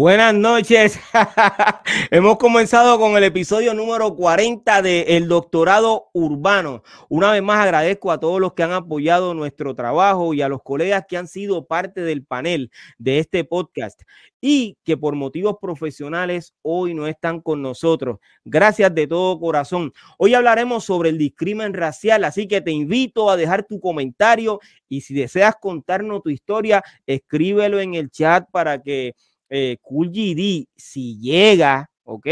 Buenas noches. Hemos comenzado con el episodio número 40 de El Doctorado Urbano. Una vez más agradezco a todos los que han apoyado nuestro trabajo y a los colegas que han sido parte del panel de este podcast y que por motivos profesionales hoy no están con nosotros. Gracias de todo corazón. Hoy hablaremos sobre el discrimen racial, así que te invito a dejar tu comentario y si deseas contarnos tu historia, escríbelo en el chat para que eh, Cool GD, si llega, ok,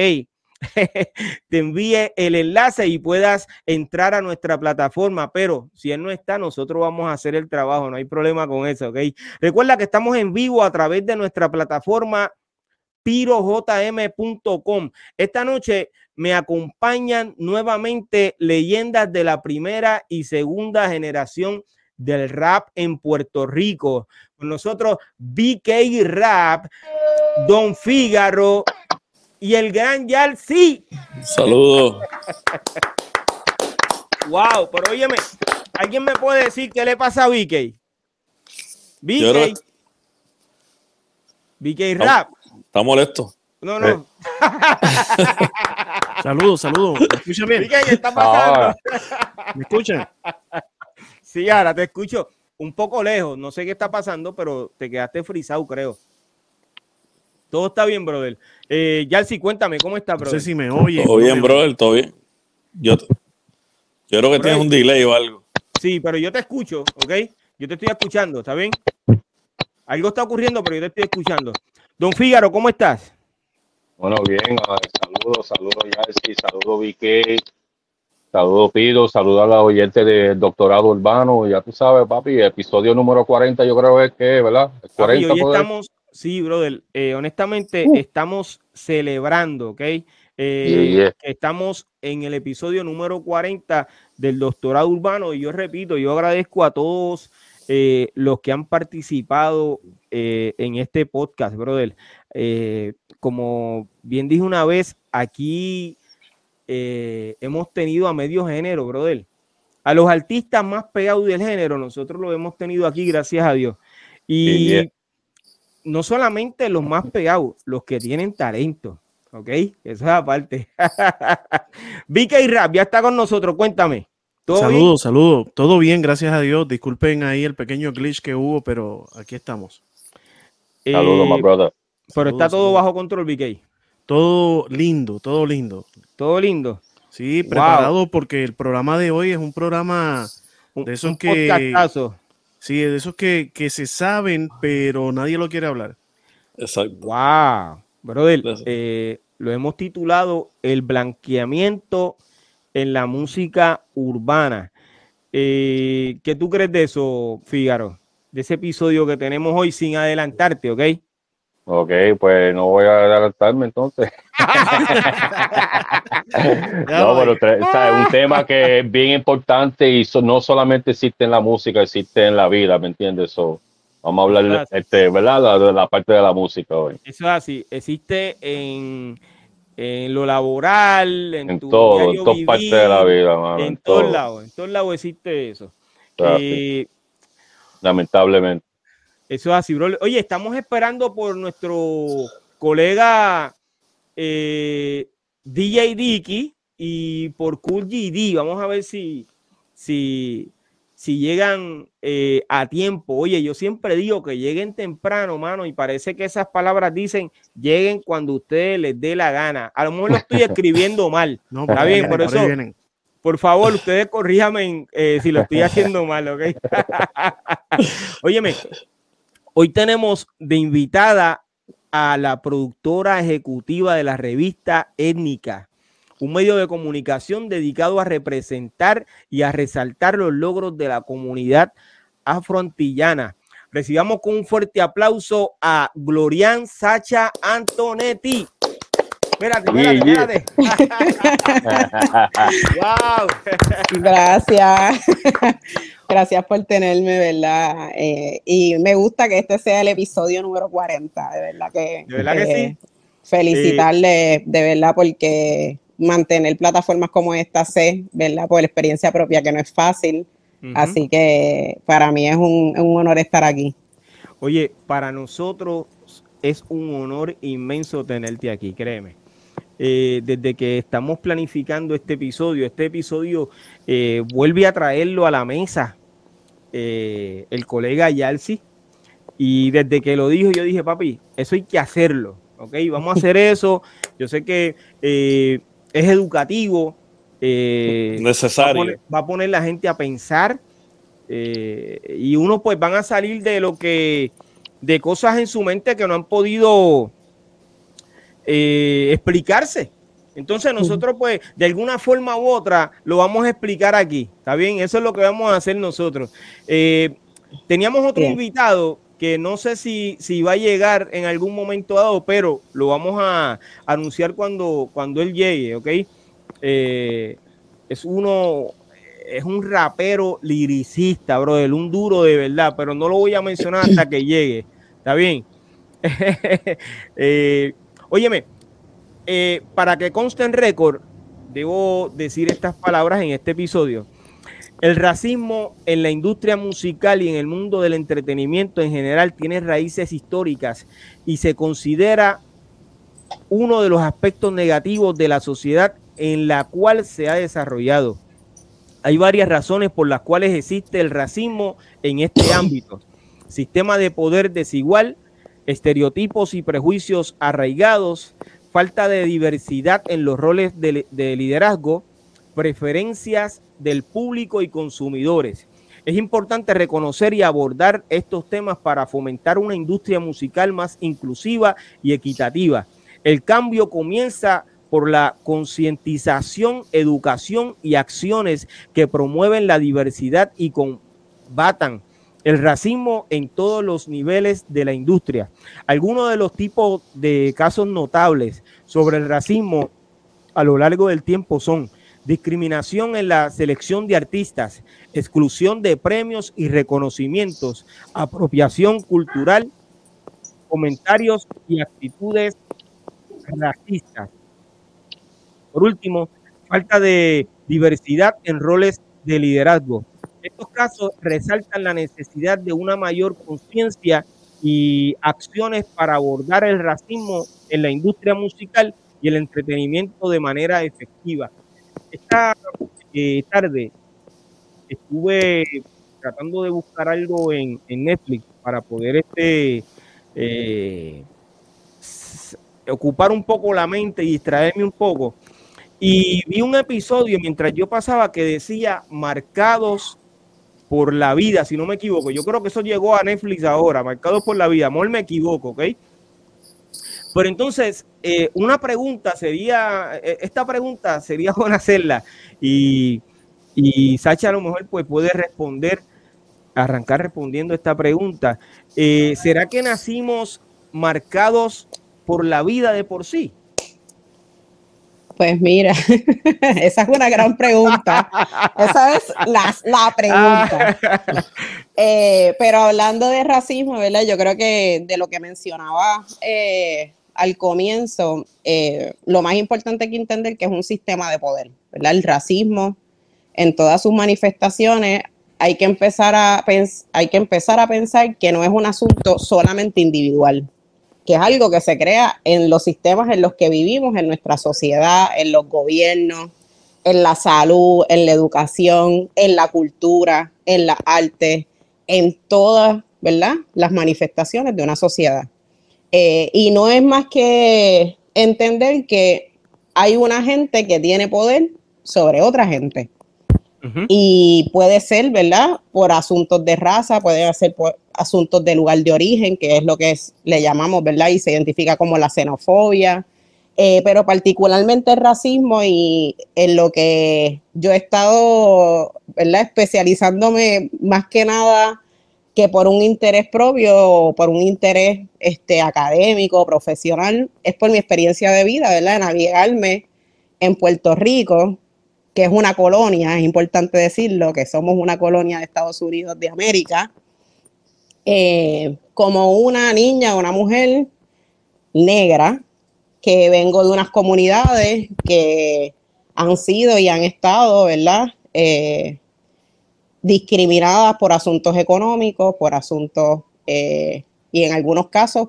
te envíe el enlace y puedas entrar a nuestra plataforma, pero si él no está, nosotros vamos a hacer el trabajo, no hay problema con eso, ¿ok? Recuerda que estamos en vivo a través de nuestra plataforma pirojm.com. Esta noche me acompañan nuevamente leyendas de la primera y segunda generación del rap en Puerto Rico. Con nosotros, BK Rap, Don Fígaro y el gran Yal sí. Saludos. wow, pero óyeme, ¿alguien me puede decir qué le pasa a BK? BK. BK Rap. Está molesto. No, no. saludos, saludos. ¿Me escuchan bien? BK, ¿qué está pasando? ¿Me escuchan? Sí, ahora te escucho un poco lejos. No sé qué está pasando, pero te quedaste frisado, creo. Todo está bien, brother. Eh, Yalsi, cuéntame, ¿cómo está, brother? No sé si me oye. Todo bien, brother, todo bien. Yo, yo creo que tienes un delay o algo. Sí, pero yo te escucho, ¿ok? Yo te estoy escuchando, ¿está bien? Algo está ocurriendo, pero yo te estoy escuchando. Don Fígaro, ¿cómo estás? Bueno, bien, saludos, saludos Yalsi, saludos VK, saludos Pido, saludos a la oyente del doctorado urbano, ya tú sabes, papi, episodio número 40 yo creo es que, ¿verdad? 40 papi, hoy estamos, Sí, brother. Eh, honestamente, uh. estamos celebrando, ¿ok? Eh, estamos en el episodio número 40 del doctorado urbano y yo repito, yo agradezco a todos eh, los que han participado en este podcast, brother. como bien dije una vez, aquí hemos tenido a medio género, brother. A los artistas más pegados del género, nosotros lo hemos tenido aquí, gracias a Dios. Y no solamente los más pegados, los que tienen talento. ¿Ok? Eso es aparte. Vika y Rap ya está con nosotros. Cuéntame. Saludos, saludos. Todo bien, gracias a Dios. Disculpen ahí el pequeño glitch que hubo, pero aquí estamos. Saludos, my eh, brother. Pero está todo bajo control, BK. Todo lindo, todo lindo. Todo lindo. Sí, preparado porque el programa de hoy es un programa de esos un que. Podcastazo Sí, de esos que, se saben, pero nadie lo quiere hablar. Exacto. Wow. Brother, eh, lo hemos titulado El blanqueamiento en la música urbana. Eh, ¿Qué tú crees de eso, Fígaro? De ese episodio que tenemos hoy sin adelantarte, ¿ok? Ok, pues no voy a adelantarme entonces. no, pero es un tema que es bien importante y no solamente existe en la música, existe en la vida, ¿me entiendes? vamos a hablar, este, ¿verdad? De la parte de la música hoy. Eso es así, existe en, lo laboral, en, todo, en todas partes de la vida, En, todos lados, en todos lados existe eso. Eh, Lamentablemente. Eso es así, bro. Oye, estamos esperando por nuestro colega eh, DJ Dicky y por Cool GD. Vamos a ver si, si, si llegan eh, a tiempo. Oye, yo siempre digo que lleguen temprano, mano, y parece que esas palabras dicen lleguen cuando ustedes les dé la gana. A lo mejor lo estoy escribiendo mal. No, Está bien, por, eso. Por favor, ustedes corríjame eh, si lo estoy haciendo mal, ¿ok? Óyeme, Hoy tenemos de invitada a la productora ejecutiva de la revista Étnica, un medio de comunicación dedicado a representar y a resaltar los logros de la comunidad afroantillana. Recibamos con un fuerte aplauso a Glorian Sacha Antonetti. Espérate, espérate, wow. Gracias. Gracias por tenerme, ¿verdad? Eh, y me gusta que este sea el episodio número 40, de verdad que. De verdad que sí. Felicitarle, de verdad, porque mantener plataformas como esta sé, ¿verdad? Por experiencia propia, que no es fácil. Así que para mí es un, honor estar aquí. Oye, para nosotros es un honor inmenso tenerte aquí, créeme. Eh, desde que estamos planificando este episodio, este episodio eh, vuelve a traerlo a la mesa eh, el colega Yalsi. Y desde que lo dijo, yo dije, papi, eso hay que hacerlo. ¿Ok? Vamos a hacer eso. Yo sé que es educativo. Necesario. Va a, poner, la gente a pensar. y uno, pues, van a salir de lo que. de cosas en su mente que no han podido explicarse. Entonces nosotros pues de alguna forma u otra lo vamos a explicar aquí, ¿está bien? Eso es lo que vamos a hacer nosotros. Eh, teníamos otro invitado que no sé si, si va a llegar en algún momento dado, pero lo vamos a anunciar cuando, cuando él llegue, ¿ok? Eh, es uno, es un rapero liricista, brother, un duro de verdad, pero no lo voy a mencionar hasta que llegue, ¿está bien? eh, óyeme, eh, para que conste en récord, debo decir estas palabras en este episodio. El racismo en la industria musical y en el mundo del entretenimiento en general tiene raíces históricas y se considera uno de los aspectos negativos de la sociedad en la cual se ha desarrollado. Hay varias razones por las cuales existe el racismo en este ámbito. Sistema de poder desigual, estereotipos y prejuicios arraigados, falta de diversidad en los roles de, liderazgo, preferencias del público y consumidores. Es importante reconocer y abordar estos temas para fomentar una industria musical más inclusiva y equitativa. El cambio comienza por la concientización, educación y acciones que promueven la diversidad y combatan el racismo en todos los niveles de la industria. Algunos de los tipos de casos notables sobre el racismo a lo largo del tiempo son discriminación en la selección de artistas, exclusión de premios y reconocimientos, apropiación cultural, comentarios y actitudes racistas. Por último, falta de diversidad en roles de liderazgo, estos casos resaltan la necesidad de una mayor conciencia y acciones para abordar el racismo en la industria musical y el entretenimiento de manera efectiva. Esta eh, tarde estuve tratando de buscar algo en, Netflix para poder este, eh, ocupar un poco la mente y distraerme un poco. Y vi un episodio mientras yo pasaba que decía marcados por la vida, si no me equivoco. Yo creo que eso llegó a Netflix ahora, marcados por la vida. Amor, me equivoco, ¿ok? Pero entonces, eh, una pregunta sería, eh, esta pregunta sería buena hacerla y, y Sacha a lo mejor pues puede responder, arrancar respondiendo esta pregunta. Eh, ¿Será que nacimos marcados por la vida de por sí? Pues mira, esa es una gran pregunta. Esa es la, pregunta. Eh, pero hablando de racismo, ¿verdad? Yo creo que de lo que mencionaba eh, al comienzo, eh, lo más importante que entender que es un sistema de poder, ¿verdad? El racismo en todas sus manifestaciones hay que empezar a, hay que empezar a pensar que no es un asunto solamente individual, que es algo que se crea en los sistemas en los que vivimos, en nuestra sociedad, en los gobiernos, en la salud, en la educación, en la cultura, en la arte, en todas, ¿verdad? Las manifestaciones de una sociedad. Eh, y no es más que entender que hay una gente que tiene poder sobre otra gente. Y puede ser, ¿verdad? Por asuntos de raza, puede ser por asuntos de lugar de origen, que es lo que le llamamos, ¿verdad? Y se identifica como la xenofobia, eh, pero particularmente el racismo y en lo que yo he estado, ¿verdad? Especializándome más que nada que por un interés propio, por un interés este, académico, profesional, es por mi experiencia de vida, ¿verdad? Navegarme en Puerto Rico, que es una colonia, es importante decirlo, que somos una colonia de Estados Unidos de América, eh, como una niña una mujer negra que vengo de unas comunidades que han sido y han estado, ¿verdad? Eh, discriminadas por asuntos económicos, por asuntos, eh, y en algunos casos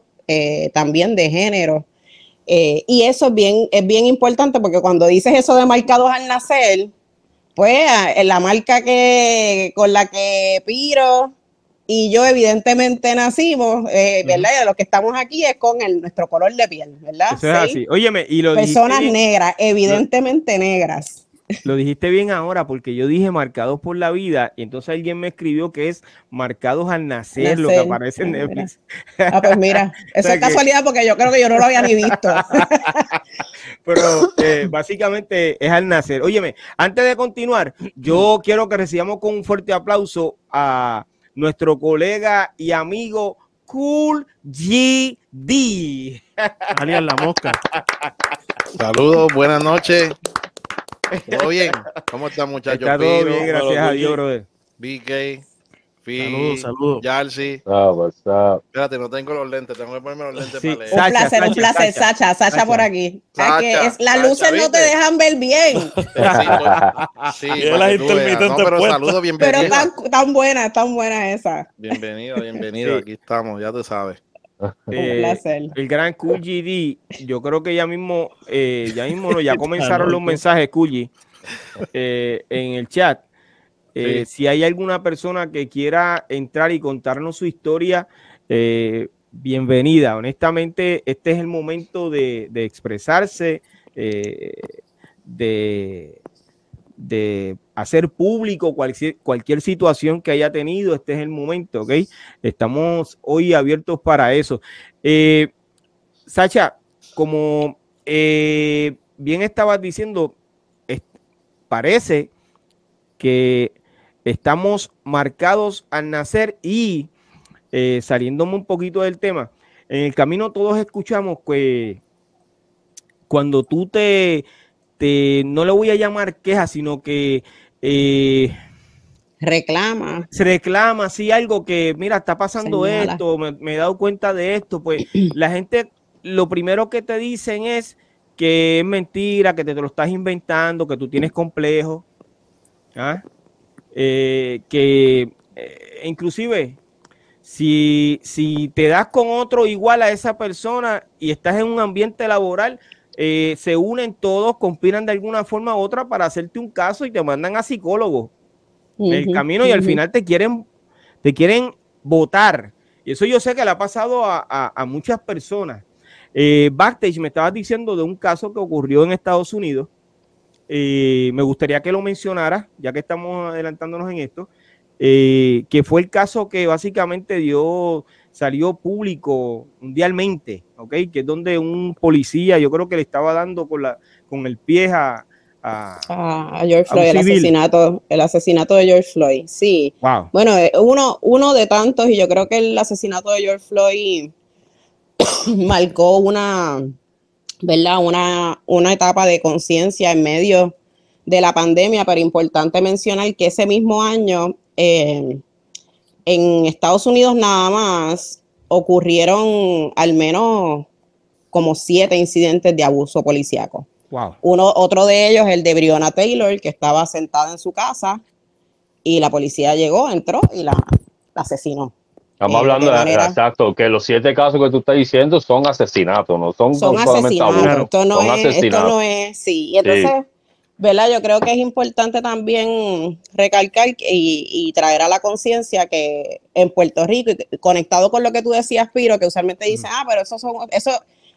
también de género. Eh, y eso es bien, es bien importante porque cuando dices eso de marcados al nacer, pues la marca que con la que Piro y yo evidentemente nacimos, eh, ¿verdad? los que estamos aquí es con el, nuestro color de piel, ¿verdad? Eso es así. Óyeme, y lo Personas negras, evidentemente negras. Lo dijiste bien ahora porque yo dije marcados por la vida y entonces alguien me escribió que es marcados al nacer, lo que aparece en Netflix. Ah, pues mira, eso es casualidad porque yo creo que yo no lo había ni visto. Pero eh, básicamente es al nacer. Óyeme, antes de continuar, yo quiero que recibamos con un fuerte aplauso a nuestro colega y amigo Cool GD. Alias la mosca. Saludos, buenas noches. ¿Todo bien? ¿Cómo están, muchachos? Está todo bien, gracias a Dios, brother. BK, Saludos, saludos. Yarsi. Ah, what's up? Espérate, no tengo los lentes, tengo que ponerme los lentes Sí. para leer. Un Sacha, placer, un placer, Sacha. Sacha, Sacha, por aquí. Sacha, Es que es- las Sacha, luces no te dejan ver bien, Sí, pues, sí, las intermitentes No, pero saludos, pero bienvenido. tan, tan buena, tan buena esa. Bienvenido, bienvenido. Sí. Aquí estamos, ya tú sabes. Eh, el gran Cool GD, yo creo que ya mismo, eh, ya mismo, no, ya comenzaron los mensajes, Cool eh, en el chat. Eh, Si hay alguna persona que quiera entrar y contarnos su historia, eh, bienvenida. Honestamente, este es el momento de, de expresarse, eh, de, de hacer público cualquier, cualquier situación que haya tenido. Este es el momento, ¿ok? Estamos hoy abiertos para eso. Eh, Sacha, como eh, bien estabas diciendo, parece que estamos marcados al nacer y eh, saliéndome un poquito del tema, en el camino todos escuchamos que cuando tú te, te no le voy a llamar queja, sino que eh, Reclama. se reclama así algo que, mira, está pasando Señala. esto, me, me he dado cuenta de esto, pues la gente lo primero que te dicen es que es mentira, que te, te lo estás inventando, que tú tienes complejo, ¿ah? Eh, que eh, inclusive si, si te das con otro igual a esa persona y estás en un ambiente laboral, eh, se unen todos, conspiran de alguna forma u otra para hacerte un caso y te mandan a psicólogo en el camino y al final te quieren, te quieren votar. Y eso yo sé que le ha pasado a, a- a muchas personas. Eh, Backstage me estabas diciendo de un caso que ocurrió en Estados Unidos. Eh, me gustaría que lo mencionara, ya que estamos adelantándonos en esto, eh, que fue el caso que básicamente dio, salió público mundialmente, ¿ok? Que es donde un policía, yo creo que le estaba dando con, la, con el pie a... a- George a Floyd, el asesinato, el asesinato de George Floyd, sí. wow. Bueno, eh, uno, uno de tantos, y yo creo que el asesinato de George Floyd marcó una, ¿verdad? Una, una etapa de conciencia en medio de la pandemia, pero importante mencionar que ese mismo año eh, en Estados Unidos nada más ocurrieron al menos como siete incidentes de abuso policíaco. Wow. Uno, otro de ellos, el de Breonna Taylor, que estaba sentada en su casa y la policía llegó, entró y la, la asesinó. Estamos Eh, hablando de de, manera- exacto, que los siete casos que tú estás diciendo son asesinatos, no son, Son no solamente asesinatos. abusos, Esto no, son es, esto no es, sí. Y entonces, ¿verdad? Yo creo que es importante también recalcar y, y traer a la conciencia que en Puerto Rico, y conectado con lo que tú decías, Piro, que usualmente dicen, ah, pero esos son, eso,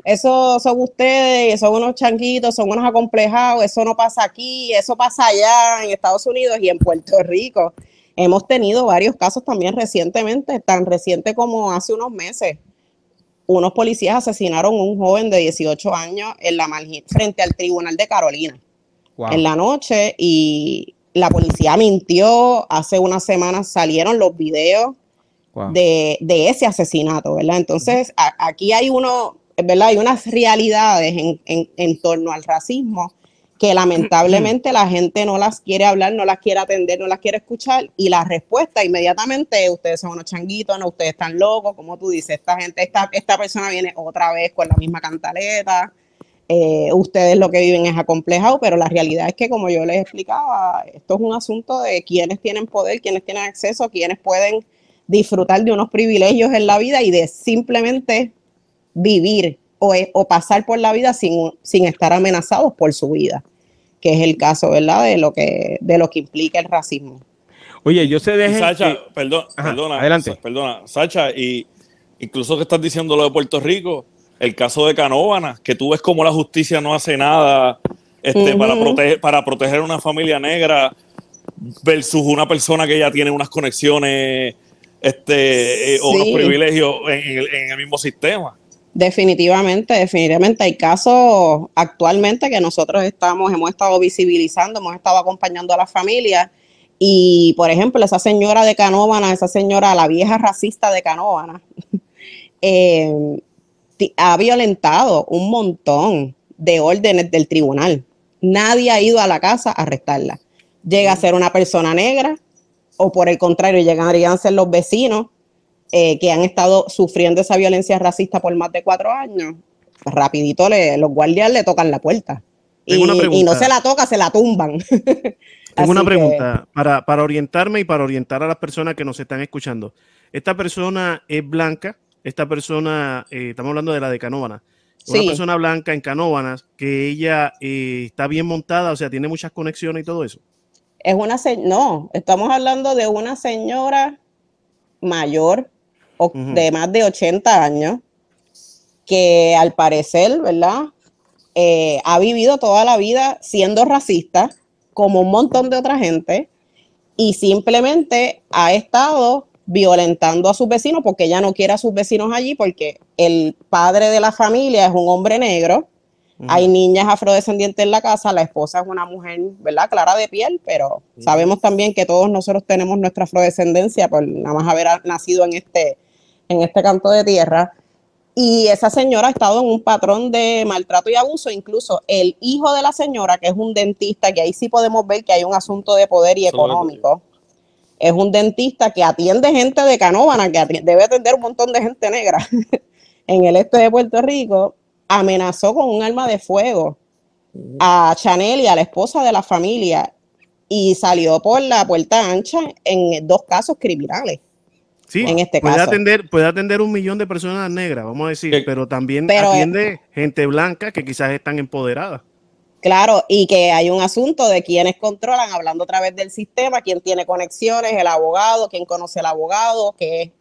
eso son ustedes, son unos changuitos, son unos acomplejados, eso no pasa aquí, eso pasa allá en Estados Unidos y en Puerto Rico. Hemos tenido varios casos también recientemente, tan reciente como hace unos meses. Unos policías asesinaron a un joven de 18 años en la frente al tribunal de Carolina wow. en la noche y la policía mintió. Hace unas semanas salieron los videos wow. de, de ese asesinato, ¿verdad? Entonces, a- aquí hay uno, ¿verdad? Hay unas realidades en, en- en torno al racismo que lamentablemente la gente no las quiere hablar, no las quiere atender, no las quiere escuchar y la respuesta inmediatamente, ustedes son unos changuitos, no, ustedes están locos, como tú dices, esta gente, esta, esta persona viene otra vez con la misma cantaleta, eh, ustedes lo que viven es acomplejado, pero la realidad es que, como yo les explicaba, esto es un asunto de quienes tienen poder, quienes tienen acceso, quienes pueden disfrutar de unos privilegios en la vida y de simplemente vivir o, o pasar por la vida sin, sin estar amenazados por su vida, que es el caso, ¿verdad? De lo que, de lo que implica el racismo. Oye, yo sé de Sacha, perdón, perdona, adelante. Perdona, Sacha, y incluso que estás diciendo lo de Puerto Rico, el caso de Canóvana, que tú ves como la justicia no hace nada este, para, proteger, para proteger a una familia negra versus una persona que ya tiene unas conexiones este, eh, o unos privilegios en, el, mismo sistema. Definitivamente, definitivamente. Hay casos actualmente que nosotros estamos, hemos estado visibilizando, hemos estado acompañando a las familias y, por ejemplo, esa señora de Canóvana, esa señora, la vieja racista de Canóvana, eh, ha violentado un montón de órdenes del tribunal. Nadie ha ido a la casa a arrestarla. Llega a ser una persona negra o por el contrario, llegarían a ser los vecinos eh, que han estado sufriendo esa violencia racista por más de cuatro años. Rapidito le, los guardias le tocan la puerta. Y, y, no se la toca, se la tumban. Tengo una pregunta para, para orientarme y para orientar a las personas que nos están escuchando. Esta persona es blanca, esta persona, eh, estamos hablando de la de Canóvanas, una persona blanca en Canóvanas, que ella eh, está bien montada, o sea, tiene muchas conexiones y todo eso. Es una, no, estamos hablando de una señora mayor, de más de 80 años, que al parecer, ¿verdad? Eh, ha vivido toda la vida siendo racista, como un montón de otra gente, y simplemente ha estado violentando a sus vecinos porque ella no quiere a sus vecinos allí porque el padre de la familia es un hombre negro, hay niñas afrodescendientes en la casa, la esposa es una mujer, ¿verdad? Clara de piel, pero sabemos también que todos nosotros tenemos nuestra afrodescendencia por nada más haber nacido en este, en este canto de tierra. Y esa señora ha estado en un patrón de maltrato y abuso, incluso el hijo de la señora, que es un dentista, que ahí sí podemos ver que hay un asunto de poder y económico es un dentista que atiende gente de Canóvana, que debe atender un montón de gente negra en el este de Puerto Rico, amenazó con un arma de fuego a Chanel y a la esposa de la familia y salió por la puerta ancha en dos casos criminales. Sí, en este puede Atender, puede atender un millón de personas negras, vamos a decir, pero también atiende gente blanca que quizás están empoderadas. Claro, y que hay un asunto de quienes controlan, hablando a través del sistema, quién tiene conexiones, el abogado, quién conoce al abogado, que,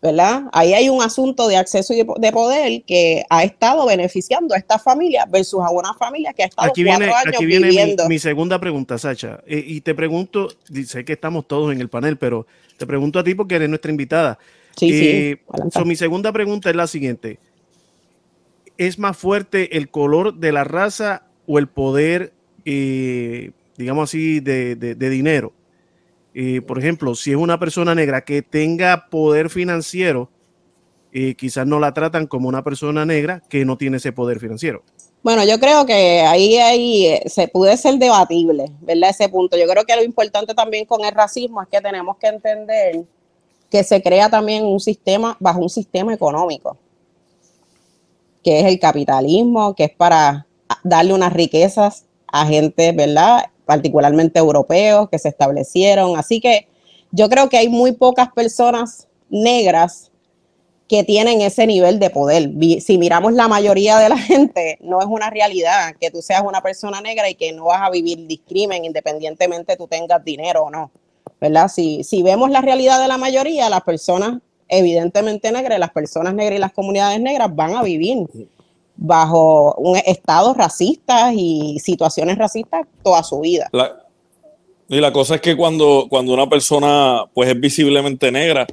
¿verdad? Ahí hay un asunto de acceso y de poder que ha estado beneficiando a esta familia versus a una familia que ha estado aquí viene, años aquí viene Mi, segunda pregunta, Sacha, eh, y te pregunto, sé que estamos todos en el panel, pero te pregunto a ti porque eres nuestra invitada. Sí, sí. Eh, mi segunda pregunta es la siguiente. ¿Es más fuerte el color de la raza o el poder, eh, digamos así, de, dinero. Eh, por ejemplo, si es una persona negra que tenga poder financiero, eh, quizás no la tratan como una persona negra que no tiene ese poder financiero. Bueno, yo creo que ahí, ahí se puede ser debatible, ¿verdad? Ese punto. Yo creo que lo importante también con el racismo es que tenemos que entender que se crea también un sistema bajo un sistema económico, que es el capitalismo, que es para darle unas riquezas a gente, ¿verdad? Particularmente europeos que se establecieron. Así que yo creo que hay muy pocas personas negras que tienen ese nivel de poder. Si miramos la mayoría de la gente, no es una realidad que tú seas una persona negra y que no vas a vivir discrimen independientemente tú tengas dinero o no. ¿Verdad? Si, si vemos la realidad de la mayoría, las personas evidentemente negras, las personas negras y las comunidades negras van a vivir bajo un estado racista y situaciones racistas toda su vida. y la cosa es que cuando, cuando una persona pues es visiblemente negra,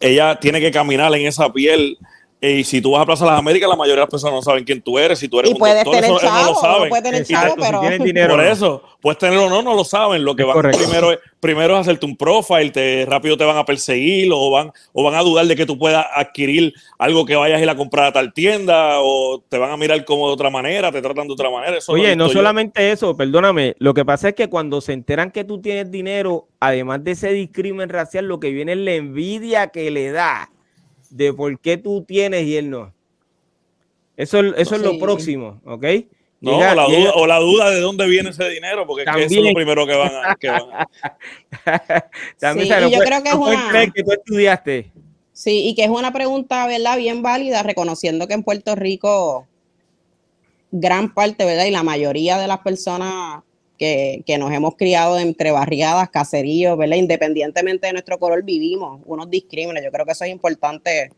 ella tiene que caminar en esa piel y si tú vas a Plaza de las Américas, la mayoría de las personas no saben quién tú eres. Si tú eres y un puedes doctor, tener eso, chavo, no lo saben. Puedes tener chavo, pero... Si dinero, Por eso, puedes tenerlo o no, no lo saben. Lo que van primero es, primero es hacerte un profile, te, rápido te van a perseguir o van, o van a dudar de que tú puedas adquirir algo que vayas a ir a comprar a tal tienda o te van a mirar como de otra manera, te tratan de otra manera. Oye, no solamente eso, perdóname. Lo que pasa es que cuando se enteran que tú tienes dinero, además de ese discrimen racial, lo que viene es la envidia que le da de por qué tú tienes y él no. Eso, eso es lo próximo, ¿ok? No, o, la duda, o, la duda, de dónde viene ese dinero, porque es que eso es lo primero que van a. Que También, sí, yo creo que es una... que tú estudiaste? Sí, y que es una pregunta, ¿verdad? Bien válida, reconociendo que en Puerto Rico gran parte, ¿verdad? Y la mayoría de las personas que, nos hemos criado entre barriadas, caseríos, ¿verdad? Independientemente de nuestro color, vivimos unos discrímenes. Yo creo que eso es importante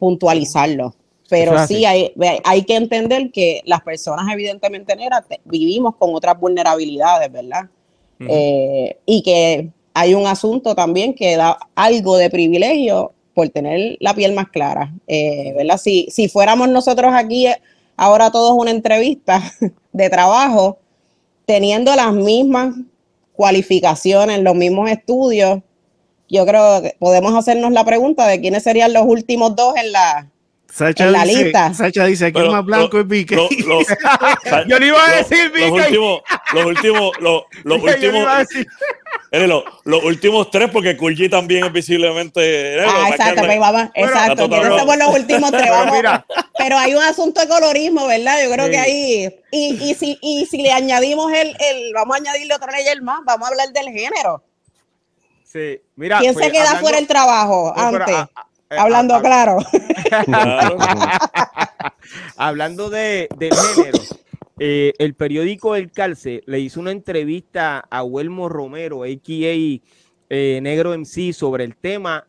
puntualizarlo. Pero sí, hay, hay que entender que las personas evidentemente negras vivimos con otras vulnerabilidades, ¿verdad? Eh, y que hay un asunto también que da algo de privilegio por tener la piel más clara, eh, ¿verdad? Si, si fuéramos nosotros aquí ahora todos una entrevista de trabajo, teniendo las mismas cualificaciones, los mismos estudios, yo creo que podemos hacernos la pregunta de quiénes serían los últimos dos en la, Sacha en la dice, lista. Sacha dice, aquí más blanco es Vicky. yo le iba a decir Vicky. Los últimos, los últimos, los, los últimos, los últimos tres, porque Kulji también es visiblemente. Ah, exacto, pues vamos, exacto, que no somos los últimos tres, vamos. Pero hay un asunto de colorismo, ¿verdad? Yo creo que ahí. Y, y, si, y si le añadimos el, el, vamos a añadirle otra ley más, vamos a hablar del género. Sí, mira. ¿Quién se pues, queda fuera el trabajo antes? Ah, ah, eh, hablando claro. hablando de, del género. Eh, el periódico El Calce le hizo una entrevista a Huelmo Romero, a.k.a. Eh, Negro MC, sobre el tema,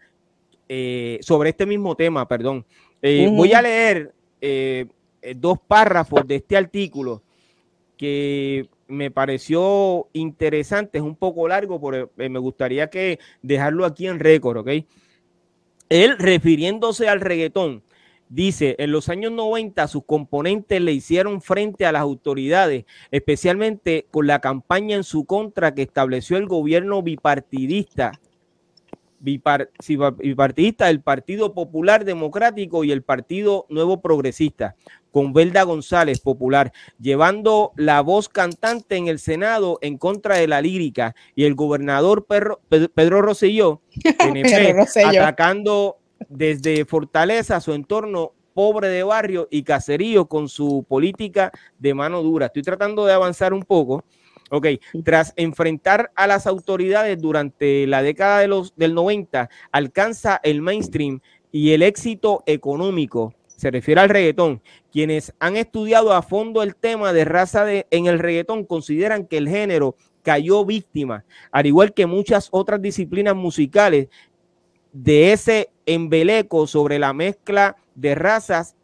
eh, sobre este mismo tema, perdón. Voy a leer dos párrafos de este artículo que me pareció interesante, es un poco largo, pero me gustaría que dejarlo aquí en récord, ¿ok? Él refiriéndose al reggaetón, Dice, en los años 90 sus componentes le hicieron frente a las autoridades, especialmente con la campaña en su contra que estableció el gobierno bipartidista, bipartidista del Partido Popular Democrático y el Partido Nuevo Progresista, con Belda González Popular, llevando la voz cantante en el Senado en contra de la lírica y el gobernador Pedro Rosselló, atacando desde Fortaleza, su entorno pobre de barrio y caserío con su política de mano dura. Estoy tratando de avanzar un poco. Ok, tras enfrentar a las autoridades durante la década de los, del 90, alcanza el mainstream y el éxito económico. Se refiere al reggaetón. Quienes han estudiado a fondo el tema de raza en el reggaetón consideran que el género cayó víctima, al igual que muchas otras disciplinas musicales, de ese embeleco sobre la mezcla de razas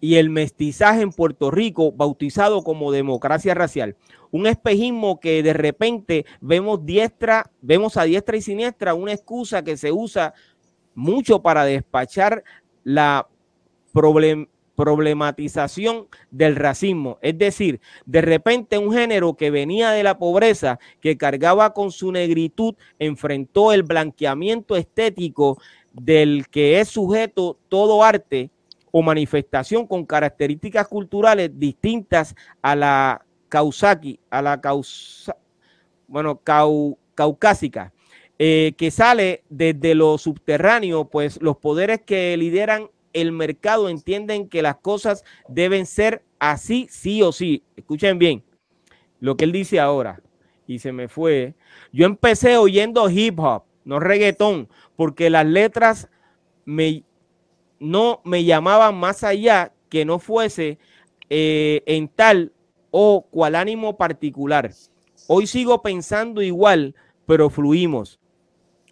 y el mestizaje en Puerto Rico, bautizado como democracia racial. Un espejismo que de repente vemos diestra, vemos a diestra y siniestra una excusa que se usa mucho para despachar la problematización del racismo. Es decir, de repente un género que venía de la pobreza, que cargaba con su negritud, enfrentó el blanqueamiento estético del que es sujeto todo arte o manifestación con características culturales distintas a la causaki, a la bueno, caucásica, eh, que sale desde lo subterráneo, pues los poderes que lideran el mercado entienden que las cosas deben ser así, sí o sí. Escuchen bien lo que él dice ahora. Y se me fue. Yo empecé oyendo hip hop, no reggaetón, porque las letras me, no me llamaban más allá que no fuese eh, en tal o cual ánimo particular. Hoy sigo pensando igual, pero fluimos.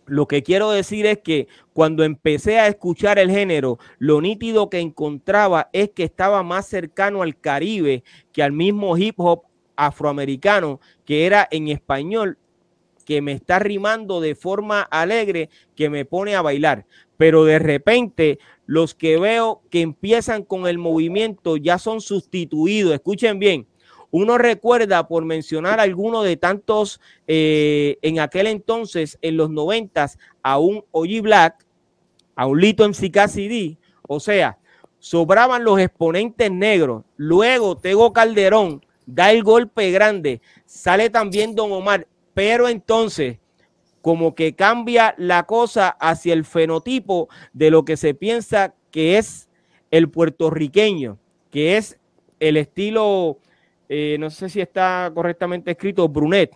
Lo que quiero decir es que cuando empecé a escuchar el género, lo nítido que encontraba es que estaba más cercano al Caribe que al mismo hip hop afroamericano, que era en español, que me está rimando de forma alegre, que me pone a bailar. Pero de repente los que veo que empiezan con el movimiento ya son sustituidos. Escuchen bien, uno recuerda, por mencionar alguno de tantos eh, en aquel entonces, en los noventas, a un Oji Black, a un Lito MC CD, o sea, sobraban los exponentes negros. Luego Tego Calderón da el golpe grande, sale también Don Omar, pero entonces como que cambia la cosa hacia el fenotipo de lo que se piensa que es el puertorriqueño, que es el estilo eh, no sé si está correctamente escrito, Brunet,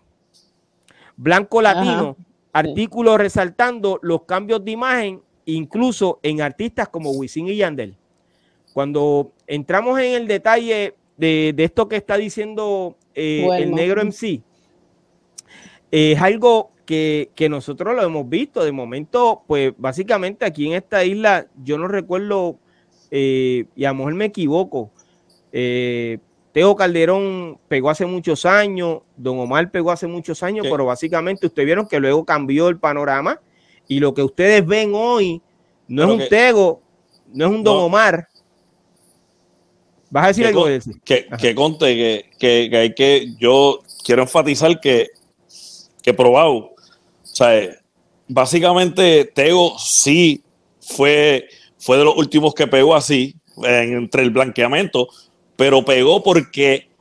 blanco latino, artículos resaltando los cambios de imagen, incluso en artistas como Wisin y Yandel. Cuando entramos en el detalle de, esto que está diciendo eh, el negro MC, es algo que, nosotros lo hemos visto. De momento, pues básicamente aquí en esta isla, yo no recuerdo, eh, y a lo mejor me equivoco, eh, Teo Calderón pegó hace muchos años, Don Omar pegó hace muchos años, pero básicamente ustedes vieron que luego cambió el panorama y lo que ustedes ven hoy no es un Tego, no es un Don Omar. ¿Vas a decir algo? que, que, conte que, que, hay que, yo quiero enfatizar que, que probado, o sea, básicamente Tego sí fue, fue de los últimos que pegó así, entre el blanqueamiento, pero pegó porque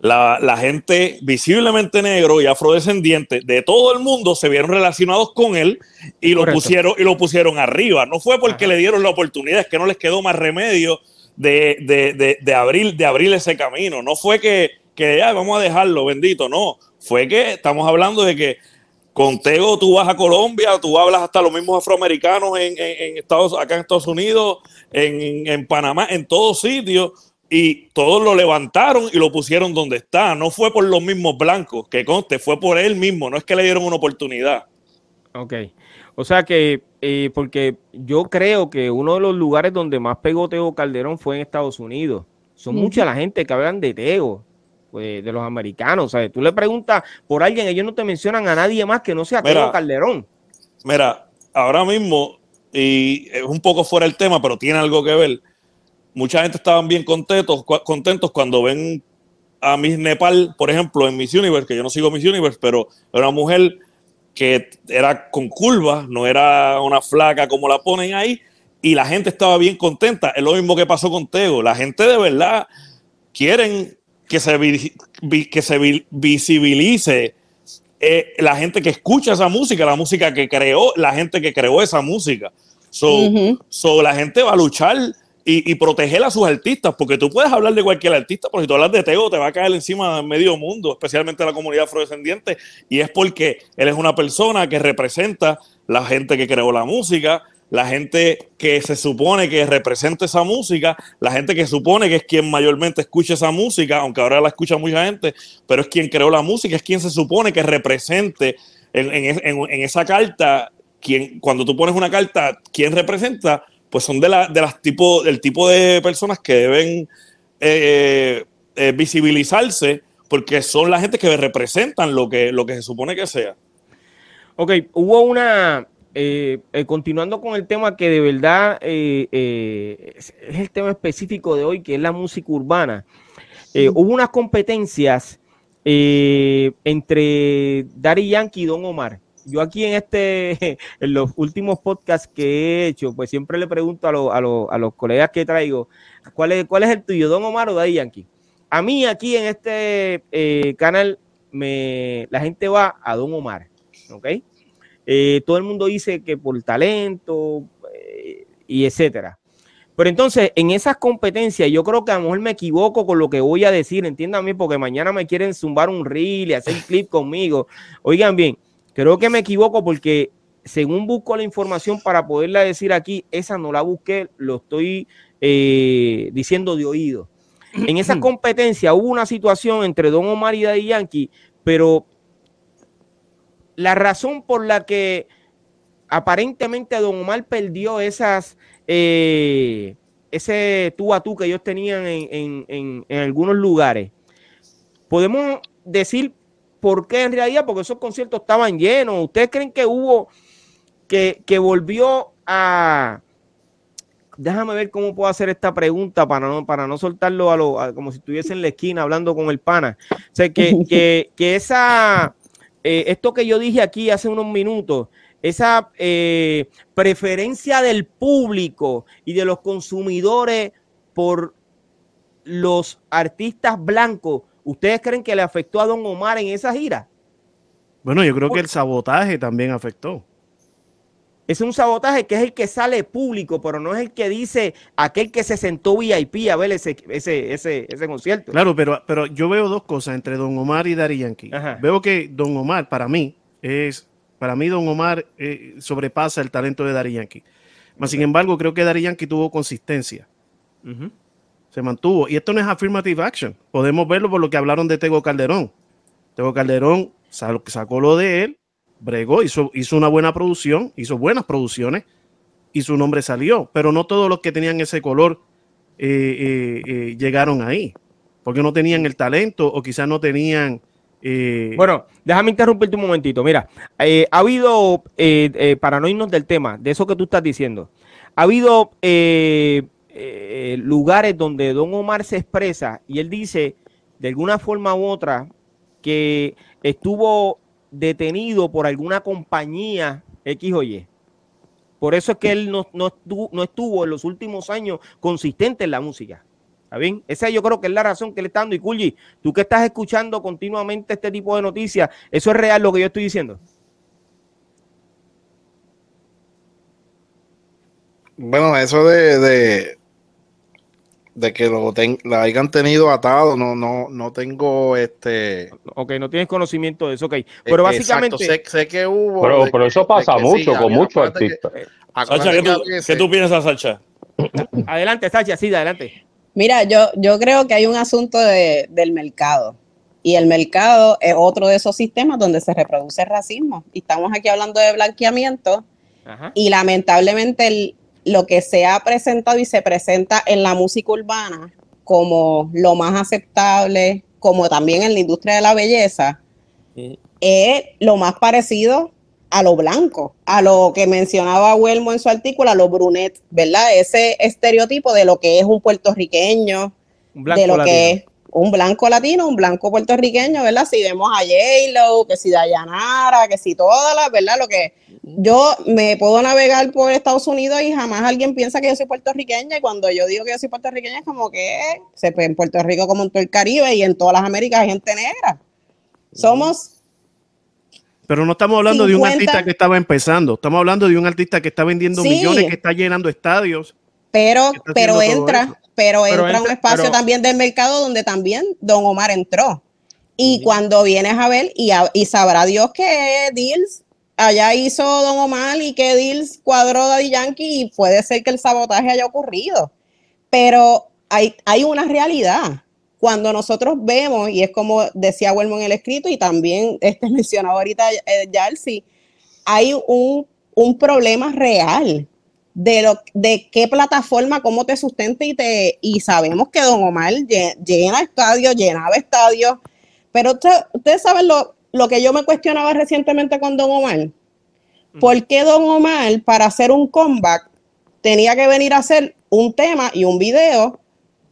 la, gente visiblemente negro y afrodescendiente de todo el mundo se vieron relacionados con él y lo pusieron y lo pusieron arriba. No fue porque le dieron la oportunidad, es que no les quedó más remedio de, de, abrir, de abrir ese camino. No fue que, que ya vamos a dejarlo, bendito, no. Fue que estamos hablando de que con Tego tú vas a Colombia, tú hablas hasta los mismos afroamericanos en, en, Estados, acá en Estados Unidos, en, en Panamá, en todos sitios y todos lo levantaron y lo pusieron donde está. No fue por los mismos blancos, que conste, fue por él mismo, no es que le dieron una oportunidad. Ok. O sea que, eh, porque yo creo que uno de los lugares donde más pegó Teo Calderón fue en Estados Unidos. Son mucha la gente que hablan de Teo, pues, de los americanos. ¿sabes? Tú le preguntas por alguien, ellos no te mencionan a nadie más que no sea Teo Calderón. Mira, ahora mismo, y es un poco fuera el tema, pero tiene algo que ver mucha gente estaban bien contentos, contentos cuando ven a Miss Nepal, por ejemplo, en Miss Universe, que yo no sigo Miss Universe, pero era una mujer que era con curvas, no era una flaca como la ponen ahí, y la gente estaba bien contenta. Es lo mismo que pasó con Tego. La gente de verdad quieren que se, que se visibilice eh, la gente que escucha esa música, la música que creó, la gente que creó esa música. So, la gente va a luchar y, proteger a sus artistas, porque tú puedes hablar de cualquier artista, pero si tú hablas de Teo, te va a caer encima de medio mundo, especialmente la comunidad afrodescendiente, y es porque él es una persona que representa la gente que creó la música, la gente que se supone que representa esa música, la gente que supone que es quien mayormente escucha esa música, aunque ahora la escucha mucha gente, pero es quien creó la música, es quien se supone que represente en, esa carta, cuando tú pones una carta, ¿quién representa? Pues son de, la, de las tipo, del tipo de personas que deben eh, eh, visibilizarse porque son la gente que representan lo que, lo que se supone que sea. Ok, hubo una, eh, continuando con el tema que de verdad es, el tema específico de hoy, que es la música urbana, hubo unas competencias entre Dari Yankee y Don Omar yo aquí en este, en los últimos podcasts que he hecho, pues siempre le pregunto a, a, los colegas que traigo, ¿cuál es, ¿cuál es el tuyo, Don Omar o Daddy Yankee? A mí aquí en este eh, canal, me, la gente va a Don Omar, ¿ok? Eh, todo el mundo dice que por talento eh, y etcétera. Pero entonces, en esas competencias, yo creo que a lo mejor me equivoco con lo que voy a decir, entiéndanme, porque mañana me quieren zumbar un reel y hacer clip conmigo. Oigan bien, Creo que me equivoco porque según busco la información para poderla decir aquí, esa no la busqué, lo estoy eh, diciendo de oído. En esa competencia hubo una situación entre Don Omar y Daddy Yankee, pero la razón por la que aparentemente Don Omar perdió esas, eh, ese tú a tú que ellos tenían en, en algunos lugares, podemos decir ¿Por qué en realidad? Porque esos conciertos estaban llenos. ¿Ustedes creen que hubo, que, volvió a... Déjame ver cómo puedo hacer esta pregunta para no, para no soltarlo a lo, como si estuviese en la esquina hablando con el pana. O sea, que, que, esa, eh, esto que yo dije aquí hace unos minutos, esa eh, preferencia del público y de los consumidores por los artistas blancos ¿Ustedes creen que le afectó a Don Omar en esa gira? Bueno, yo creo que el sabotaje también afectó. Es un sabotaje que es el que sale público, pero no es el que dice aquel que se sentó VIP a ver ese, ese, ese, ese concierto. Claro, pero, pero yo veo dos cosas entre Don Omar y Dari Yankee. Veo que Don Omar, para mí, es Para mí, Don Omar eh, sobrepasa el talento de Dari Yankee. sin embargo, creo que Dari Yankee tuvo consistencia. Se mantuvo. Y esto no es affirmative action. Podemos verlo por lo que hablaron de Tego Calderón. Tego Calderón sacó lo de él, bregó, hizo, hizo una buena producción, hizo buenas producciones y su nombre salió. Pero no todos los que tenían ese color eh, eh, llegaron ahí. Porque no tenían el talento o quizás no tenían eh, bueno, déjame interrumpirte un momentito. Mira, eh, ha habido, eh, para no irnos del tema, de eso que tú estás diciendo, ha habido lugares donde Don Omar se expresa y él dice, de alguna forma u otra, que estuvo detenido por alguna compañía X o Y. Por eso es que él no, no, estuvo, en los últimos años consistente en la música. ¿Está bien? Esa yo creo que es la razón que le está dando. Y Kulji, tú que estás escuchando continuamente este tipo de noticias, ¿eso es real lo que yo estoy diciendo? Bueno, eso de, que lo la hayan tenido atado, no, no, no tengo este. Ok, no tienes conocimiento de eso, ok. Pero básicamente. sé, que hubo. Pero, eso pasa mucho con muchos artistas. Sacha, ¿qué tú, ¿qué tú piensas, Sacha? adelante, Sacha, sí, adelante. Mira, yo, yo creo que hay un asunto del mercado. Y el mercado es otro de esos sistemas donde se reproduce el racismo. Y estamos aquí hablando de blanqueamiento. Y lamentablemente lo que se ha presentado y se presenta en la música urbana como lo más aceptable, como también en la industria de la belleza, es lo más parecido a lo blanco, a lo que mencionaba Huelmo en su artículo, a lo brunet, ¿verdad? Ese estereotipo de lo que es un puertorriqueño, de lo que es un blanco latino, un blanco puertorriqueño, ¿verdad? Si vemos a J-Lo, que si Dayanara, que si todas las, ¿verdad? Lo que yo me puedo navegar por Estados Unidos y jamás alguien piensa que yo soy puertorriqueña y cuando yo digo que yo soy puertorriqueña es como que se en Puerto Rico como en todo el Caribe y en todas las Américas hay gente negra. Somos pero no estamos hablando de un artista que estaba empezando, estamos hablando de un artista que está vendiendo millones, que está llenando estadios. Pero, pero entra, pero, entra, un espacio también del mercado donde también Don Omar entró. Y cuando vienes a ver, y, y sabrá Dios que Deals allá hizo Don Omar y que Deals cuadró Daddy Yankee y puede ser que el sabotaje haya ocurrido. Pero hay, hay una realidad cuando nosotros vemos, y es como decía Huelmo en el escrito, y también este mencionado ahorita eh, hay un, problema real de, lo, de qué plataforma, cómo te sustenta y te y sabemos que Don Omar llena estadios, llenaba estadios, pero ustedes saben lo, lo que yo me cuestionaba recientemente con Don Omar. ¿Por qué Don Omar, para hacer un comeback, tenía que venir a hacer un tema y un video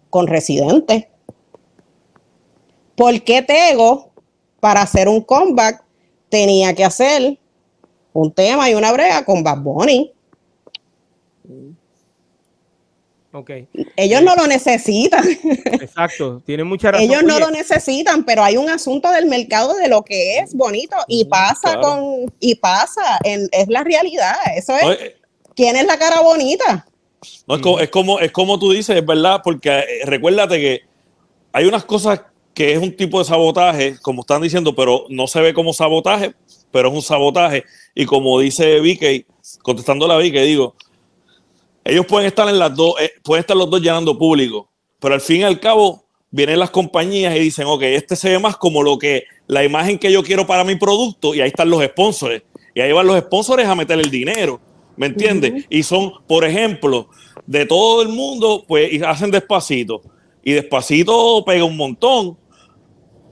con residentes? ¿Por qué Tego, para hacer un comeback, tenía que hacer un tema y una brega con Bad Bunny? Okay. Ellos no lo necesitan. Exacto, tienen mucha razón. Ellos no lo necesitan, pero hay un asunto del mercado de lo que es bonito y pasa con y pasa, es la realidad. Eso es. ¿Quién es la cara bonita? No, es, como, es como es como tú dices, es verdad, porque eh, recuérdate que hay unas cosas que es un tipo de sabotaje, como están diciendo, pero no se ve como sabotaje, pero es un sabotaje. Y como dice Vicky, contestando a Vicky, digo, ellos pueden estar en las dos, eh, pueden estar los dos llenando público, pero al fin y al cabo vienen las compañías y dicen, ok, este se ve más como lo que, la imagen que yo quiero para mi producto, y ahí están los sponsors. Y ahí van los sponsors a meter el dinero, ¿me entiendes? Y son, por ejemplo, de todo el mundo, pues, y hacen despacito. Y despacito pega un montón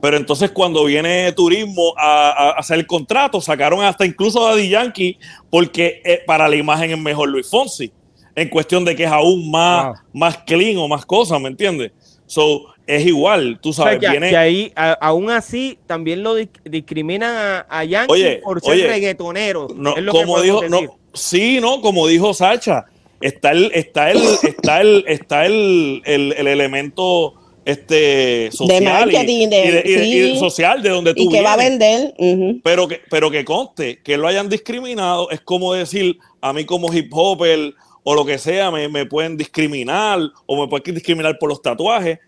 pero entonces cuando viene turismo a, hacer el contrato, sacaron hasta incluso a Daddy Yankee porque eh, para la imagen es mejor Luis Fonsi. En cuestión de que es aún más, más clean o más cosas, ¿me entiendes? So, es igual, tú sabes. que, ahí, aún así, también lo discriminan a, Yankee por ser reggaetonero. No, como dijo, no, sí, no, como dijo Sacha, está el, está el, está el, está el, el, el elemento este social y, social de donde tú y que va a vender pero que pero que conste que lo hayan discriminado es como decir a mí como hip hopper o lo que sea me, pueden discriminar o me pueden discriminar por los tatuajes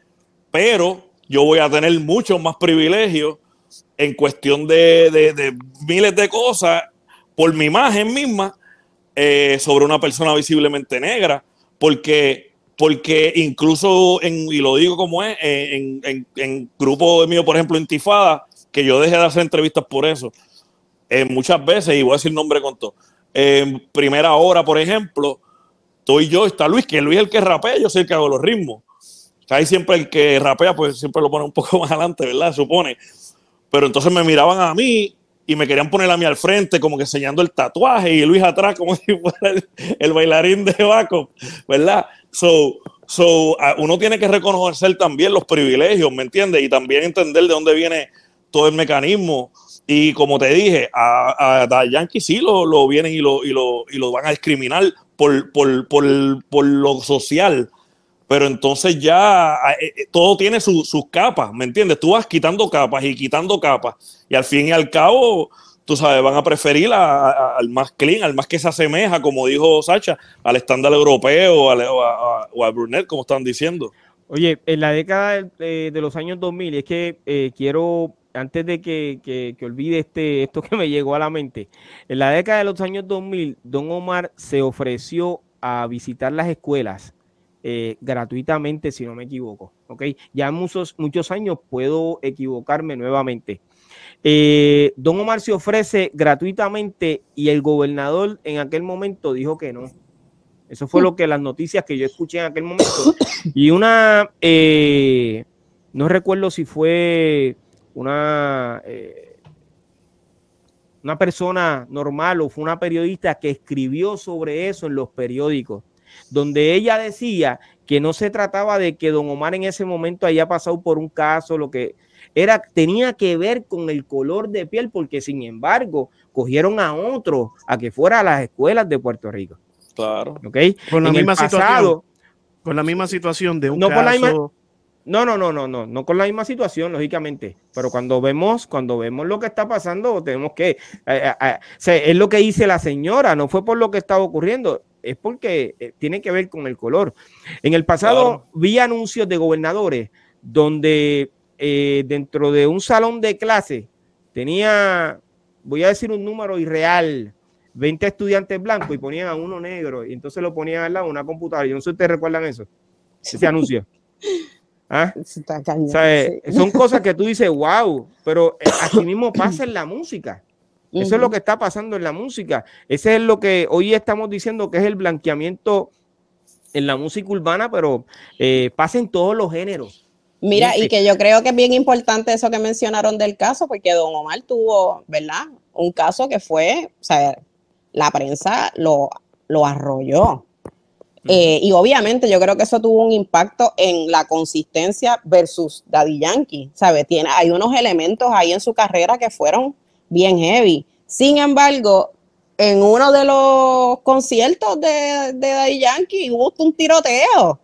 pero yo voy a tener muchos más privilegios en cuestión de, de miles de cosas por mi imagen misma eh, sobre una persona visiblemente negra, porque, porque incluso, en, y lo digo como es, en, en, en grupo mío, por ejemplo, Intifada, que yo dejé de hacer entrevistas por eso, eh, muchas veces, y voy a decir nombre con todo, en primera hora, por ejemplo, estoy yo, está Luis, que Luis es el que rapea, yo soy el que hago los ritmos. Ahí siempre el que rapea, pues siempre lo pone un poco más adelante, ¿verdad? Supone. Pero entonces me miraban a mí y me querían poner a mí al frente, como que enseñando el tatuaje, y Luis atrás, como si fuera el, bailarín de Baco, ¿verdad? So, so, uno tiene que reconocer también los privilegios, ¿me entiendes? Y también entender de dónde viene todo el mecanismo. Y como te dije, a, a, Yankee sí lo, lo vienen y lo, y, lo, y lo van a discriminar por, por, por, por lo social pero entonces ya eh, eh, todo tiene sus capas, ¿me entiendes? Tú vas quitando capas y quitando capas y al fin y al cabo, tú sabes, van a preferir al más clean, al más que se asemeja, como dijo Sacha, al estándar europeo o, a, o a, Brunet, como están diciendo. Oye, en la década de, los años 2000, es que eh, quiero, antes de que, que, olvide este, esto que me llegó a la mente, en la década de los años 2000, Don Omar se ofreció a visitar las escuelas eh, gratuitamente, si no me equivoco. ¿ok? Ya muchos, muchos años puedo equivocarme nuevamente. Eh, Don Omar se ofrece gratuitamente y el gobernador en aquel momento dijo que no. Eso fue lo que las noticias que yo escuché en aquel momento. Y una, eh, no recuerdo si fue una, una persona normal o fue una periodista que escribió sobre eso en los periódicos donde ella decía que no se trataba de que don Omar en ese momento haya pasado por un caso, lo que era, tenía que ver con el color de piel, porque sin embargo, cogieron a otro a que fuera a las escuelas de Puerto Rico. Claro. ¿Ok? Con la misma situación. Con la misma situación de un no caso. No, no, no, no, no, no con la misma situación, lógicamente. Pero cuando vemos, cuando vemos lo que está pasando, tenemos que, eh, eh, eh, es lo que dice la señora, no fue por lo que estaba ocurriendo es porque eh, tiene que ver con el color. En el pasado vi anuncios de gobernadores donde eh, dentro de un salón de clase tenía, voy a decir un número irreal, 20 estudiantes blancos y ponían a uno negro y entonces lo ponían al lado de una computadora. Yo no sé si ustedes recuerdan eso, ese anuncio. ¿Ah? Son cosas que tú dices, wow, pero eh, así mismo pasa en la música. Eso es lo que está pasando en la música. Ese es lo que hoy estamos diciendo que es el blanqueamiento en la música urbana, pero eh, pasa en todos los géneros. Mira, y que yo creo que es bien importante eso que mencionaron del caso, porque Don Omar tuvo, ¿verdad? Un caso que fue, o sea, la prensa lo, lo arrolló. Eh, y obviamente yo creo que eso tuvo un impacto en la consistencia versus Daddy Yankee, ¿sabes? Tiene, hay unos elementos ahí en su carrera que fueron bien heavy. Sin embargo, en uno de los conciertos de, de Daddy Yankee hubo un tiroteo.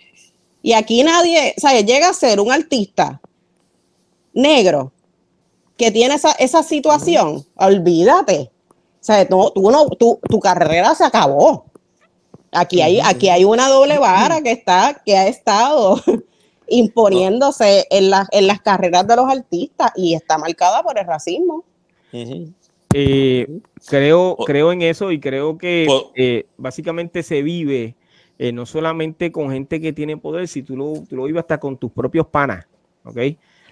Y aquí nadie, sea, llega a ser un artista negro que tiene esa, situación, olvídate. O sea, tú, tu, carrera se acabó. Aquí hay, aquí hay una doble vara que está, que ha estado imponiéndose en, en las carreras de los artistas y está marcada por el racismo. Eh, creo, creo en eso y creo que eh, básicamente se vive eh, no solamente con gente que tiene poder, si tú lo, tú lo vives hasta con tus propios panas, ¿ok?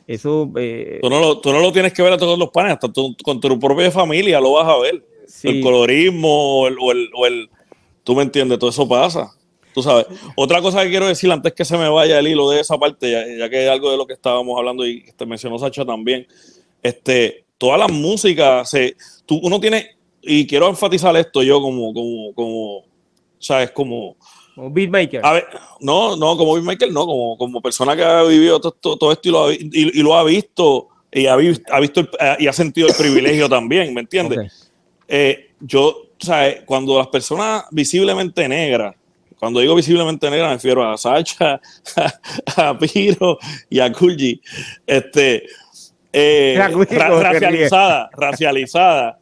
Eso... tú, no lo, tú, no lo, tienes que ver a todos los panas, hasta con tu propia familia lo vas a ver. El colorismo o el, o el, Tú me entiendes, todo eso pasa. Tú sabes. Otra cosa que quiero decir antes que se me vaya el hilo de esa parte, ya, ya que es algo de lo que estábamos hablando y te mencionó Sacha también. Este, todas las músicas, se, tú, uno tiene, y quiero enfatizar esto yo como, como, como, ¿sabes? Como... Como beatmaker. A ver, no, no, como beatmaker, no, como, como persona que ha vivido todo, todo, esto y lo, ha, y, lo, ha, visto y ha, ha visto eh, y ha sentido el privilegio también, ¿me entiendes? Eh, yo, ¿sabes? Cuando las personas visiblemente negras, cuando digo visiblemente negras me refiero a Sacha, a, a Piro y a Kulji, este, eh, racializada, racializada.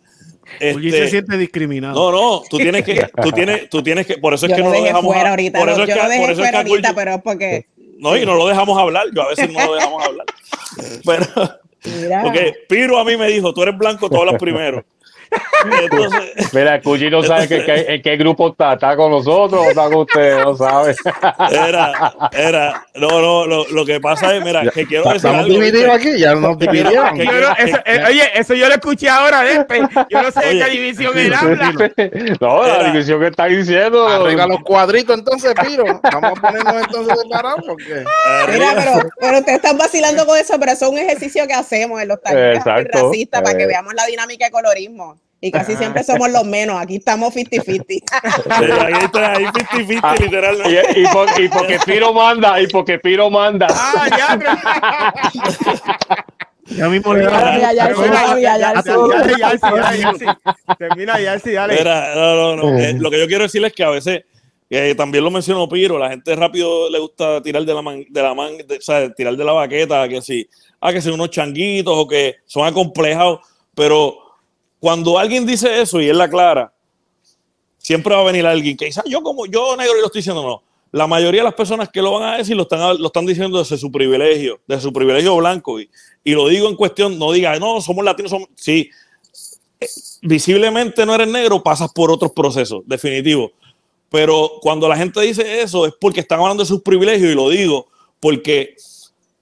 Este, se siente discriminado. No, no, tú tienes que, tú tienes, tú tienes que, por eso es que no lo dejamos fuera ahorita, por eso es que, por eso es que ahorita, pero porque no, y no lo dejamos hablar, yo a veces no lo dejamos hablar. Pero, porque Piro a mí me dijo, tú eres blanco, tú hablas primero. Mira, Cuchi no sabe en qué grupo está, está con nosotros o está con usted, no sabe. Era, era, no, no, lo, lo que pasa es, mira, que quiero decir Estamos divididos aquí, ya nos dividieron. Eh, oye, eso yo lo escuché ahora, de yo no sé de qué división él habla. No, la división que está diciendo. Arriba los cuadritos entonces, Piro. Vamos a ponernos entonces separados porque... Mira, pero, pero ustedes están vacilando con eso, pero eso es un ejercicio que hacemos en los talleres racistas para que eh. veamos la dinámica de colorismo. Y casi siempre somos los menos. Aquí estamos 50-50. ahí está, ahí 50-50, ah, literalmente. Y, y, y, porque Piro manda, y porque Piro manda. Ah, ya, Ya mismo le ya, ya, Termina ya, sí, dale. Mira, no, no, no. Eh, lo que yo quiero decirles es que a veces, eh, también lo mencionó Piro, la gente rápido le gusta tirar de la man, de la man, o sea, tirar de la baqueta, que sí, ah, que son unos changuitos o que son acomplejados, pero cuando alguien dice eso y él la clara, siempre va a venir alguien que dice, ah, yo como yo negro y lo estoy diciendo, no. La mayoría de las personas que lo van a decir lo están, diciendo desde su privilegio, desde su privilegio blanco. Y, y lo digo en cuestión, no diga, no, somos latinos, somos... Sí, visiblemente no eres negro, pasas por otros procesos, definitivo. Pero cuando la gente dice eso es porque están hablando de sus privilegios y lo digo porque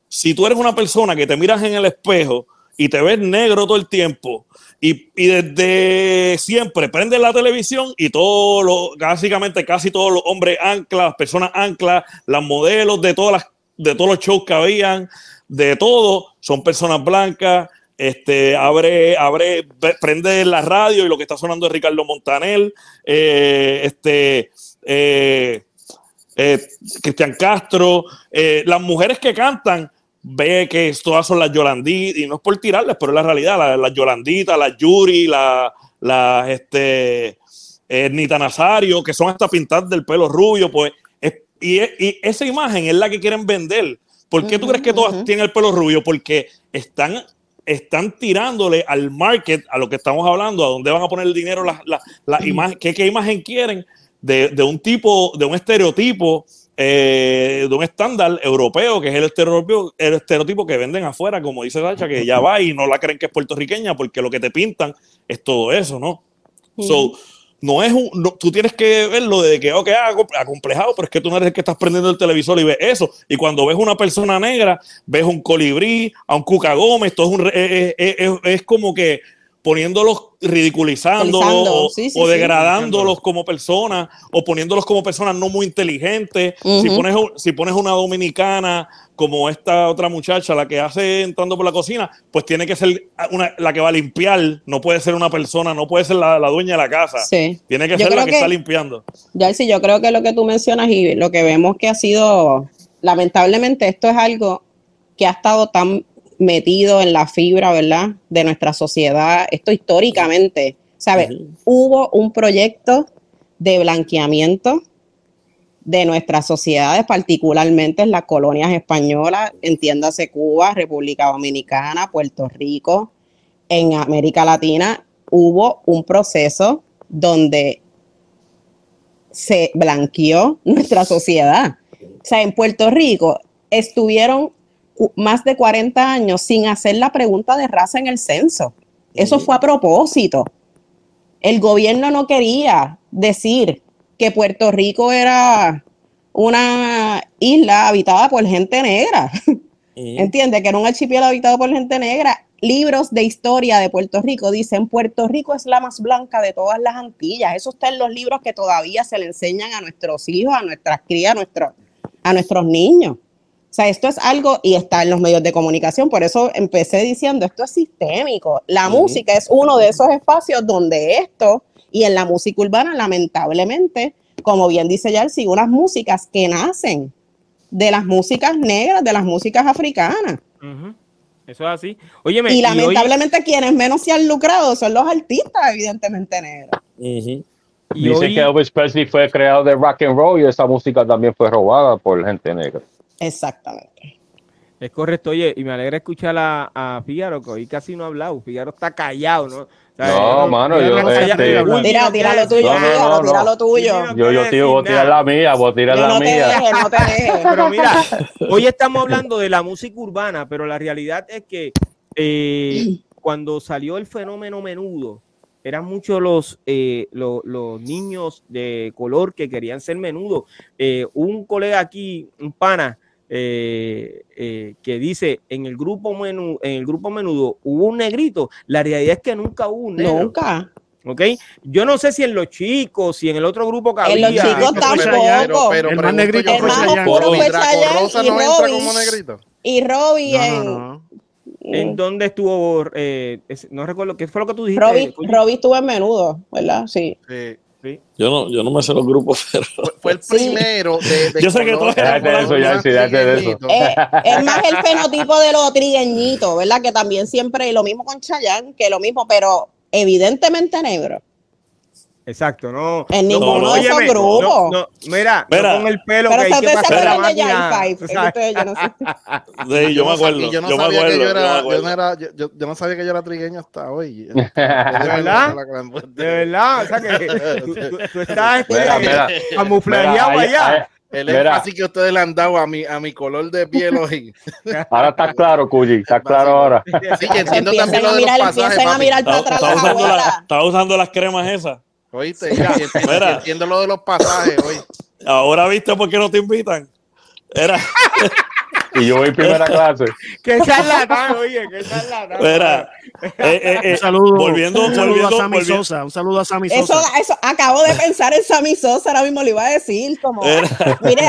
si tú eres una persona que te miras en el espejo y te ves negro todo el tiempo y, desde siempre prende la televisión y todo lo, básicamente casi todos los hombres anclas, las personas anclas, las modelos de todas las, de todos los shows que habían, de todo, son personas blancas. Este, abre, abre, prende la radio y lo que está sonando es Ricardo Montanel, eh, este, eh, eh, Cristian Castro, las mujeres que cantan ve que todas son las Yolanditas, y no es por tirarles, pero es la realidad, las, Yolanditas, las Yuri, las la, este, eh, Nita Nazario, que son hasta pintadas del pelo rubio, pues, y, esa imagen es la que quieren vender. ¿Por qué tú crees que todas tienen el pelo rubio? Porque están, están tirándole al market, a lo que estamos hablando, a dónde van a poner el dinero, la, la, imagen, ¿qué, imagen quieren de, de un tipo, de un estereotipo eh, de un estándar europeo, que es el estereotipo, el estereotipo que venden afuera, como dice Sacha, que ya va y no la creen que es puertorriqueña, porque lo que te pintan es todo eso, ¿no? So, no es un, tú tienes que verlo de que, ok, ah, acomplejado, pero es que tú no eres el que estás prendiendo el televisor y ves eso. Y cuando ves una persona negra, ves un colibrí, a un Cuca Gómez, todo es, un, es, es como que poniéndolos, ridiculizándolos o, degradándolos como personas o poniéndolos como personas no muy inteligentes. si, pones, si pones una dominicana como esta otra muchacha, la que hace entrando por la cocina, pues tiene que ser una, la que va a limpiar, no puede ser una persona, no puede ser la, dueña de la casa. Tiene que ser la que, está limpiando. Ya sí, yo creo que lo que tú mencionas y lo que vemos que ha sido, lamentablemente esto es algo que ha estado tan metido en la fibra, ¿verdad? De nuestra sociedad. Esto históricamente, ¿sabes? Hubo un proyecto de blanqueamiento de nuestras sociedades, particularmente en las colonias españolas, entiéndase Cuba, República Dominicana, Puerto Rico, en América Latina, hubo un proceso donde se blanqueó nuestra sociedad. O sea, en Puerto Rico estuvieron más de 40 años sin hacer la pregunta de raza en el censo. Eso fue a propósito. El gobierno no quería decir que Puerto Rico era una isla habitada por gente negra. ¿Entiende? Que era un archipiélago habitado por gente negra. Libros de historia de Puerto Rico dicen, Puerto Rico es la más blanca de todas las Antillas. Eso está en los libros que todavía se le enseñan a nuestros hijos, a nuestras crías, a, a nuestros niños. O sea, esto es algo y está en los medios de comunicación, por eso empecé diciendo, esto es sistémico. La música es uno de esos espacios donde esto, y en la música urbana, lamentablemente, como bien dice Yarsi, unas músicas que nacen de las músicas negras, de las músicas africanas. Eso es así. y lamentablemente quienes menos se han lucrado son los artistas, evidentemente negros. y Dice que Elvis Presley fue creado de rock and roll y esa música también fue robada por gente negra. Exactamente. Es correcto, oye, y me alegra escuchar a, a Figaro, que hoy casi no ha hablado. Figaro está callado, ¿no? no, mano, yo. Este, tira, tira lo tuyo, no, tira lo tuyo. Yo, yo, tío, voy a tirar la mía, voy a tirar la mía. no te dejes. Pero mira, hoy estamos hablando de la música urbana, pero la realidad es que eh, cuando salió el fenómeno menudo, eran muchos los, eh, los, niños de color que querían ser menudo. Eh, un colega aquí, un pana, eh, que dice en el grupo menú, en el grupo menudo hubo un negrito. La realidad es que nunca hubo un negro. Nunca. ¿Ok? Yo no sé si en los chicos, si en el otro grupo que En los chicos tampoco. Pero, el más negrito fue Y Robbie en, ¿En dónde estuvo? Eh, no recuerdo, ¿qué fue lo que tú dijiste? Robbie, estuvo en menudo, ¿verdad? Sí. sí. Yo no, yo no me sé los grupos, pero. Fue, el primero de, Yo sé que tú eso, ya, sí, de eso. Eh, es más el fenotipo de los trigueñitos, ¿verdad? Que también siempre, lo mismo con Chayanne, que lo mismo, pero evidentemente negro. Exacto, no. En ninguno de esos grupos. No, mira, mira. con el pelo pero que hay que pasar la máquina. yo, no sí, yo me acuerdo. Yo no, sabía que yo era, yo, no era yo, yo, no sabía que yo era trigueño hasta hoy. ¿De verdad? De verdad, o sea que tú, tú, estás este, camuflajeado allá. El énfasis que ustedes le han dado a mi, a mi color de piel hoy. Ahora está claro, Cuyi, está claro ahora. Sí, que entiendo también lo de los pasajes. A mirar para atrás estaba usando las cremas esas. Oíste, ya, entiendo, lo de los pasajes, hoy. Ahora viste por qué no te invitan. Era. y yo voy primera clase. Qué charlatán, oye, qué charlatán. Era. Eh, eh, eh, un saludo, volviendo, un saludo a Sammy Sosa, un saludo a Sammy Sosa. Eso, eso, acabo de pensar en Sammy Sosa, ahora mismo le iba a decir, como, mire,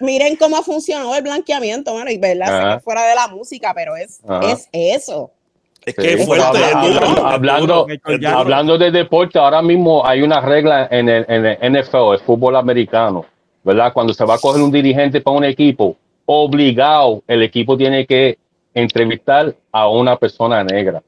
miren cómo funcionó el blanqueamiento, bueno, y verdad, fuera de la música, pero es, es eso. Es que es fuerte. hablando, hablando de deporte, ahora mismo hay una regla en el, en el NFL, el fútbol americano, ¿verdad? Cuando se va a coger un dirigente para un equipo, obligado, el equipo tiene que entrevistar a una persona negra.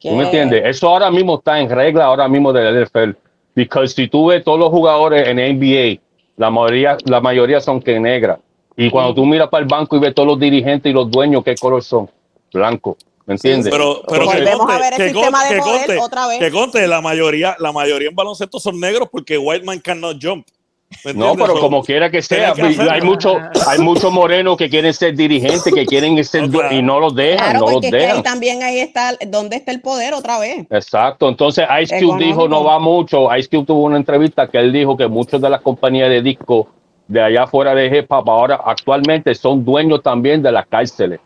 ¿Tú me entiendes? Eso ahora mismo está en regla, ahora mismo del NFL. Porque si tú ves todos los jugadores en NBA, la mayoría, la mayoría son que negras. Y cuando tú miras para el banco y ves todos los dirigentes y los dueños, ¿qué color son? Blanco. ¿Me entiendes? pero, pero que conte, que, conte, la mayoría, la mayoría en baloncesto son negros porque white man cannot jump. No, pero como quiera que sea, hay muchos hay muchos morenos que quieren ser dirigentes, que quieren ser y no los dejan, no los dejan. ahí también ahí está, ¿dónde está el poder otra vez? Exacto, entonces Ice Cube dijo no va mucho, Ice Cube tuvo una entrevista que él dijo que muchas de las compañías de disco de allá afuera de hip hop ahora actualmente son dueños también de las cárceles.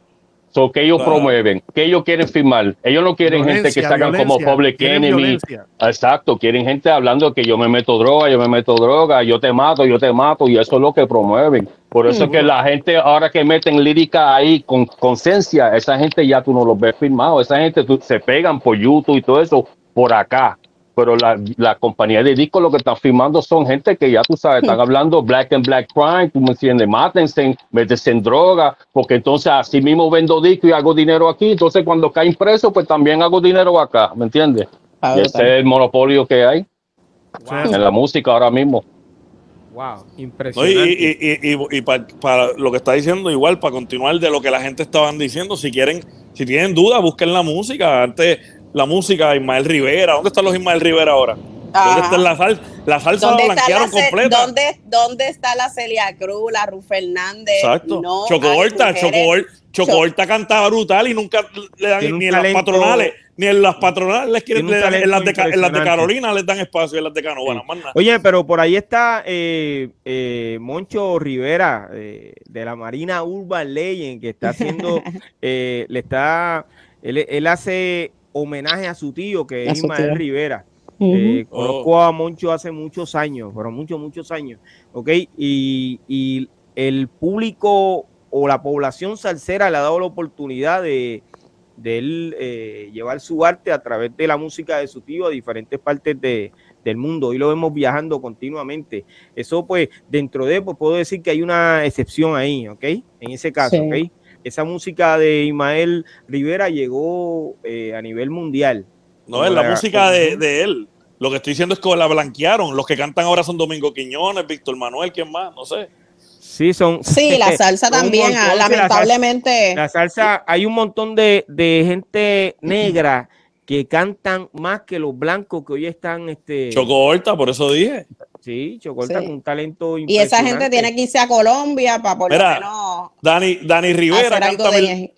So, que ellos promueven? que ellos quieren firmar? Ellos no quieren gente que salgan como public enemy. Exacto, quieren gente hablando que yo me meto droga, yo me meto droga, yo te mato, yo te mato, y eso es lo que promueven. Por eso es que la gente ahora que meten lírica ahí con conciencia, esa gente ya tú no los ves firmados, esa gente se pegan por YouTube y todo eso por acá pero la, la, compañía de discos lo que están firmando son gente que ya tú sabes, están hablando black and black crime, tú me entiendes, mátense, métese en droga, porque entonces así mismo vendo discos y hago dinero aquí, entonces cuando caen presos, pues también hago dinero acá, ¿me entiendes? ese es el monopolio que hay en la música ahora mismo. Wow, impresionante. y, y, y, para, para, lo que está diciendo, igual, para continuar de lo que la gente estaban diciendo, si quieren, si tienen dudas, busquen la música. Antes la música de Ismael Rivera. ¿Dónde están los Ismael Rivera ahora? ¿Dónde está la salsa? La salsa la blanquearon completa. ¿dónde, ¿Dónde está la Celia Cruz, la Ruth Fernández? Exacto. No Chocohorta, Chocohorta, cantaba brutal y nunca le dan ni en las patronales, ni en las patronales les quieren, en, las de, en, las de, Carolina les dan espacio, en las de Canovana. Sí. Oye, pero por ahí está eh, eh, Moncho Rivera eh, de la Marina Urban Legend que está haciendo, le está, él, él hace homenaje a su tío, que es Ismael Rivera. Eh, conozco oh. a Moncho hace muchos años, pero muchos, muchos años, ¿ok? Y, el público o la población salsera le ha dado la oportunidad de, él eh, llevar su arte a través de la música de su tío a diferentes partes del mundo. Y lo vemos viajando continuamente. Eso, pues, dentro de, pues puedo decir que hay una excepción ahí, ¿ok? En ese caso, ¿ok? Esa música de Ismael Rivera llegó eh, a nivel mundial. No, es la, música de, él. Lo que estoy diciendo es que la blanquearon. Los que cantan ahora son Domingo Quiñones, Víctor Manuel, ¿quién más? No sé. Sí, son. Sí, la salsa también, lamentablemente. La salsa, hay un montón de, de gente negra que cantan más que los blancos que hoy están. Este... Choco Horta, por eso dije. Sí, Chocolta con un talento Y esa gente tiene que irse a Colombia para por lo menos Dani, Dani Rivera canta Dani,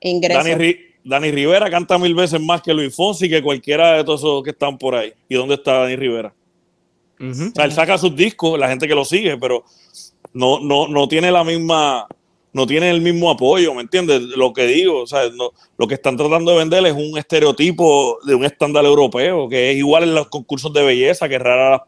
Dani Rivera canta mil veces más que Luis Fonsi que cualquiera de todos esos que están por ahí. ¿Y dónde está Dani Rivera? O sea, él saca sus discos, la gente que lo sigue, pero no, no, no tiene la misma, no tiene el mismo apoyo, ¿me entiendes? Lo que digo, o sea, lo que están tratando de vender es un estereotipo de un estándar europeo, que es igual en los concursos de belleza, que rara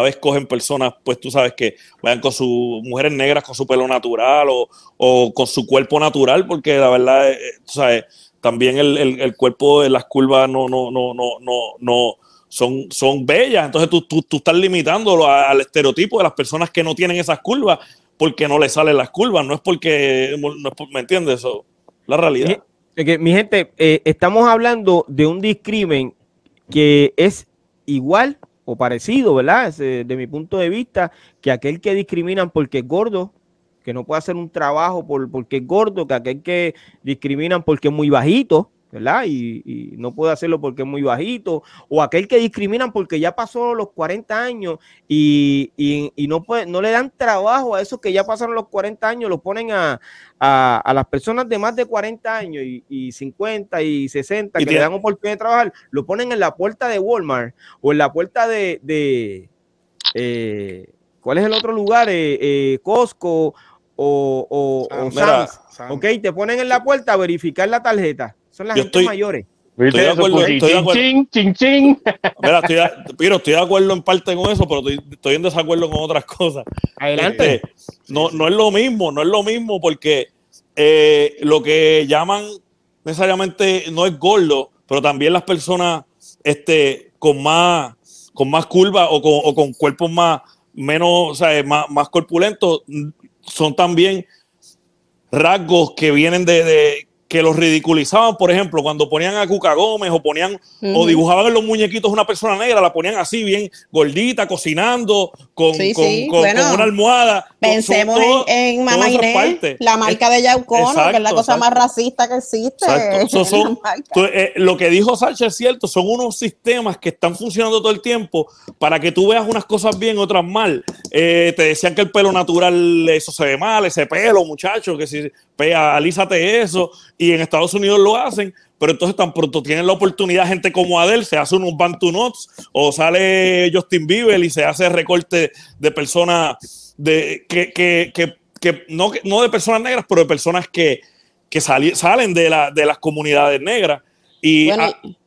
vez cogen personas, pues tú sabes que vayan con sus mujeres negras con su pelo natural o, con su cuerpo natural, porque la verdad, eh, tú sabes, también el, el, cuerpo de las curvas no, no, no, no, no, no son, son bellas. Entonces tú, tú, tú estás limitándolo al estereotipo de las personas que no tienen esas curvas porque no le salen las curvas, no es porque, ¿me entiendes? Eso, la realidad. mi gente, eh, estamos hablando de un discrimen que es igual o parecido, ¿verdad? Eh, de mi punto de vista, que aquel que discriminan porque es gordo, que no puede hacer un trabajo por, porque es gordo, que aquel que discriminan porque es muy bajito, ¿verdad? Y, no puede hacerlo porque es muy bajito, o aquel que discriminan porque ya pasó los 40 años y, no, puede, no le dan trabajo a esos que ya pasaron los 40 años, lo ponen a, las personas de más de 40 años y, 50 y 60 que le dan oportunidad de trabajar, lo ponen en la puerta de Walmart o en la puerta de, eh, ¿cuál es el otro lugar? Eh, eh, Costco o, o, Ok, te ponen en la puerta a verificar la tarjeta son las gente mayores. Estoy de acuerdo, estoy de acuerdo. estoy, de acuerdo en parte con eso, pero estoy, en desacuerdo con otras cosas. Adelante. Este, no, no es lo mismo, no es lo mismo porque eh, lo que llaman necesariamente no es gordo, pero también las personas este, con más con más curvas o con, o con cuerpos más menos, o sea, más, más corpulentos son también rasgos que vienen de que los ridiculizaban, por ejemplo, cuando ponían a Cuca Gómez o ponían o dibujaban en los muñequitos una persona negra, la ponían así bien gordita, cocinando, con, una almohada. Pensemos en, en Mamá Inés, la marca de Yaucono, que es la cosa más racista que existe. Eh, lo que dijo Sánchez es cierto, son unos sistemas que están funcionando todo el tiempo para que tú veas unas cosas bien, otras mal. Eh, te decían que el pelo natural, eso se ve mal, ese pelo, muchacho, que si alízate eso y en Estados Unidos lo hacen, pero entonces tan pronto tienen la oportunidad gente como Adele, se hace unos Bantu Notes o sale Justin Bieber y se hace recorte de personas de, que, que, que, que no, no de personas negras, pero de personas que, que salen de, la, de las comunidades negras. Y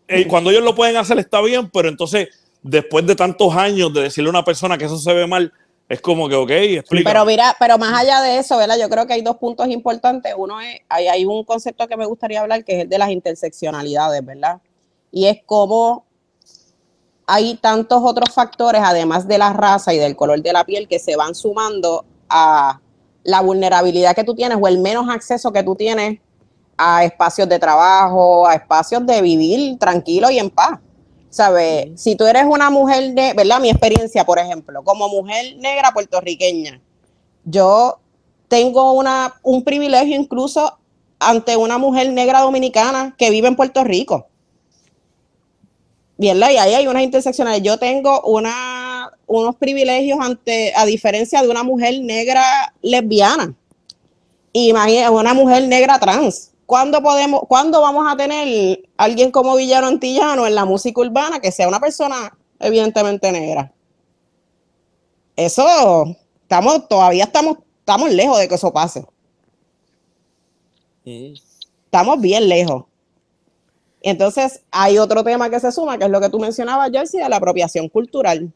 eh, cuando ellos lo pueden hacer está bien, pero entonces después de tantos años de decirle a una persona que eso se ve mal, es como que, ok, explica. Pero mira, pero más allá de eso, ¿verdad? Yo creo que hay dos puntos importantes. Uno es, hay, hay un concepto que me gustaría hablar que es el de las interseccionalidades, ¿verdad? Y es cómo hay tantos otros factores, además de la raza y del color de la piel, que se van sumando a la vulnerabilidad que tú tienes o el menos acceso que tú tienes a espacios de trabajo, a espacios de vivir tranquilo y en paz. ¿Sabes? Si tú eres una mujer de, ¿verdad? Mi experiencia, por ejemplo, como mujer negra puertorriqueña, yo tengo una, un privilegio incluso ante una mujer negra dominicana que vive en Puerto Rico. Bien, y ahí hay unas interseccionales. Yo tengo una, unos privilegios ante, a diferencia de una mujer negra lesbiana. Imagínate, una mujer negra trans. ¿Cuándo podemos, cuándo vamos a tener alguien como Villano Antillano en la música urbana que sea una persona evidentemente negra? Eso, estamos, todavía estamos, estamos lejos de que eso pase. Estamos bien lejos. Entonces, hay otro tema que se suma, que es lo que tú mencionabas, Jersey, de la apropiación cultural.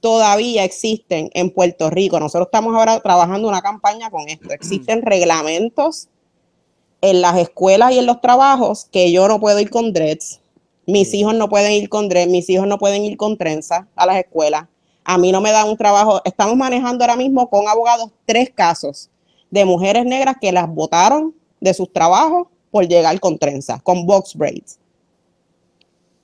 Todavía existen en Puerto Rico, nosotros estamos ahora trabajando una campaña con esto, existen reglamentos en las escuelas y en los trabajos que yo no puedo ir con dreads, mis hijos no pueden ir con dreads, mis hijos no pueden ir con trenza a las escuelas. A mí no me dan un trabajo. Estamos manejando ahora mismo con abogados tres casos de mujeres negras que las votaron de sus trabajos por llegar con trenza, con box braids.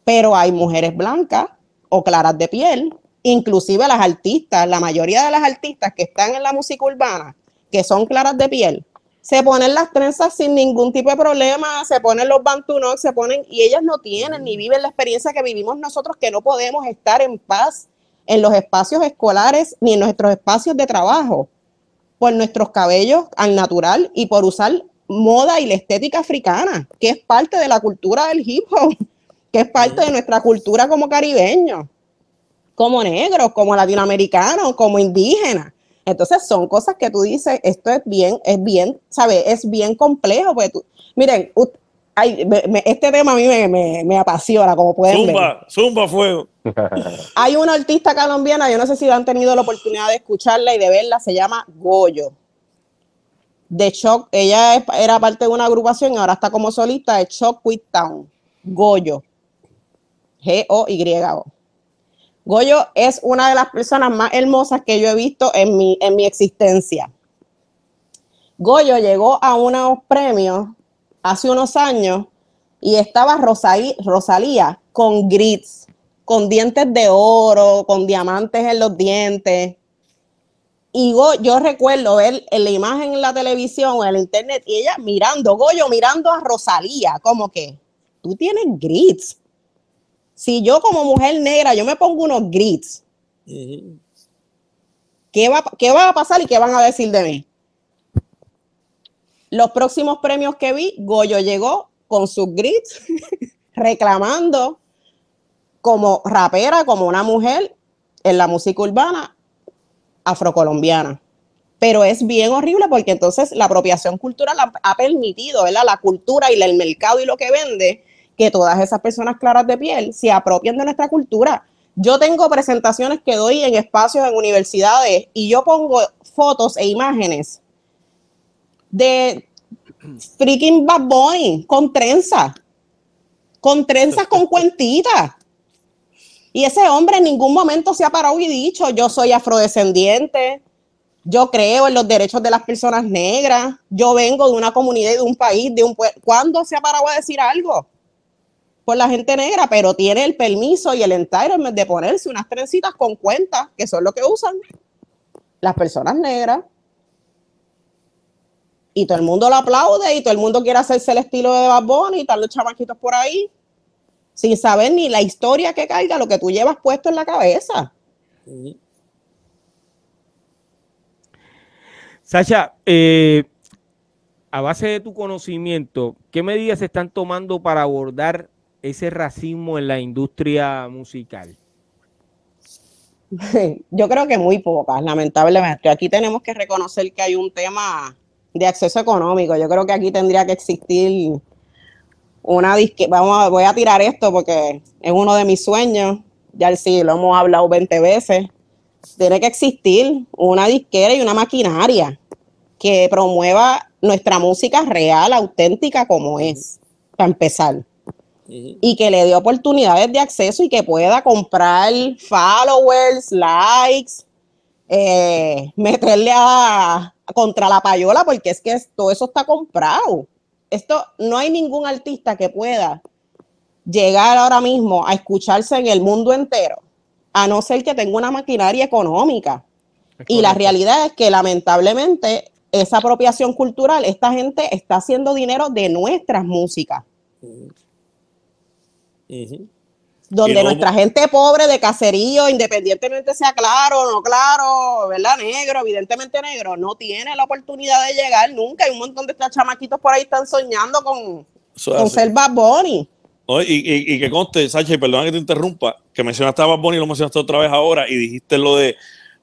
Pero hay mujeres blancas o claras de piel, inclusive las artistas, la mayoría de las artistas que están en la música urbana, que son claras de piel, se ponen las trenzas sin ningún tipo de problema, se ponen los bantunos, se ponen, y ellas no tienen ni viven la experiencia que vivimos nosotros, que no podemos estar en paz en los espacios escolares ni en nuestros espacios de trabajo por nuestros cabellos al natural y por usar moda y la estética africana, que es parte de la cultura del hip hop, que es parte de nuestra cultura como caribeños, como negros, como latinoamericanos, como indígenas. Entonces son cosas que tú dices, esto es bien, es bien, ¿sabes? Es bien complejo. Porque tú, miren, este tema a mí me, apasiona, como pueden zumba, ver. Zumba, fuego. Hay una artista colombiana, yo no sé si han tenido la oportunidad de escucharla y de verla, se llama Goyo. De Shock, ella era parte de una agrupación y ahora está como solista de Shock Quit Town. Goyo. G-O-Y-O. Goyo es una de las personas más hermosas que yo he visto en mi, en mi existencia. Goyo llegó a unos premios hace unos años y estaba Rosalía con grits, con dientes de oro, con diamantes en los dientes. Y yo recuerdo ver en la imagen en la televisión en el internet y ella mirando, Goyo mirando a Rosalía, como que tú tienes grits si yo como mujer negra, yo me pongo unos grits, ¿qué, va, ¿qué va a pasar y qué van a decir de mí? Los próximos premios que vi, Goyo llegó con sus grits reclamando como rapera, como una mujer en la música urbana afrocolombiana. Pero es bien horrible porque entonces la apropiación cultural ha, permitido, ¿verdad? La cultura y el mercado y lo que vende que todas esas personas claras de piel se apropien de nuestra cultura. Yo tengo presentaciones que doy en espacios en universidades y yo pongo fotos e imágenes de freaking Bad Bunny con trenzas, con trenzas con cuentitas. Y ese hombre en ningún momento se ha parado y dicho, yo soy afrodescendiente, yo creo en los derechos de las personas negras, yo vengo de una comunidad y de un país, de un pueblo. ¿Cuándo se ha parado a decir algo? Por la gente negra, pero tiene el permiso y el entitlement de ponerse unas trencitas con cuentas, que son lo que usan las personas negras. Y todo el mundo lo aplaude y todo el mundo quiere hacerse el estilo de Bad y están los chamaquitos por ahí, sin saber ni la historia que caiga, lo que tú llevas puesto en la cabeza. Sasha, eh, a base de tu conocimiento, ¿qué medidas se están tomando para abordar ese racismo en la industria musical? Yo creo que muy pocas, lamentablemente. Aquí tenemos que reconocer que hay un tema de acceso económico. Yo creo que aquí tendría que existir una disque. Vamos voy a tirar esto porque es uno de mis sueños. Ya sí, lo hemos hablado 20 veces. Tiene que existir una disquera y una maquinaria que promueva nuestra música real, auténtica como es, para empezar y que le dé oportunidades de acceso y que pueda comprar followers, likes, eh, meterle a, contra la payola, porque es que todo eso está comprado. Esto no hay ningún artista que pueda llegar ahora mismo a escucharse en el mundo entero, a no ser que tenga una maquinaria económica. Y la realidad es que lamentablemente esa apropiación cultural, esta gente está haciendo dinero de nuestras músicas. Donde nuestra gente pobre de caserío, independientemente sea claro o no claro, ¿verdad? Negro, evidentemente negro, no tiene la oportunidad de llegar nunca. Hay un montón de estos chamaquitos por ahí están soñando con, con ser Bad Bunny. y, y, que conste, Sacha, y perdona que te interrumpa, que mencionaste a Bad Bunny, lo mencionaste otra vez ahora y dijiste lo de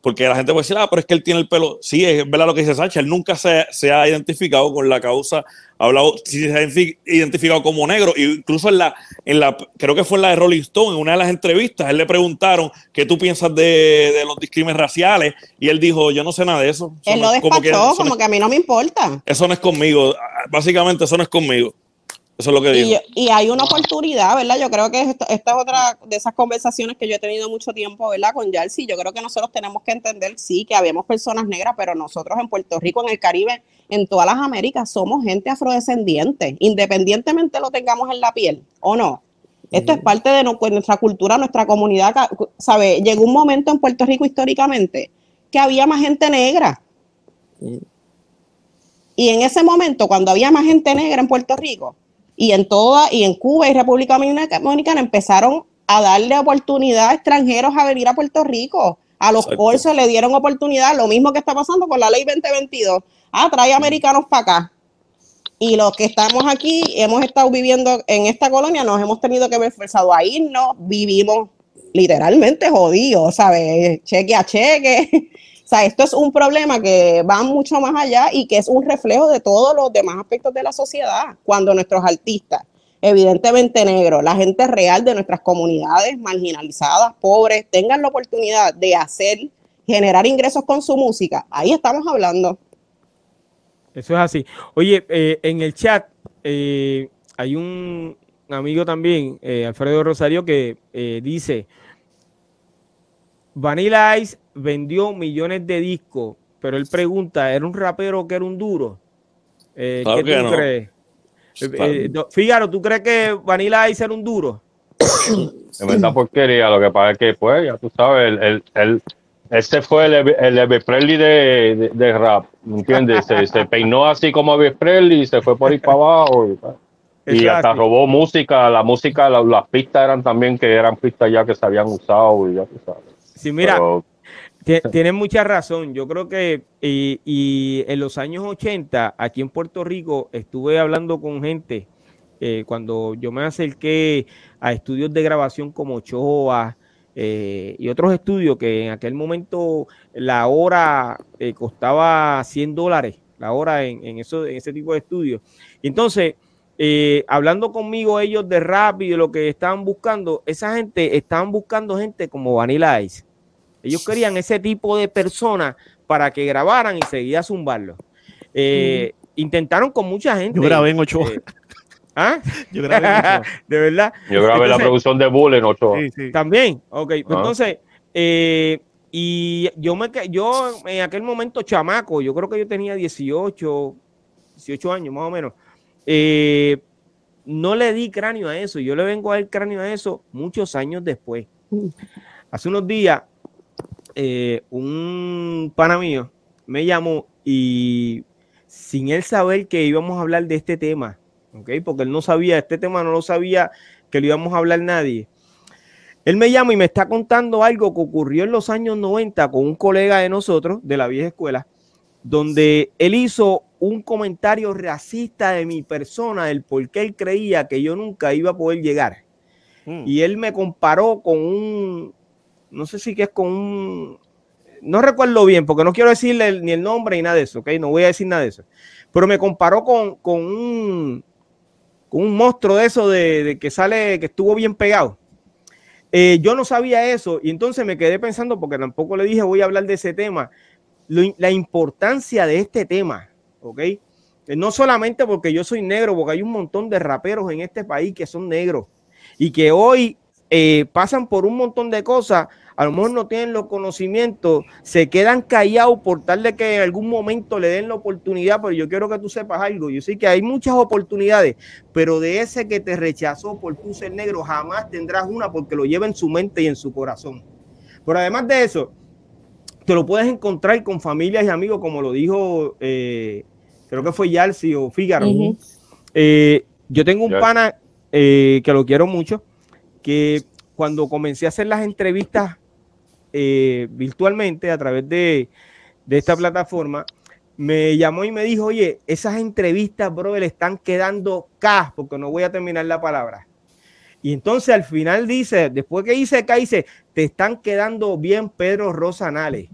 porque la gente puede decir, ah, pero es que él tiene el pelo. Sí, es verdad lo que dice Sánchez, él nunca se, se, ha identificado con la causa, ha hablado, sí se ha identificado como negro, incluso en la, en la, creo que fue en la de Rolling Stone, en una de las entrevistas, él le preguntaron qué tú piensas de, de los discrímenes raciales, y él dijo, yo no sé nada de eso. él lo despachó, como que a mí no me importa. Eso no es conmigo, básicamente eso no es conmigo. Eso es lo que digo. Y, hay una oportunidad, ¿verdad? Yo creo que esta, es otra de esas conversaciones que yo he tenido mucho tiempo, ¿verdad? Con Yalsi. Yo creo que nosotros tenemos que entender, sí, que habíamos personas negras, pero nosotros en Puerto Rico, en el Caribe, en todas las Américas, somos gente afrodescendiente, independientemente lo tengamos en la piel o no. Esto es parte de nuestra cultura, nuestra comunidad. ¿Sabe? Llegó un momento en Puerto Rico históricamente que había más gente negra. Y en ese momento, cuando había más gente negra en Puerto Rico, y en toda, y en Cuba y República Dominicana empezaron a darle oportunidad a extranjeros a venir a Puerto Rico. A los cursos le dieron oportunidad, lo mismo que está pasando con la ley 2022. Ah, trae americanos para acá. Y los que estamos aquí, hemos estado viviendo en esta colonia, nos hemos tenido que ver forzado a irnos, vivimos literalmente jodidos, ¿sabes? Cheque a cheque. Sea, esto es un problema que va mucho más allá y que es un reflejo de todos los demás aspectos de la sociedad. Cuando nuestros artistas, evidentemente negros, la gente real de nuestras comunidades marginalizadas, pobres, tengan la oportunidad de hacer, generar ingresos con su música, ahí estamos hablando. Eso es así. Oye, eh, en el chat eh, hay un amigo también, eh, Alfredo Rosario, que dice, Vanilla Ice vendió millones de discos, pero él pregunta, ¿era un rapero que era un duro? ¿Qué tú crees? Fíjaro, ¿tú crees que Vanilla Ice era un duro? Es verdad porquería, lo que pasa es que, pues, ya tú sabes, el, el, ese fue el, el Elvis Presley de, de, rap, ¿me entiendes? Se, se, peinó así como Elvis Presley y se fue por ahí para abajo. Y, hasta robó música, la música, las pistas eran también que eran pistas ya que se habían usado y ya tú sabes. Sí, mira, tienes mucha razón. Yo creo que y, en los años 80, aquí en Puerto Rico, estuve hablando con gente eh, cuando yo me acerqué a estudios de grabación como Choa eh, y otros estudios que en aquel momento la hora eh, costaba 100 dólares, la hora en, eso, en ese tipo de estudios. entonces, hablando conmigo ellos de rap y de lo que estaban buscando, esa gente estaban buscando gente como Vanilla Ice ellos querían ese tipo de personas para que grabaran y seguía zumbarlo. Eh, intentaron con mucha gente. Yo grabé en ocho eh, ¿Ah? Yo grabé en. De verdad. Yo grabé la producción de Bull en Ochoa. También. Ok. Ah. Entonces, eh, y yo me yo en aquel momento chamaco, yo creo que yo tenía 18, 18 años más o menos. no le di cráneo a eso. Yo le vengo a dar cráneo a eso muchos años después. Mm. Hace unos días eh, un pana mío me llamó y sin él saber que íbamos a hablar de este tema, ¿ok? Porque él no sabía, este tema no lo sabía que lo íbamos a hablar nadie. Él me llama y me está contando algo que ocurrió en los años 90 con un colega de nosotros de la vieja escuela, donde él hizo un comentario racista de mi persona, del por qué él creía que yo nunca iba a poder llegar. Mm. Y él me comparó con un, no sé si que es con un, no recuerdo bien, porque no quiero decirle ni el nombre ni nada de eso, ¿ok? No voy a decir nada de eso. Pero me comparó con, con, un, con un monstruo de eso, de, que sale, que estuvo bien pegado. Eh, yo no sabía eso y entonces me quedé pensando, porque tampoco le dije voy a hablar de ese tema, la importancia de este tema, ¿ok? Eh, no solamente porque yo soy negro, porque hay un montón de raperos en este país que son negros y que hoy eh, pasan por un montón de cosas a lo mejor no tienen los conocimientos, se quedan callados por tal de que en algún momento le den la oportunidad, pero yo quiero que tú sepas algo, yo sé que hay muchas oportunidades, pero de ese que te rechazó por tu ser negro, jamás tendrás una porque lo lleva en su mente y en su corazón. Pero además de eso, te lo puedes encontrar con familias y amigos, como lo dijo, eh, creo que fue Yalsi o Fígaro. Eh, yo tengo un pana eh, que lo quiero mucho, que cuando comencé a hacer las entrevistas eh, virtualmente a través de, esta plataforma, me llamó y me dijo, oye, esas entrevistas, bro, le están quedando K, porque no voy a terminar la palabra. Y entonces al final dice, después que hice K, dice, te están quedando bien Pedro Rosanales.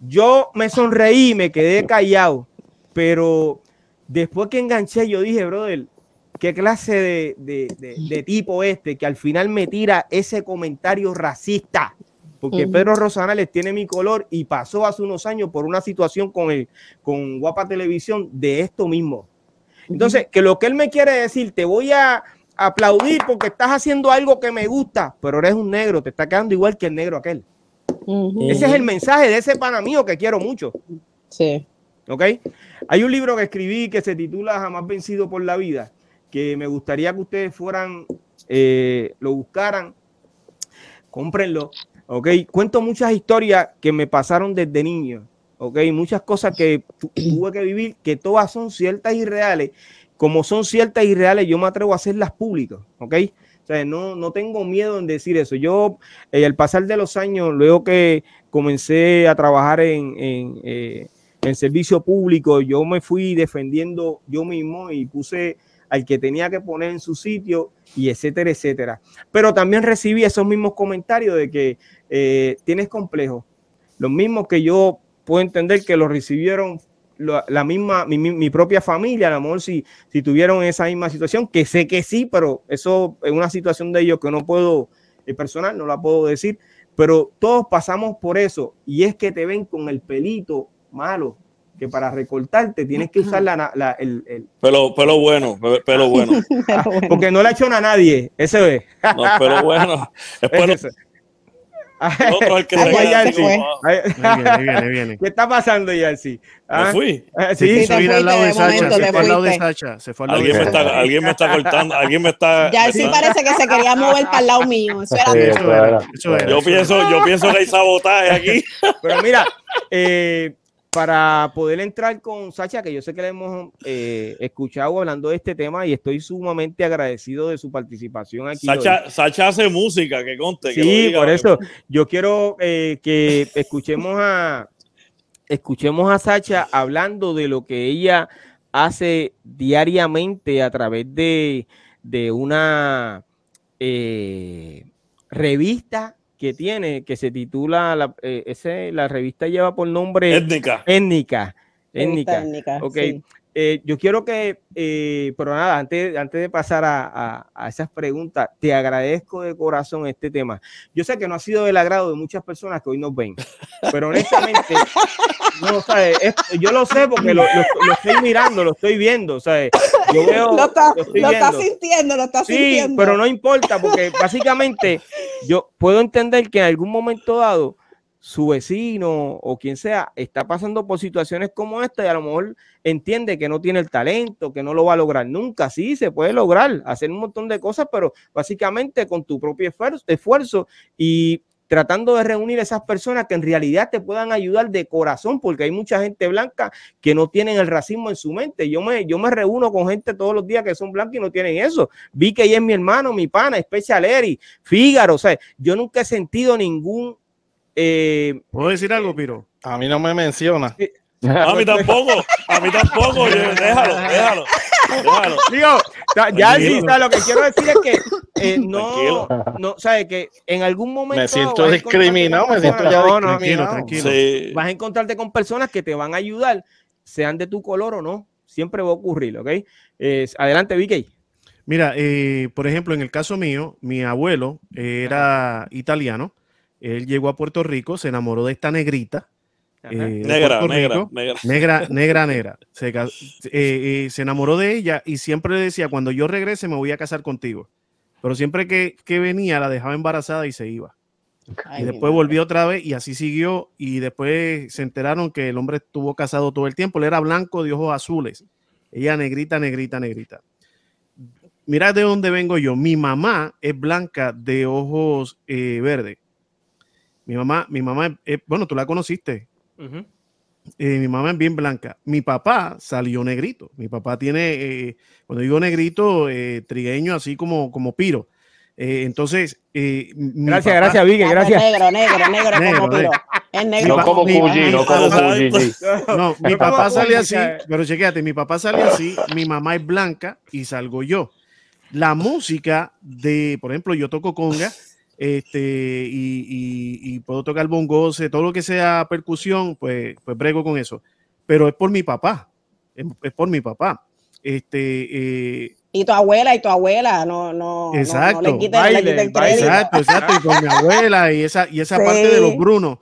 Yo me sonreí, me quedé callado, pero después que enganché, yo dije, brother, ¿qué clase de, de tipo este que al final me tira ese comentario racista? porque Pedro Rosanales tiene mi color y pasó hace unos años por una situación con, el, con Guapa Televisión de esto mismo. Entonces, que lo que él me quiere decir, te voy a aplaudir porque estás haciendo algo que me gusta, pero eres un negro, te está quedando igual que el negro aquel. Ese es el mensaje de ese pana mío que quiero mucho. Sí. ¿Ok? Hay un libro que escribí que se titula Jamás vencido por la vida, que me gustaría que ustedes fueran, eh, lo buscaran, cómprenlo ¿ok? Cuento muchas historias que me pasaron desde niño, ¿ok? Muchas cosas que tuve que vivir, que todas son ciertas y reales. Como son ciertas y reales, yo me atrevo a hacerlas públicas, ¿ok? O sea, no, no tengo miedo en decir eso. Yo, eh, al pasar de los años, luego que comencé a trabajar en, en, eh, en servicio público, yo me fui defendiendo yo mismo y puse al que tenía que poner en su sitio y etcétera, etcétera. Pero también recibí esos mismos comentarios de que eh, tienes complejo. Los mismos que yo puedo entender que lo recibieron la, misma, mi, propia familia, a lo si, si tuvieron esa misma situación, que sé que sí, pero eso es una situación de ellos que no puedo, eh, personal, no la puedo decir, pero todos pasamos por eso y es que te ven con el pelito malo, que para recortarte tienes que usar la, la el, el, Pelo, pelo bueno, pelo bueno. Porque no le ha hecho a nadie, ese es. No, pero bueno. Es Otro el que ¿Qué está pasando, Yancy? ¿Ah? ¿Me fui? Ah, sí, se fue al lado de Sacha. Se fue al lado de Sacha. Se fue al lado ¿Alguien, me está, alguien me está cortando. Alguien me está. Yancy parece que se quería mover para el lado mío. Eso era. eso era, eso era yo, pienso, yo pienso que hay sabotaje aquí. Pero mira, eh, para poder entrar con Sacha, que yo sé que le hemos eh, escuchado hablando de este tema y estoy sumamente agradecido de su participación aquí. Sacha, hace música, que conte. Sí, por eso yo quiero eh, que escuchemos a, escuchemos a Sacha hablando de lo que ella hace diariamente a través de, una eh, revista que tiene, que se titula, la, eh, ese, la revista lleva por nombre Étnica. Étnica. Étnica. Ok. Eh, yo quiero que, eh, pero nada, antes, antes de pasar a, esas preguntas, te agradezco de corazón este tema. Yo sé que no ha sido del agrado de muchas personas que hoy nos ven, pero honestamente, no, ¿sabes? yo lo sé porque lo, estoy mirando, lo estoy viendo, ¿sabes? Yo veo, lo, está, lo, sintiendo, lo está sí, pero no importa porque básicamente yo puedo entender que en algún momento dado su vecino o quien sea está pasando por situaciones como esta y a lo mejor entiende que no tiene el talento, que no lo va a lograr nunca. Sí, se puede lograr, hacer un montón de cosas, pero básicamente con tu propio esfuerzo, y tratando de reunir esas personas que en realidad te puedan ayudar de corazón, porque hay mucha gente blanca que no tienen el racismo en su mente. Yo me, yo me reúno con gente todos los días que son blancos y no tienen eso. Vi que ella es mi hermano, mi pana, Special Eri, Fígaro, o sea, yo nunca he sentido ningún eh, ¿Puedo decir algo, Piro? A mí no me menciona. A mí tampoco, a mí tampoco, déjalo, déjalo. déjalo. Digo, ya sí, lo que quiero decir es que eh, no, no, sabes que en algún momento me siento discriminado, me siento ya no, tranquilo, tranquilo. Vas a encontrarte con personas que te van a ayudar, sean de tu color o no, siempre va a ocurrir, ¿ok? adelante, Vicky. Mira, eh, por ejemplo, en el caso mío, mi abuelo era italiano él llegó a Puerto Rico, se enamoró de esta negrita. Eh, negra, negra, negra, negra, negra, negra. Se, eh, eh, se, enamoró de ella y siempre decía, cuando yo regrese me voy a casar contigo. Pero siempre que, que venía la dejaba embarazada y se iba. y después volvió otra vez y así siguió. Y después se enteraron que el hombre estuvo casado todo el tiempo. Él era blanco de ojos azules. Ella negrita, negrita, negrita. Mira de dónde vengo yo. Mi mamá es blanca de ojos verdes mi mamá, mi mamá, bueno, tú la conociste. Eh, mi mamá es bien blanca. Mi papá salió negrito. Mi papá tiene, eh, cuando digo negrito, eh, trigueño, así como, como piro. entonces, gracias, gracias, Vicky, gracias. Negro, negro, negro, como piro. Es negro. No como Fuji, no como Fuji. No, mi papá sale así, pero chequéate, mi papá sale así, mi mamá es blanca y salgo yo. La música de, por ejemplo, yo toco conga este, y, puedo tocar bongose, todo lo que sea percusión, pues, pues brego con eso. Pero es por mi papá, es, por mi papá. Este, eh, y tu abuela y tu abuela, no, no, exacto, no, le Exacto, exacto, y con mi abuela y esa, y esa parte de los brunos.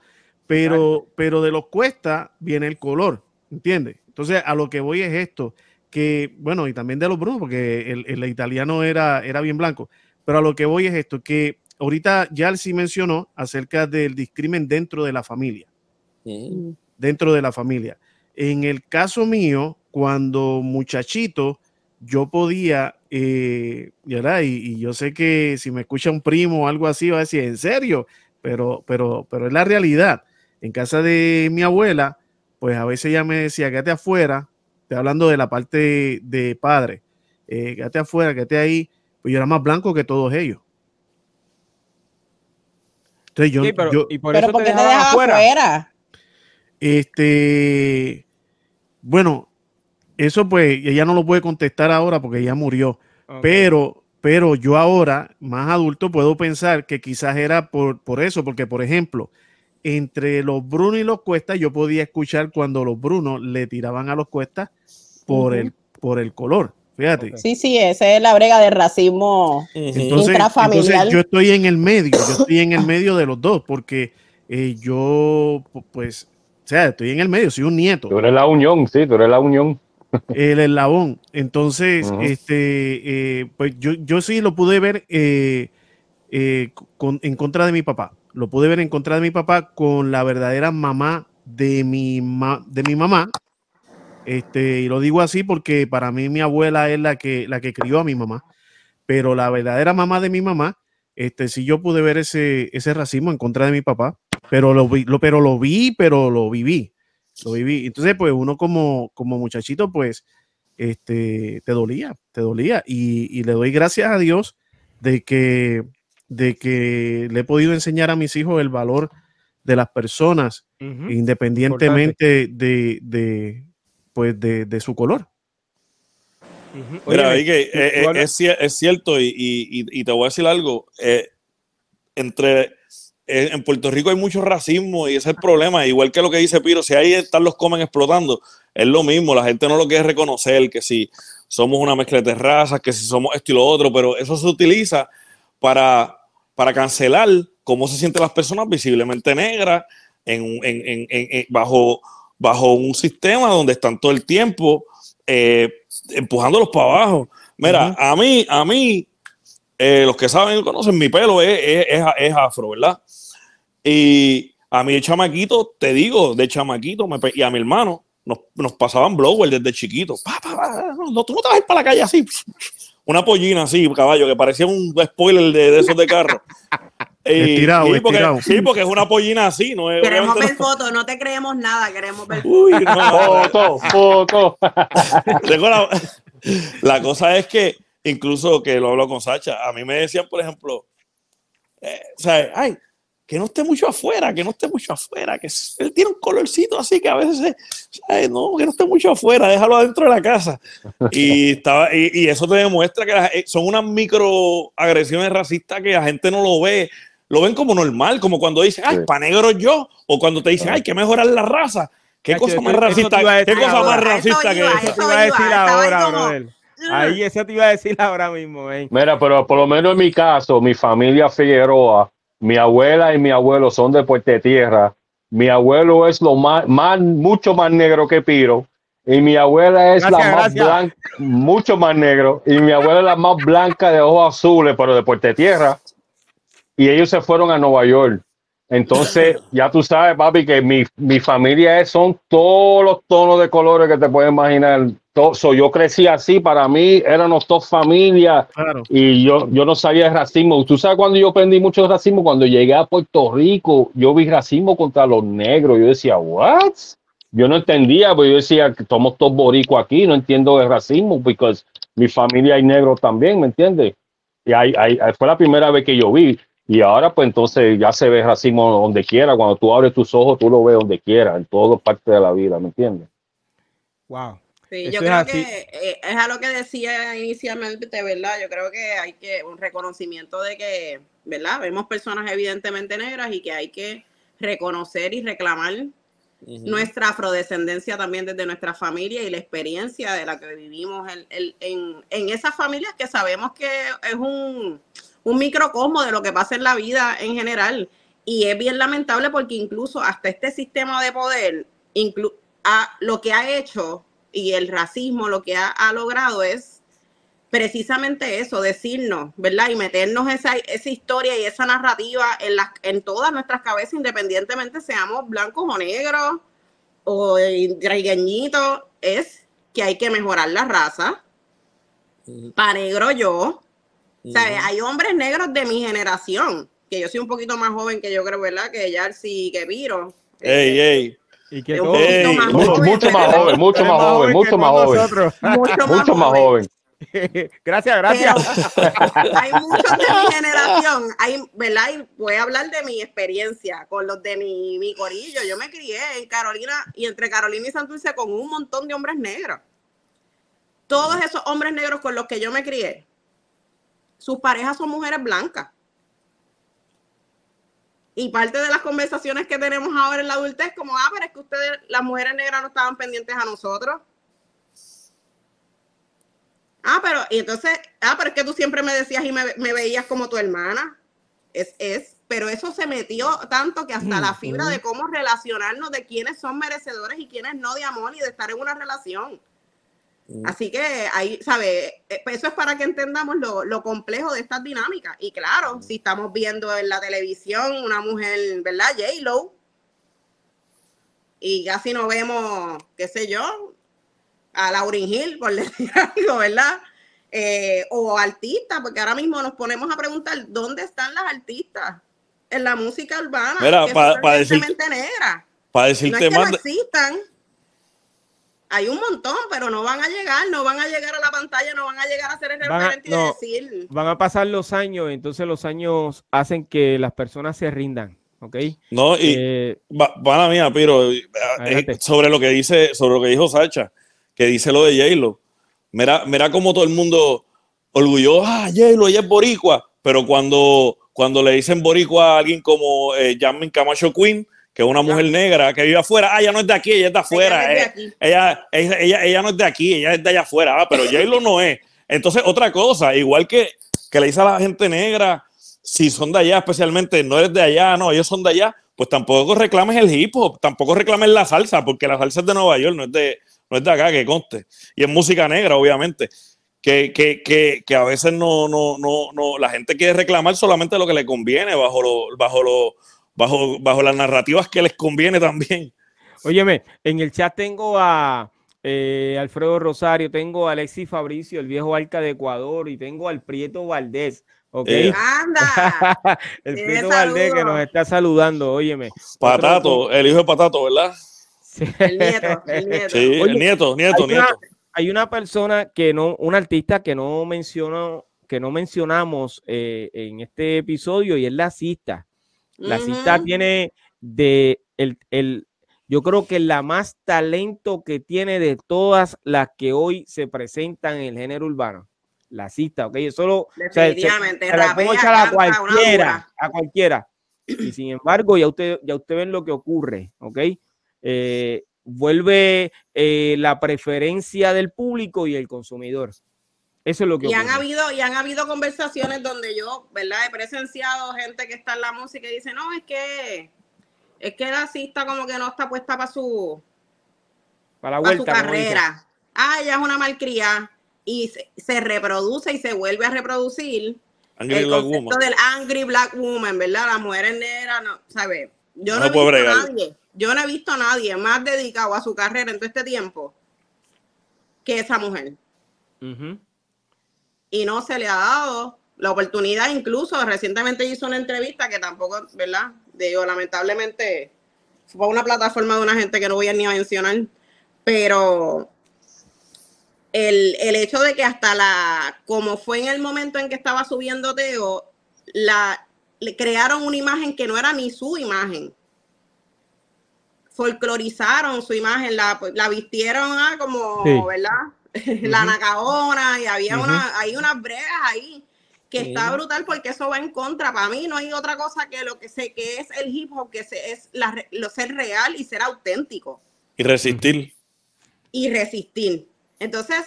Pero, pero de los cuesta viene el color, ¿entiendes? Entonces, a lo que voy es esto, que, bueno, y también de los brunos, porque el, el italiano era, era bien blanco, pero a lo que voy es esto, que ahorita ya sí mencionó acerca del discrimen dentro de la familia. Mm. Dentro de la familia. En el caso mío, cuando muchachito, yo podía, eh, y, yo sé que si me escucha un primo o algo así, va a decir, ¿en serio? Pero, pero, pero es la realidad. En casa de mi abuela, pues a veces ella me decía, quédate afuera, estoy hablando de la parte de padre, eh, quédate afuera, quédate ahí, pues yo era más blanco que todos ellos. Entonces yo, ¿y por eso te, dejaba afuera? Este, Bueno, eso pues ella no lo puede contestar ahora porque ella murió. Pero, pero yo ahora, más adulto, puedo pensar que quizás era por, por eso, porque por ejemplo, entre los Brunos y los Cuestas, yo podía escuchar cuando los Brunos le tiraban a los Cuestas por, el, por el color. Fíjate. Sí, sí, esa es la brega de racismo intrafamiliar. yo estoy en el medio, yo estoy en el medio de los dos, porque eh, yo, pues, o sea, estoy en el medio, soy un nieto. Tú eres la unión, sí, tú eres la unión. El eslabón. Entonces, este, eh, pues yo, yo sí lo pude ver eh, en contra de mi papá. Lo pude ver en contra de mi papá con la verdadera mamá de mi, de mi mamá, este, y lo digo así porque para mí mi abuela es la que, la que crió a mi mamá, pero la verdadera mamá de mi mamá, este, sí yo pude ver ese, ese racismo en contra de mi papá, pero lo vi, lo, pero lo vi, pero lo viví, lo viví. Entonces, pues uno como, como muchachito, pues, este, te dolía, te dolía. Y, le doy gracias a Dios de que, de que le he podido enseñar a mis hijos el valor de las personas, independientemente de, pues de, su color. Mira, eh, eh, es, cierto y, te voy a decir algo. Eh, entre en Puerto Rico hay mucho racismo y ese es el problema. Igual que lo que dice Piro, si ahí están los comen explotando, es lo mismo. La gente no lo quiere reconocer, que si somos una mezcla de razas, que si somos esto y lo otro, pero eso se utiliza para, para cancelar cómo se sienten las personas visiblemente negras en, bajo bajo un sistema donde están todo el tiempo eh, empujándolos para abajo. Mira, a mí, a mí, eh, los que saben y conocen, mi pelo es, es, afro, ¿verdad? Y a mí de chamaquito, te digo, de chamaquito, y a mi hermano, nos, nos pasaban blower desde chiquito. no, tú no te vas a ir para la calle así. Una pollina así, caballo, que parecía un spoiler de, de esos de carro. Estirado, sí, porque, sí, porque es una pollina así, ¿no? Queremos ver fotos, no te creemos nada, queremos ver fotos. foto, foto. la, cosa es que, incluso que lo hablo con Sacha, a mí me decían, por ejemplo, eh, o sea, ay, que no esté mucho afuera, que no esté mucho afuera, que él tiene un colorcito así que a veces, no, que no esté mucho afuera, déjalo adentro de la casa. Y, estaba, y, eso te demuestra que son unas microagresiones racistas que la gente no lo ve lo ven como normal, como cuando dicen, ay, pa' negro yo, o cuando te dicen, ay, que mejorar la raza. ¿Qué cosa más racista? ¿Qué cosa más racista que eso? te iba a decir ahora, brother. Ahí eso te iba a decir ahora mismo. Mira, pero por lo menos en mi caso, mi familia Figueroa, mi abuela y mi abuelo son de Puerto Tierra. Mi abuelo es lo más, más, mucho más negro que Piro. Y mi abuela es la más blanca, mucho más negro. Y mi abuela es la más blanca de ojos azules, pero de Puerto Tierra y ellos se fueron a Nueva York. Entonces, ya tú sabes, papi, que mi, mi familia es, son todos los tonos de colores que te puedes imaginar. yo crecí así, para mí éramos dos familias y yo, yo no sabía de racismo. Tú sabes cuando yo aprendí mucho de racismo, cuando llegué a Puerto Rico, yo vi racismo contra los negros. Yo decía, ¿what? Yo no entendía, porque yo decía que somos todos boricos aquí, no entiendo de racismo, porque mi familia hay negros también, ¿me entiendes? Y ahí, ahí, fue la primera vez que yo vi. Y ahora, pues entonces ya se ve racismo donde quiera. Cuando tú abres tus ojos, tú lo ves donde quiera, en todas partes de la vida, ¿me entiendes? Wow. Sí, yo creo que eh, es a lo que decía inicialmente, ¿verdad? Yo creo que hay que un reconocimiento de que, ¿verdad? Vemos personas evidentemente negras y que hay que reconocer y reclamar nuestra afrodescendencia también desde nuestra familia y la experiencia de la que vivimos en, en, en esas familias que sabemos que es un, un microcosmo de lo que pasa en la vida en general. Y es bien lamentable porque incluso hasta este sistema de poder, lo que ha hecho y el racismo lo que ha, logrado es precisamente eso, decirnos, ¿verdad? Y meternos esa, esa historia y esa narrativa en, las, en todas nuestras cabezas, independientemente seamos blancos o negros o trigueñitos, es que hay que mejorar la raza. Para negro yo, hay hombres negros de mi generación, que yo soy un poquito más joven que yo creo, ¿verdad? Que Yarsi, que Viro. Ey, ey. Y que mucho, más joven, mucho más joven, mucho más joven, mucho más joven. Mucho más joven. gracias, gracias. hay muchos de mi generación, hay, ¿verdad? Y voy a hablar de mi experiencia con los de mi, mi corillo. Yo me crié en Carolina y entre Carolina y Santurce con un montón de hombres negros. Todos esos hombres negros con los que yo me crié, sus parejas son mujeres blancas. Y parte de las conversaciones que tenemos ahora en la adultez, como, ah, pero es que ustedes, las mujeres negras no estaban pendientes a nosotros. Ah, pero, y entonces, ah, pero es que tú siempre me decías y me, veías como tu hermana. Es, es, pero eso se metió tanto que hasta la fibra de cómo relacionarnos, de quiénes son merecedores y quiénes no de amor y de estar en una relación. Así que ahí, ¿sabes? Eh, pues eso es para que entendamos lo, complejo de estas dinámicas. Y claro, si estamos viendo en la televisión una mujer, ¿verdad? J-Lo, y casi no vemos, qué sé yo, a Lauryn Hill, por decir algo, ¿verdad? Eh, o artistas, porque ahora mismo nos ponemos a preguntar dónde están las artistas en la música urbana, que para decir, negra. Para decirte no es que no existan, hay un montón, pero no van a llegar, no van a llegar a la pantalla, no van a llegar a ser el referente y decir. Van a pasar los años, entonces los años hacen que las personas se rindan. ¿ok? No, y eh, van a mí, pero eh, sobre lo que dice, sobre lo que dijo Sacha, que dice lo de J-Lo. Mira, mira cómo todo el mundo orgulloso, ah, J-Lo, ella es boricua, pero cuando, cuando le dicen boricua a alguien como eh, Camacho Queen, que es una mujer negra que vive afuera, ah, ella no es de aquí, ella es de afuera, ella, ella, ella, ella, no es de aquí, ella es de allá afuera, ah, pero J-Lo no es. Entonces, otra cosa, igual que, que le dice a la gente negra, si son de allá, especialmente no eres de allá, no, ellos son de allá, pues tampoco reclames el hip hop, tampoco reclames la salsa, porque la salsa es de Nueva York, no es de, no es de acá, que conste. Y es música negra, obviamente. Que, que, que, que, a veces no, no, no, no, la gente quiere reclamar solamente lo que le conviene bajo, lo, bajo, lo, bajo, bajo las narrativas que les conviene también. Óyeme, en el chat tengo a eh, Alfredo Rosario, tengo a Alexis Fabricio, el viejo Alca de Ecuador, y tengo al Prieto Valdés. ¿ok? Eh. ¡Anda! el Prieto Valdés que nos está saludando, óyeme. Patato, el hijo de Patato, ¿verdad? El nieto, el nieto. Sí, el nieto, nieto, hay nieto. Una, hay una persona que no, un artista que no mencionó, que no mencionamos eh, en este episodio y es la cista. La cista tiene de el, el, yo creo que la más talento que tiene de todas las que hoy se presentan en el género urbano. La cista, ok, solo Definitivamente, la a cualquiera, a cualquiera. Y sin embargo, ya usted, ya usted ven lo que ocurre, ok. Eh, vuelve eh, la preferencia del público y el consumidor. Eso es lo que y han habido y han habido conversaciones donde yo, ¿verdad? He presenciado gente que está en la música y dice, no, es que es que la cista como que no está puesta para su para, la su carrera. Ah, ella es una malcría y se, reproduce y se vuelve a reproducir el concepto del angry black woman, ¿verdad? Las mujeres negras, no, ¿sabes? Yo no, he visto a nadie, yo no he visto a nadie más dedicado a su carrera en todo este tiempo que esa mujer. Y no se le ha dado la oportunidad, incluso recientemente hizo una entrevista que tampoco, ¿verdad? Digo, lamentablemente fue una plataforma de una gente que no voy a ni a mencionar, pero el, el, hecho de que hasta la, como fue en el momento en que estaba subiendo Teo, la, le crearon una imagen que no era ni su imagen. Folclorizaron su imagen, la, la vistieron ah, como, ¿verdad? la nacaona y había una, hay unas bregas ahí que está brutal porque eso va en contra. Para mí no hay otra cosa que lo que sé que es el hip hop, que es la, lo, ser real y ser auténtico. Y resistir. Y resistir. Entonces,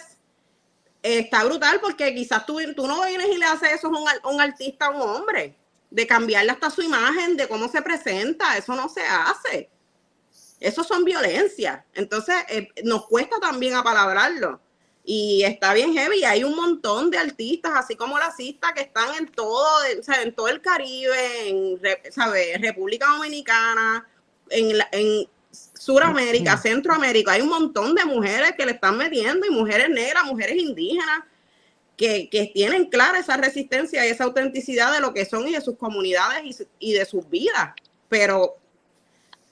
está brutal porque quizás tú, tú no vienes y le haces eso a un, artista, a un hombre, de cambiarle hasta su imagen, de cómo se presenta, eso no se hace. Eso son violencia. Entonces, eh, nos cuesta también apalabrarlo. Y está bien heavy. Hay un montón de artistas, así como la cista, que están en todo, en todo el Caribe, en República Dominicana, en, en Suramérica, Centroamérica. Hay un montón de mujeres que le están metiendo, y mujeres negras, mujeres indígenas, que, tienen clara esa resistencia y esa autenticidad de lo que son y de sus comunidades y, de sus vidas. Pero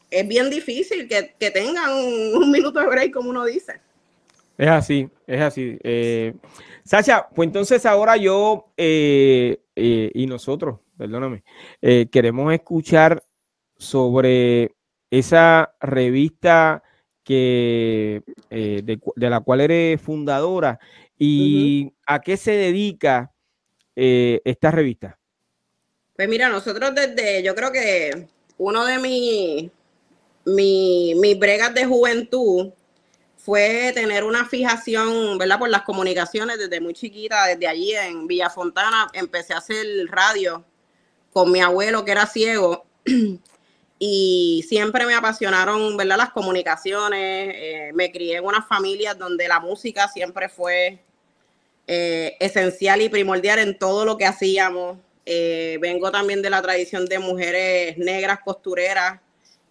es bien difícil que, tengan un, un minuto de break, como uno dice. Es así, es así. Eh, Sacha, pues entonces ahora yo eh, eh, y nosotros, perdóname, queremos escuchar sobre esa revista que, de, la cual eres fundadora y a qué se dedica esta revista. Pues mira, nosotros desde, yo creo que uno de mis, mis bregas de juventud fue tener una fijación, ¿verdad? Por las comunicaciones desde muy chiquita, desde allí en Villa Fontana, empecé a hacer radio con mi abuelo que era ciego y siempre me apasionaron, ¿verdad? Las comunicaciones, eh, me crié en una familia donde la música siempre fue eh, esencial y primordial en todo lo que hacíamos. Eh, vengo también de la tradición de mujeres negras costureras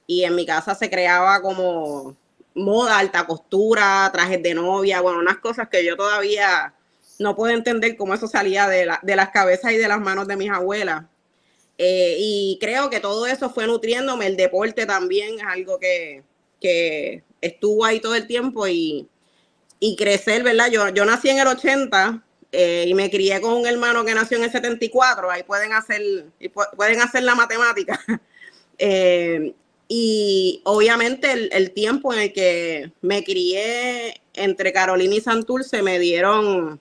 y en mi casa se creaba como moda, alta costura, trajes de novia, bueno, unas cosas que yo todavía no puedo entender cómo eso salía de, las cabezas y de las manos de mis abuelas. Eh, y creo que todo eso fue nutriéndome, el deporte también es algo que, estuvo ahí todo el tiempo y, crecer, ¿verdad? Yo, yo nací en el 80 eh, y me crié con un hermano que nació en el 74, ahí pueden hacer, pueden hacer la matemática. Eh, y obviamente el, tiempo en el que me crié entre Carolina y Santurce me dieron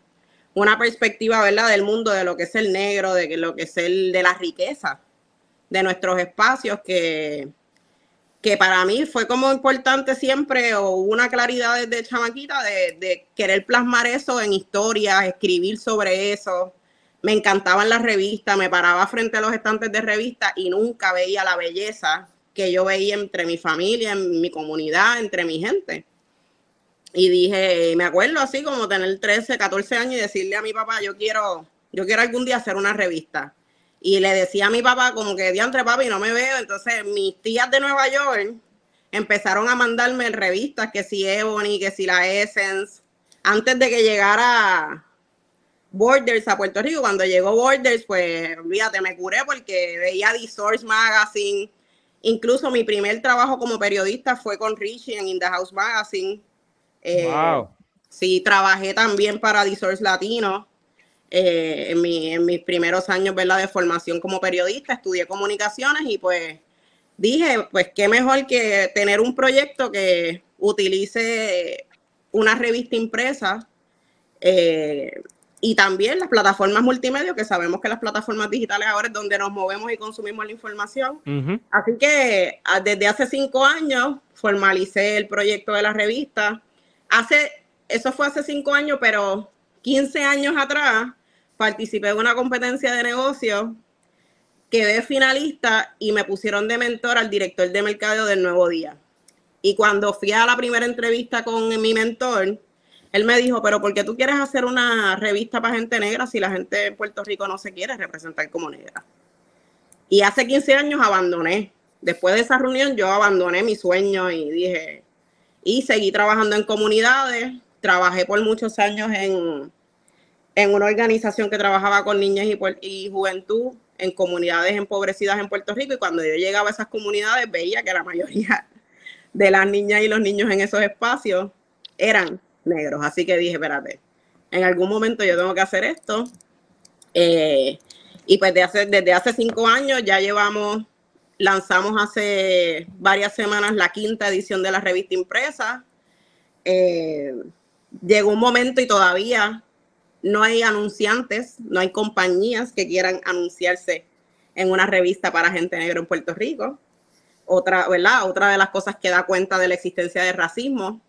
una perspectiva, ¿verdad?, del mundo, de lo que es el negro, de lo que es el de la riqueza de nuestros espacios, que, que para mí fue como importante siempre, o una claridad desde chamaquita de, de querer plasmar eso en historias, escribir sobre eso. Me encantaban las revistas, me paraba frente a los estantes de revistas y nunca veía la belleza que yo veía entre mi familia, en mi comunidad, entre mi gente. Y dije, me acuerdo así como tener 13, 14 años y decirle a mi papá, yo quiero, yo quiero algún día hacer una revista. Y le decía a mi papá como que diantre papi, no me veo. Entonces mis tías de Nueva York empezaron a mandarme revistas, que si Ebony, que si la Essence, antes de que llegara Borders a Puerto Rico. Cuando llegó Borders, pues fíjate, me curé porque veía The Source Magazine, Incluso mi primer trabajo como periodista fue con Richie en In the House Magazine. Eh, wow. Sí, trabajé también para The Source Latino eh, en, mis primeros años ¿verdad? de formación como periodista. Estudié comunicaciones y pues dije, pues qué mejor que tener un proyecto que utilice una revista impresa eh, y también las plataformas multimedia, que sabemos que las plataformas digitales ahora es donde nos movemos y consumimos la información. Así que ah, desde hace cinco años formalicé el proyecto de la revista. Hace, eso fue hace cinco años, pero 15 años atrás participé en una competencia de negocio, quedé finalista y me pusieron de mentor al director de mercado del Nuevo Día. Y cuando fui a la primera entrevista con mi mentor, él me dijo, pero ¿por qué tú quieres hacer una revista para gente negra si la gente en Puerto Rico no se quiere representar como negra? Y hace 15 años abandoné. Después de esa reunión yo abandoné mi sueño y dije, y seguí trabajando en comunidades. Trabajé por muchos años en, en una organización que trabajaba con niñas y, y juventud en comunidades empobrecidas en Puerto Rico y cuando yo llegaba a esas comunidades veía que la mayoría de las niñas y los niños en esos espacios eran negros. Así que dije, espérate, en algún momento yo tengo que hacer esto. Eh, y pues hace, desde hace cinco años ya llevamos, lanzamos hace varias semanas la quinta edición de la revista impresa. Eh, llegó un momento y todavía no hay anunciantes, no hay compañías que quieran anunciarse en una revista para gente negra en Puerto Rico. Otra, ¿verdad? Otra de las cosas que da cuenta de la existencia del racismo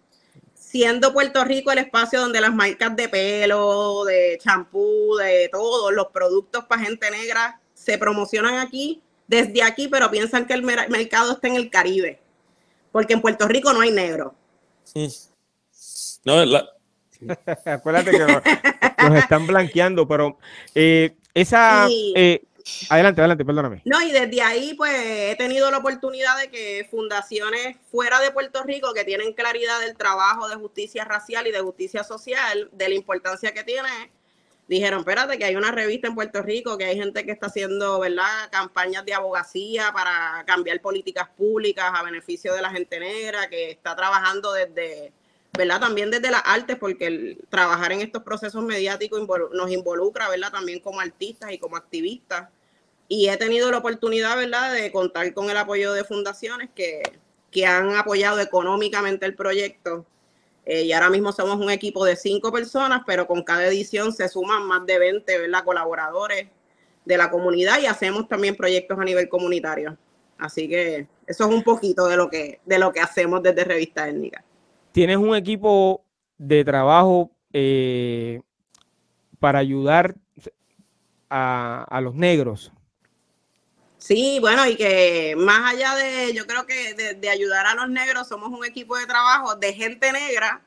siendo Puerto Rico el espacio donde las marcas de pelo, de champú, de todos los productos para gente negra se promocionan aquí, desde aquí, pero piensan que el mercado está en el Caribe, porque en Puerto Rico no hay negro. No, la... Acuérdate que nos, están blanqueando, pero eh, esa, eh, Adelante, adelante, perdóname. No, y desde ahí pues he tenido la oportunidad de que fundaciones fuera de Puerto Rico que tienen claridad del trabajo de justicia racial y de justicia social, de la importancia que tiene, dijeron, espérate, que hay una revista en Puerto Rico, que hay gente que está haciendo, ¿verdad?, campañas de abogacía para cambiar políticas públicas a beneficio de la gente negra, que está trabajando desde ¿verdad? También desde las artes, porque el, trabajar en estos procesos mediáticos nos involucra, ¿verdad? También como artistas y como activistas. Y he tenido la oportunidad, ¿verdad?, de contar con el apoyo de fundaciones que, que han apoyado económicamente el proyecto. Eh, y ahora mismo somos un equipo de cinco personas, pero con cada edición se suman más de 20 ¿verdad? colaboradores de la comunidad y hacemos también proyectos a nivel comunitario. Así que eso es un poquito de lo que, de lo que hacemos desde Revista Étnica. Tienes un equipo de trabajo eh, para ayudar a, a los negros Sí, bueno, y que más allá de, yo creo que de, ayudar a los negros, somos un equipo de trabajo de gente negra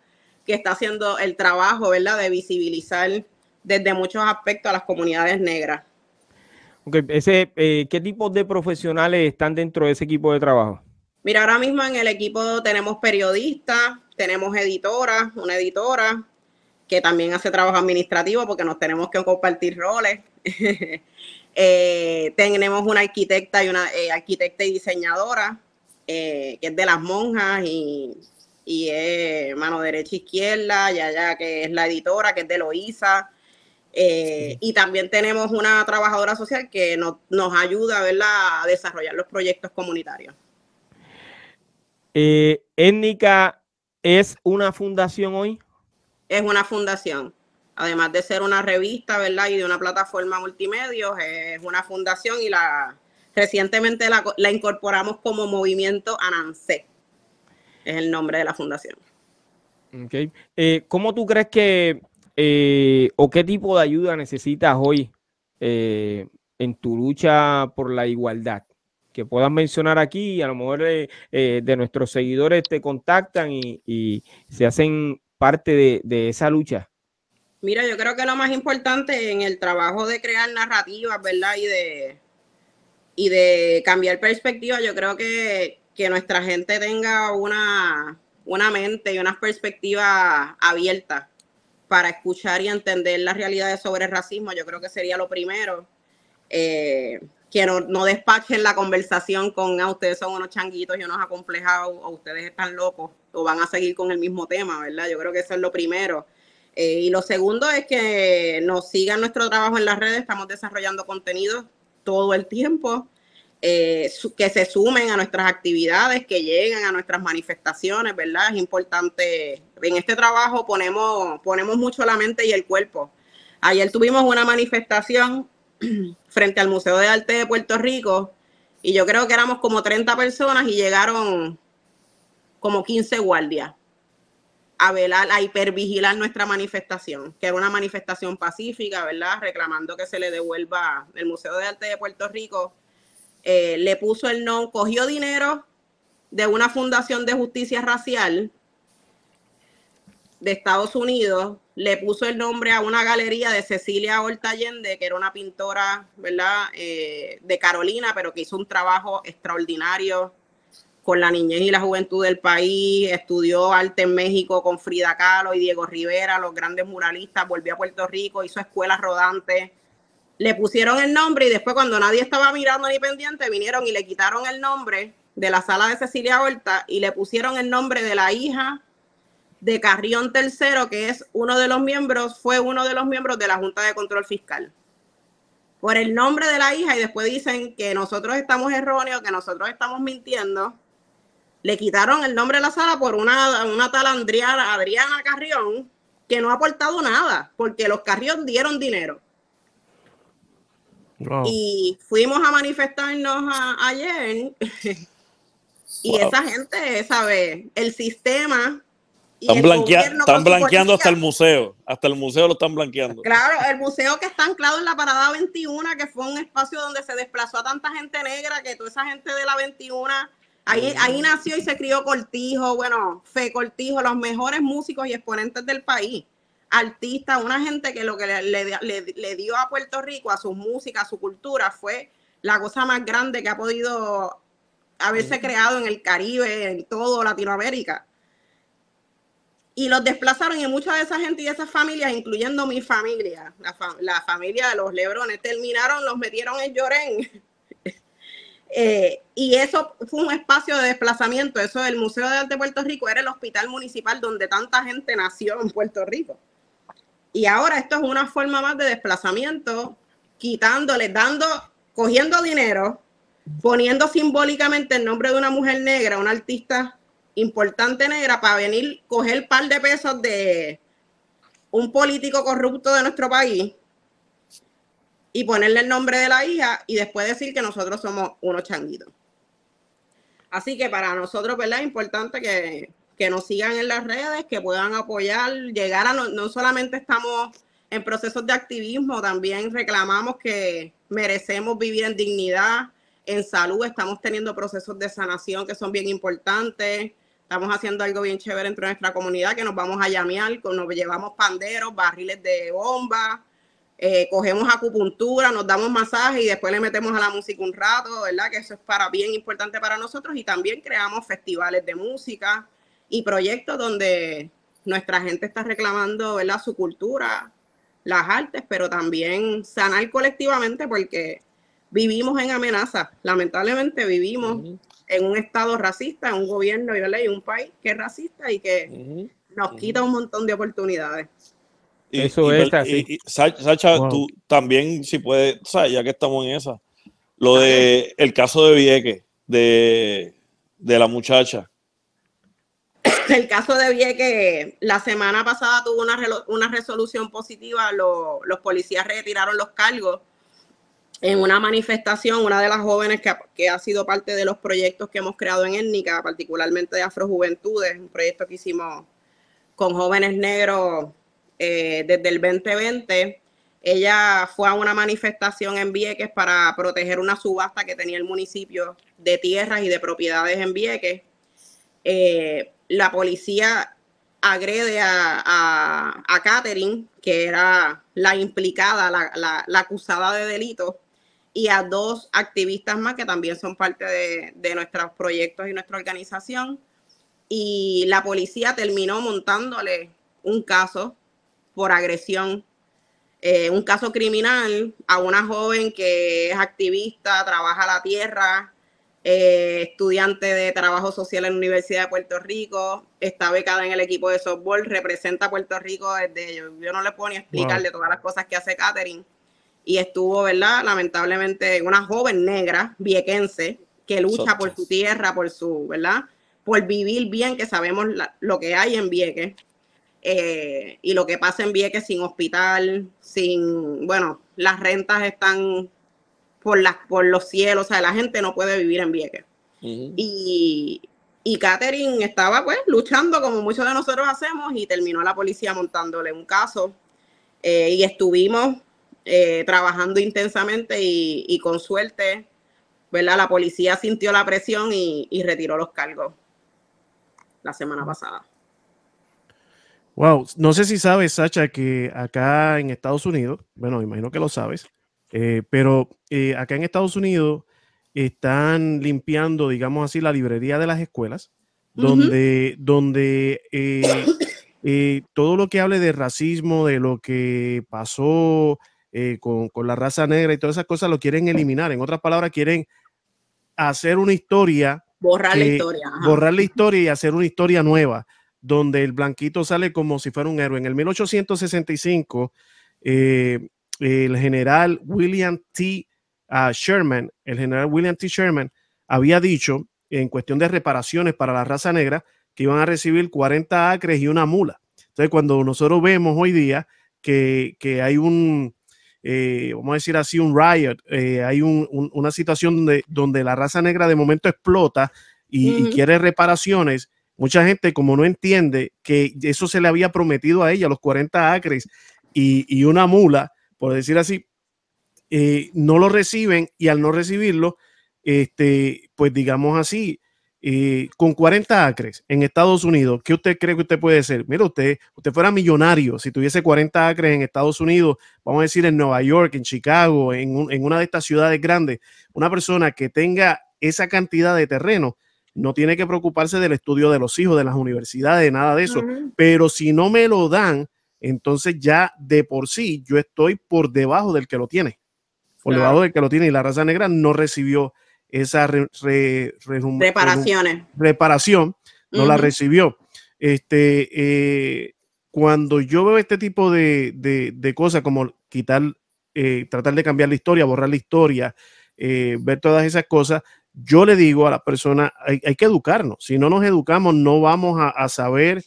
que está haciendo el trabajo, ¿verdad?, de visibilizar desde muchos aspectos a las comunidades negras. Okay. Ese, eh, ¿Qué tipo de profesionales están dentro de ese equipo de trabajo? Mira, ahora mismo en el equipo tenemos periodistas, tenemos editoras, una editora que también hace trabajo administrativo porque nos tenemos que compartir roles. Eh, tenemos una arquitecta y una eh, arquitecta y diseñadora eh, que es de las monjas y, y es mano derecha izquierda, ya ya que es la editora, que es de Loíza. Y también tenemos una trabajadora social que nos, nos ayuda a desarrollar los proyectos comunitarios. ¿Étnica es una fundación hoy? Es una fundación además de ser una revista, ¿verdad? Y de una plataforma multimedia, es una fundación y la recientemente la, incorporamos como Movimiento Anancé. Es el nombre de la fundación. Okay. Eh, ¿Cómo tú crees que eh, o qué tipo de ayuda necesitas hoy eh, en tu lucha por la igualdad? Que puedas mencionar aquí y a lo mejor de nuestros seguidores te contactan y, se hacen parte de esa lucha. Mira, yo creo que lo más importante en el trabajo de crear narrativas, ¿verdad? Y de, y de cambiar perspectiva, yo creo que, que nuestra gente tenga una, una mente y unas perspectivas abiertas para escuchar y entender las realidades sobre el racismo, yo creo que sería lo primero. Eh, que no, no, despachen la conversación con ah, ustedes son unos changuitos y unos acomplejados, o ustedes están locos, o van a seguir con el mismo tema, ¿verdad? Yo creo que eso es lo primero. Eh, y lo segundo es que nos sigan nuestro trabajo en las redes, estamos desarrollando contenido todo el tiempo, eh, que se sumen a nuestras actividades, que lleguen a nuestras manifestaciones, ¿verdad? Es importante, en este trabajo ponemos, ponemos mucho la mente y el cuerpo. Ayer tuvimos una manifestación frente al Museo de Arte de Puerto Rico y yo creo que éramos como 30 personas y llegaron como 15 guardias a velar, a hipervigilar nuestra manifestación, que era una manifestación pacífica, ¿verdad? Reclamando que se le devuelva el Museo de Arte de Puerto Rico. Eh, le puso el nombre, cogió dinero de una fundación de justicia racial de Estados Unidos, le puso el nombre a una galería de Cecilia Horta Allende, que era una pintora, ¿verdad? Eh, de Carolina, pero que hizo un trabajo extraordinario con la niñez y la juventud del país, estudió arte en México con Frida Kahlo y Diego Rivera, los grandes muralistas, volvió a Puerto Rico, hizo escuelas rodantes, le pusieron el nombre y después cuando nadie estaba mirando ni pendiente, vinieron y le quitaron el nombre de la sala de Cecilia Horta y le pusieron el nombre de la hija de Carrión Tercero, que es uno de los miembros, fue uno de los miembros de la Junta de Control Fiscal. Por el nombre de la hija y después dicen que nosotros estamos erróneos, que nosotros estamos mintiendo le quitaron el nombre de la sala por una, una tal Adriana, Adriana Carrión, que no ha aportado nada, porque los Carrión dieron dinero. Y fuimos a manifestarnos ayer y esa gente, ¿sabe? El sistema... están, blanqueando hasta el museo, hasta el museo lo están blanqueando. Claro, el museo que está anclado en la Parada 21, que fue un espacio donde se desplazó a tanta gente negra, que toda esa gente de la 21 Ahí, ahí nació y se crió Cortijo, bueno, Fe Cortijo, los mejores músicos y exponentes del país, artistas, una gente que lo que le, dio a Puerto Rico, a su música, a su cultura, fue la cosa más grande que ha podido haberse creado en el Caribe, en todo Latinoamérica. Y los desplazaron y mucha de esa gente y esas familias, incluyendo mi familia, la, la familia de los Lebrones, terminaron, los metieron en Llorén Eh, y eso fue un espacio de desplazamiento. Eso, el Museo de Arte de Puerto Rico era el hospital municipal donde tanta gente nació en Puerto Rico. Y ahora esto es una forma más de desplazamiento, quitándole, dando, cogiendo dinero, poniendo simbólicamente el nombre de una mujer negra, una artista importante negra, para venir, coger un par de pesos de un político corrupto de nuestro país y ponerle el nombre de la hija y después decir que nosotros somos unos changuitos. Así que para nosotros, ¿verdad? Es importante que, que nos sigan en las redes, que puedan apoyar, llegar a, no, no solamente estamos en procesos de activismo, también reclamamos que merecemos vivir en dignidad, en salud, estamos teniendo procesos de sanación que son bien importantes, estamos haciendo algo bien chévere entre nuestra comunidad, que nos vamos a llamear, nos llevamos panderos, barriles de bomba, eh, cogemos acupuntura, nos damos masaje y después le metemos a la música un rato, ¿verdad? Que eso es para bien importante para nosotros y también creamos festivales de música y proyectos donde nuestra gente está reclamando, ¿verdad? Su cultura, las artes, pero también sanar colectivamente porque vivimos en amenaza. Lamentablemente vivimos en un estado racista, en un gobierno y un país que es racista y que nos quita un montón de oportunidades. Eso es así. Sacha, tú también, si puedes, ya que estamos en esa, lo de el caso de Vieque, de, la muchacha. El caso de Vieque, la semana pasada tuvo una, una resolución positiva, los policías retiraron los cargos en una manifestación, una de las jóvenes que, que, ha sido parte de los proyectos que hemos creado en Étnica, particularmente de Afrojuventudes, un proyecto que hicimos con jóvenes negros eh, desde el 2020. Ella fue a una manifestación en Vieques para proteger una subasta que tenía el municipio de tierras y de propiedades en Vieques. Eh, la policía agrede a, a, Catherine, que era la implicada, la, acusada de delito, y a dos activistas más que también son parte de, de nuestros proyectos y nuestra organización. Y la policía terminó montándole un caso por agresión. Eh, un caso criminal a una joven que es activista, trabaja la tierra, eh, estudiante de trabajo social en la Universidad de Puerto Rico, está becada en el equipo de softball, representa a Puerto Rico desde yo, yo no le puedo ni explicarle todas las cosas que hace Catherine. Y estuvo, ¿verdad? Lamentablemente, una joven negra, viequense, que lucha por su tierra, por su, ¿verdad? Por vivir bien, que sabemos lo que hay en Vieques. Eh, y lo que pasa en Vieques sin hospital, sin, bueno, las rentas están por, las, por los cielos, o sea, la gente no puede vivir en Vieques. Y, y Catherine estaba pues luchando como muchos de nosotros hacemos y terminó la policía montándole un caso eh, y estuvimos eh, trabajando intensamente y, con suerte, ¿verdad? La policía sintió la presión y retiró los cargos la semana pasada. Wow, no sé si sabes, Sacha, que acá en Estados Unidos, bueno, imagino que lo sabes, eh, pero eh, acá en Estados Unidos están limpiando, digamos así, la librería de las escuelas, donde, donde eh, todo lo que hable de racismo, de lo que pasó con, con, la raza negra y todas esas cosas, lo quieren eliminar. En otras palabras, quieren hacer una historia. Borrar la historia. Borrar la historia y hacer una historia nueva donde el blanquito sale como si fuera un héroe. En el 1865, eh, el general William T. Ah, Sherman, el general William T. Sherman, había dicho en cuestión de reparaciones para la raza negra que iban a recibir 40 acres y una mula. Entonces, cuando nosotros vemos hoy día que, hay un, eh, vamos a decir así, un riot, eh, hay una situación donde, donde, la raza negra de momento explota y quiere reparaciones, Mucha gente, como no entiende que eso se le había prometido a ella, los 40 acres y, una mula, por decir así, eh, no lo reciben y al no recibirlo, este, pues digamos así, eh, con 40 acres en Estados Unidos, ¿qué usted cree que usted puede ser? Mira, usted, usted fuera millonario si tuviese 40 acres en Estados Unidos, vamos a decir en Nueva York, en Chicago, en, en una de estas ciudades grandes, una persona que tenga esa cantidad de terreno, no tiene que preocuparse del estudio de los hijos, de las universidades, de nada de eso. Pero si no me lo dan, entonces ya de por sí yo estoy por debajo del que lo tiene, por debajo del que lo tiene y la raza negra no recibió esa reparaciones. reparación, no la recibió. Este, eh, cuando yo veo este tipo de, de, cosas como quitar, eh, tratar de cambiar la historia, borrar la historia, eh, ver todas esas cosas, yo le digo a la persona, hay, que educarnos. Si no nos educamos, no vamos a, saber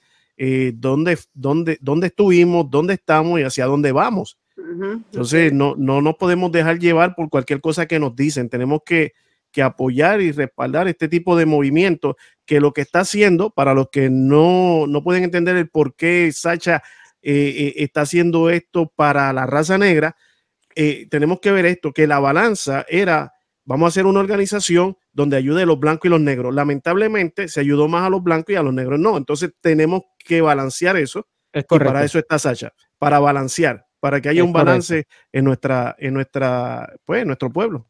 dónde, dónde, dónde estuvimos, dónde estamos y hacia dónde vamos. Entonces, no, no nos podemos dejar llevar por cualquier cosa que nos dicen. Tenemos que, que apoyar y respaldar este tipo de movimiento que lo que está haciendo, para los que no, no pueden entender el por qué Sacha eh, eh, está haciendo esto para la raza negra, eh, tenemos que ver esto, que la balanza era, vamos a hacer una organización donde ayude a los blancos y los negros. Lamentablemente se ayudó más a los blancos y a los negros no. Entonces tenemos que balancear eso. Es y para eso está Sacha, para balancear, para que haya un balance en nuestra, en nuestra, pues, en nuestro pueblo.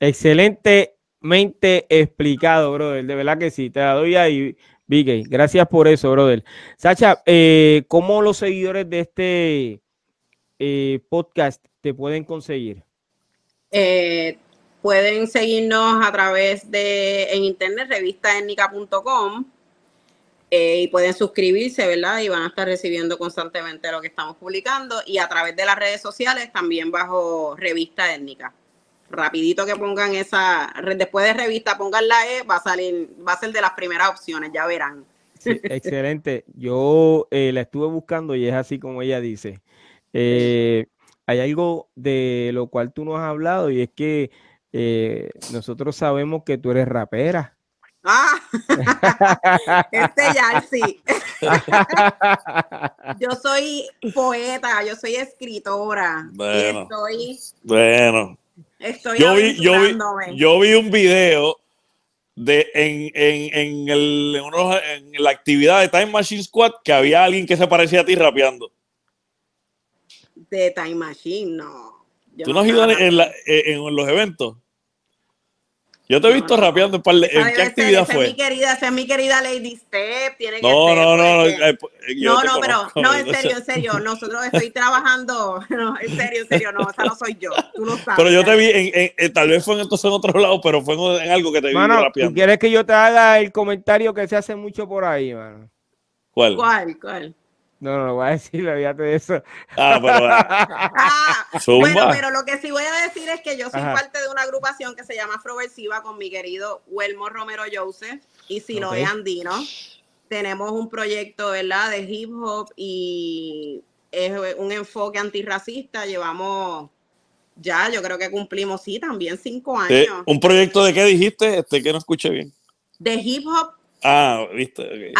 Excelentemente explicado, brother. De verdad que sí. Te la doy ahí, Vicky. Gracias por eso, brother. Sacha, eh, ¿cómo los seguidores de este eh, podcast te pueden conseguir? Eh, pueden seguirnos a través de en internet, revistaetnica.com. y pueden suscribirse, ¿verdad? Y van a estar recibiendo constantemente lo que estamos publicando. Y a través de las redes sociales, también bajo Revista Étnica rapidito que pongan esa, después de revista pongan la E, va a salir, va a ser de las primeras opciones, ya verán. excelente. Yo eh, la estuve buscando y es así como ella dice. Eh, hay algo de lo cual tú nos has hablado y es que eh, nosotros sabemos que tú eres rapera. Ah, este ya sí. yo soy poeta, yo soy escritora. Bueno, estoy, bueno yo vi, yo vi, yo vi un video de en, en, en, el, en, la actividad de Time Machine Squad que había alguien que se parecía a ti rapeando. De Time Machine, no. ¿Tú no has ido en, en los eventos? Yo te he visto rapeando en, par ¿en qué actividad fue. Es mi querida, esa es mi querida Lady Step. Tiene que no, no, no, eh, no, no, pero no, en serio, en serio. Nosotros estoy trabajando. No, en serio, en serio, no, esa no soy yo. Tú lo sabes. Pero yo te vi, en, en, tal vez fue en, entonces en otro lado, pero fue en, algo que te vi rapeando. ¿Quieres que yo te haga el comentario que se hace mucho por ahí, mano? ¿Cuál? ¿Cuál? ¿Cuál? No, no, voy a decir, olvídate de eso. Ah, pero, ah, bueno, pero lo que sí voy a decir es que yo soy parte de una agrupación que se llama Afroversiva con mi querido Huelmo Romero Joseph y Siloe Andino. Tenemos un proyecto, ¿verdad?, de hip hop y es un enfoque antirracista. Llevamos ya, yo creo que cumplimos, sí, también cinco años. ¿Un proyecto de qué dijiste? Este, que no escuché bien. De hip hop Ah, viste.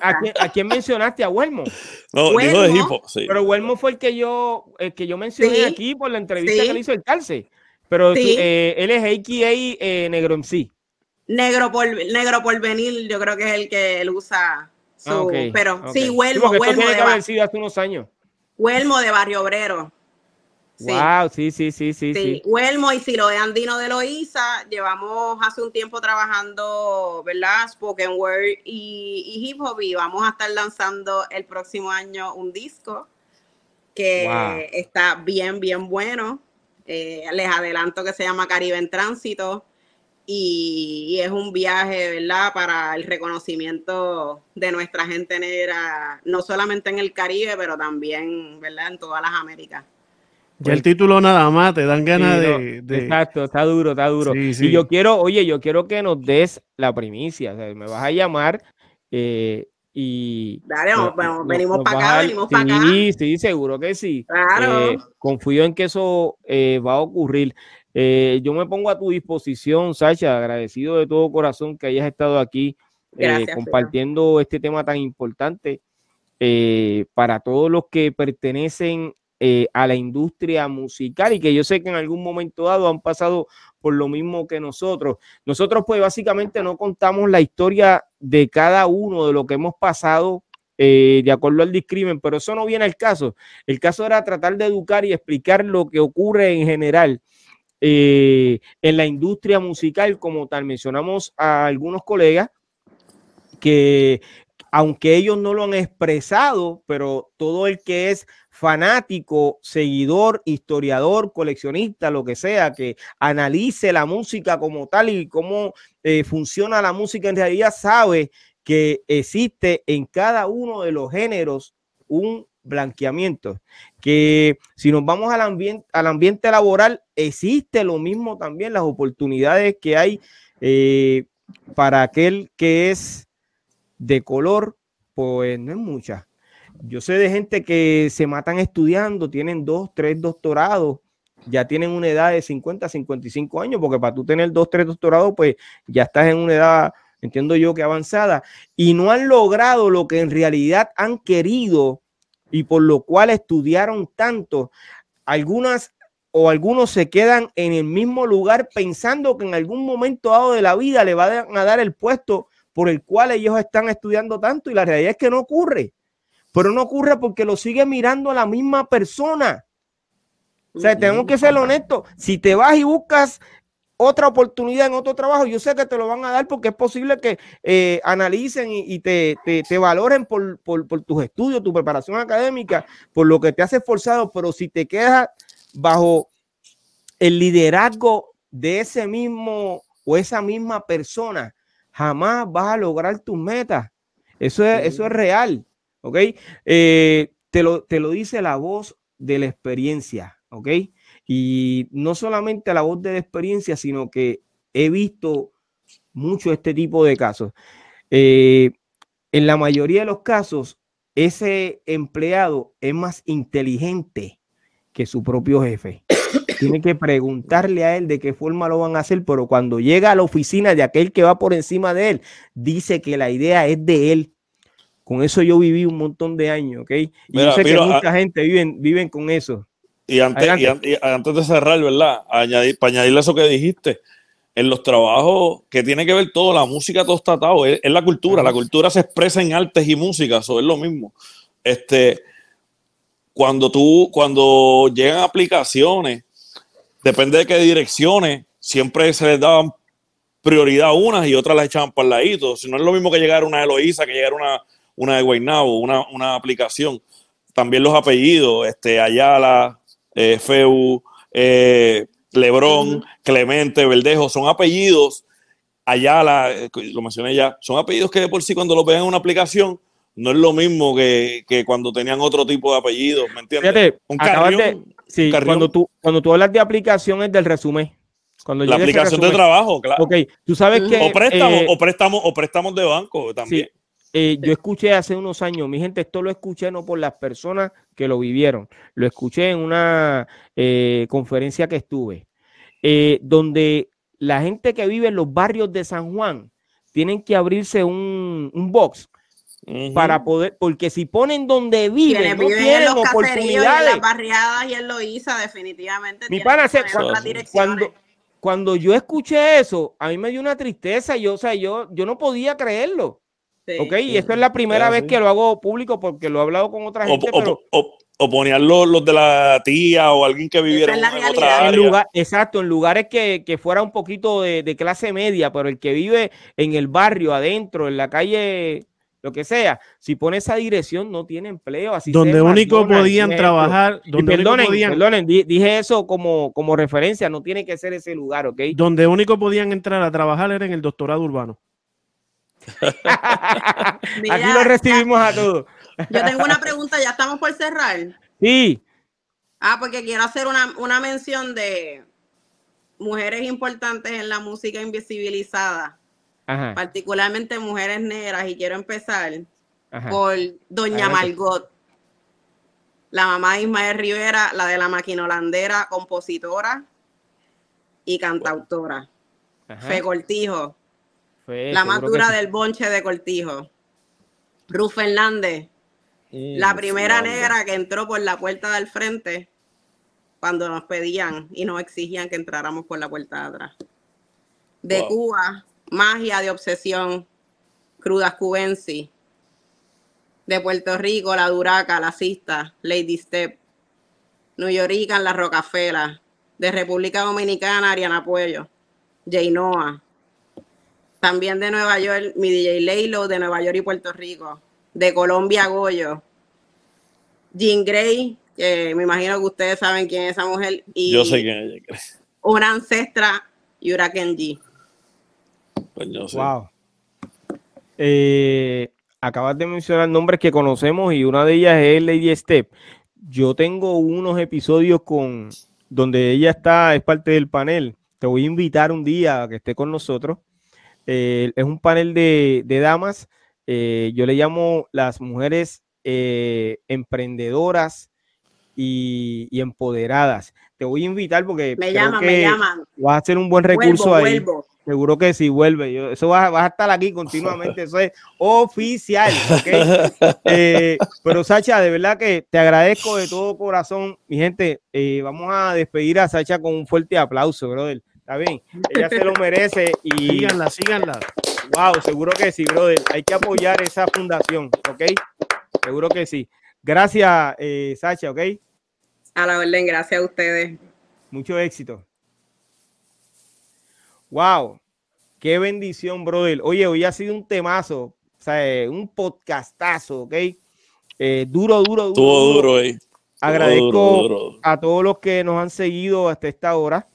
¿a, quién, mencionaste? ¿A Huelmo? No, dijo de Hipo, sí. Pero Huelmo fue el que yo, el que yo mencioné aquí por la entrevista que le hizo el Calce. Pero eh, él es AKA eh, Negro MC. Negro por, negro por venir, yo creo que es el que él usa. Ah, pero sí, Huelmo. Sí, Huelmo tiene que haber sido hace unos años. Huelmo de Barrio Obrero. Wow, sí, sí, sí, sí. Sí, Huelmo y de Andino de Loíza, llevamos hace un tiempo trabajando, ¿verdad? Spoken Word y, hip hop y vamos a estar lanzando el próximo año un disco que está bien, bien bueno. Eh, les adelanto que se llama Caribe en Tránsito y, es un viaje, ¿verdad? Para el reconocimiento de nuestra gente negra, no solamente en el Caribe, pero también, ¿verdad? En todas las Américas. Ya el título nada más te dan ganas de, Exacto, está duro, está duro. Y yo quiero, oye, yo quiero que nos des la primicia. O sea, me vas a llamar eh, y. Dale, venimos para acá, venimos para acá. Sí, sí, seguro que sí. Claro. Eh, confío en que eso eh, va a ocurrir. yo me pongo a tu disposición, Sacha, agradecido de todo corazón que hayas estado aquí compartiendo este tema tan importante. para todos los que pertenecen eh, a la industria musical y que yo sé que en algún momento dado han pasado por lo mismo que nosotros. Nosotros pues básicamente no contamos la historia de cada uno de lo que hemos pasado eh, de acuerdo al discrimen, pero eso no viene al caso. El caso era tratar de educar y explicar lo que ocurre en general. Eh, en la industria musical como tal. Mencionamos a algunos colegas que aunque ellos no lo han expresado, pero todo el que es fanático, seguidor, historiador, coleccionista, lo que sea, que analice la música como tal y cómo eh, funciona la música en realidad, sabe que existe en cada uno de los géneros un blanqueamiento, que si nos vamos al ambiente, al ambiente laboral, existe lo mismo también, las oportunidades que hay eh, para aquel que es de color, pues no es mucha. Yo sé de gente que se matan estudiando, tienen dos, tres doctorados, ya tienen una edad de 50, 55 años, porque para tú tener dos, tres doctorados, pues ya estás en una edad, entiendo yo que avanzada, y no han logrado lo que en realidad han querido y por lo cual estudiaron tanto. Algunas o algunos se quedan en el mismo lugar pensando que en algún momento dado de la vida le van a dar el puesto por el cual ellos están estudiando tanto y la realidad es que no ocurre. Pero no ocurre porque lo sigue mirando a la misma persona. O sea, tenemos que ser honestos. Si te vas y buscas otra oportunidad en otro trabajo, yo sé que te lo van a dar porque es posible que eh, analicen y, te, valoren por, tus estudios, tu preparación académica, por lo que te has esforzado, pero si te quedas bajo el liderazgo de ese mismo o esa misma persona, jamás vas a lograr tus metas. Eso es, eso es real, ¿ok? Eh, te, lo, te lo dice la voz de la experiencia, ¿ok? Y no solamente la voz de la experiencia, sino que he visto mucho este tipo de casos. Eh, en la mayoría de los casos, ese empleado es más inteligente que su propio jefe. Tiene que preguntarle a él de qué forma lo van a hacer, pero cuando llega a la oficina de aquel que va por encima de él, dice que la idea es de él. Con eso yo viví un montón de años, ¿ok? Y yo sé que mucha gente viven, viven con eso. Y antes, antes de cerrar, ¿verdad? Añadir, para añadirle eso que dijiste, en los trabajos que tiene que ver todo, la música, todo está atado, es, la cultura. La cultura se expresa en artes y música, eso es lo mismo. Este, cuando tú, cuando llegan aplicaciones, depende de qué direcciones, siempre se les daban prioridad a unas y otras las echaban para el ladito. Si no es lo mismo que llegar una Eloísa, que llegar una, una de Guaynabo, una, una aplicación. También los apellidos, este, Ayala, eh, Feu, eh, Lebrón, Clemente, Verdejo, son apellidos, Ayala, eh, lo mencioné ya, son apellidos que de por sí cuando los ven en una aplicación no es lo mismo que, cuando tenían otro tipo de apellidos, ¿me entiendes? un sí, cuando tú, cuando tú hablas de aplicaciones del resumen. Cuando la aplicación de trabajo, claro. Ok, tú sabes que... O préstamos, o préstamos, o préstamos de banco también. Eh, yo escuché hace unos años, mi gente, esto lo escuché no por las personas que lo vivieron, lo escuché en una eh, conferencia que estuve, eh, donde la gente que vive en los barrios de San Juan tienen que abrirse un, box para poder, porque si ponen donde viven, no tienen oportunidades. En las barriadas y en Loíza, definitivamente. Mi pana, cuando, cuando yo escuché eso, a mí me dio una tristeza, yo, o sea, yo, yo no podía creerlo ok, y esto es la primera vez que lo hago público porque lo he hablado con otra gente. O, ponían los, de la tía o alguien que viviera en, otra área. exacto, en lugares que, fuera un poquito de, clase media, pero el que vive en el barrio, adentro, en la calle, lo que sea, si pone esa dirección no tiene empleo. Así donde único podían trabajar. Donde perdonen, perdonen, dije eso como, como referencia, no tiene que ser ese lugar, ¿ok? Donde único podían entrar a trabajar era en el doctorado urbano. Aquí lo recibimos a todos. Yo tengo una pregunta, ya estamos por cerrar. Sí. Ah, porque quiero hacer una, mención de mujeres importantes en la música invisibilizada, particularmente mujeres negras, y quiero empezar por Doña Margot, la mamá de Ismael Rivera, la de la máquina holandera, compositora y cantautora. Fe Cortijo, la más dura del bonche de Cortijo. Ruth Fernández, la primera negra que entró por la puerta del frente cuando nos pedían y nos exigían que entráramos por la puerta de atrás. De Cuba, Magia de Obsesión, Crudas Cubensi. De Puerto Rico, La Duraca, La Cista, Lady Step. New Yorican, La Rocafela. De República Dominicana, Ariana Puello. Jainoa, también de Nueva York, mi DJ Leilo de Nueva York y Puerto Rico. De Colombia, Goyo. Jean Grey, que me imagino que ustedes saben quién es esa mujer. Y yo sé quién es. Una ancestra, Yura Kenji. Pues Wow. Eh, acabas de mencionar nombres que conocemos y una de ellas es Lady Step. Yo tengo unos episodios con donde ella está, es parte del panel. Te voy a invitar un día a que esté con nosotros. Eh, es un panel de, damas. Eh, yo le llamo las mujeres emprendedoras y, empoderadas. Te voy a invitar porque me llaman, me llaman. Vas a hacer un buen recurso ahí. Seguro que sí, vuelve. Yo, eso vas, a estar aquí continuamente. Eso es oficial. Eh, pero Sacha, de verdad que te agradezco de todo corazón. Mi gente, eh, vamos a despedir a Sacha con un fuerte aplauso, brother. Está bien. Ella se lo merece y. Síganla, síganla. Wow, seguro que sí, brother. Hay que apoyar esa fundación, ¿ok? Seguro que sí. Gracias, eh, Sacha, ¿ok? A la orden, gracias a ustedes. Mucho éxito. Wow, qué bendición, brother. Oye, hoy ha sido un temazo, o sea, eh, un podcastazo, ¿ok? Eh, duro, duro, duro. Todo duro, eh. Agradezco a todos los que nos han seguido hasta esta hora,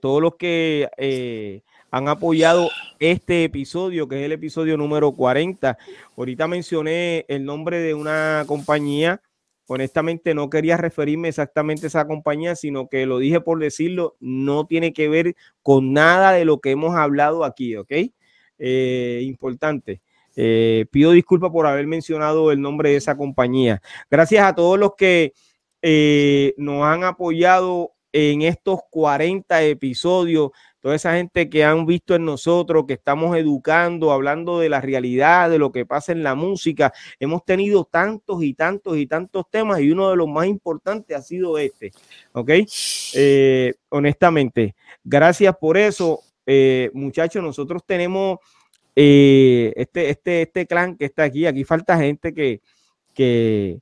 todos los que han apoyado este episodio, que es el episodio número 40. Ahorita mencioné el nombre de una compañía. Honestamente no quería referirme exactamente a esa compañía, sino que lo dije por decirlo, no tiene que ver con nada de lo que hemos hablado aquí, ¿ok? Eh, importante. Eh, pido disculpas por haber mencionado el nombre de esa compañía. Gracias a todos los que eh, nos han apoyado en estos 40 episodios toda esa gente que han visto en nosotros, que estamos educando, hablando de la realidad, de lo que pasa en la música. Hemos tenido tantos y tantos y tantos temas y uno de los más importantes ha sido este, ¿ok? Eh, honestamente, gracias por eso, eh, muchachos, nosotros tenemos eh, este, este, este clan que está aquí, aquí falta gente que, que,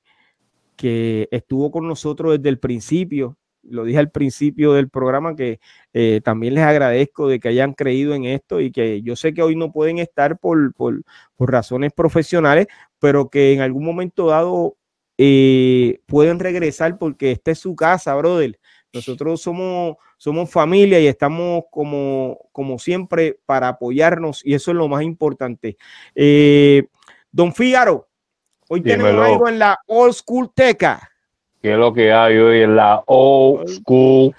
que estuvo con nosotros desde el principio, lo dije al principio del programa que eh, también les agradezco de que hayan creído en esto y que yo sé que hoy no pueden estar por, por, razones profesionales, pero que en algún momento dado eh, pueden regresar porque esta es su casa, brother. Nosotros somos, somos familia y estamos como, como siempre para apoyarnos y eso es lo más importante. Eh, don Fígaro, hoy tenemos algo en la Old School Teca que es lo que hay hoy en la old school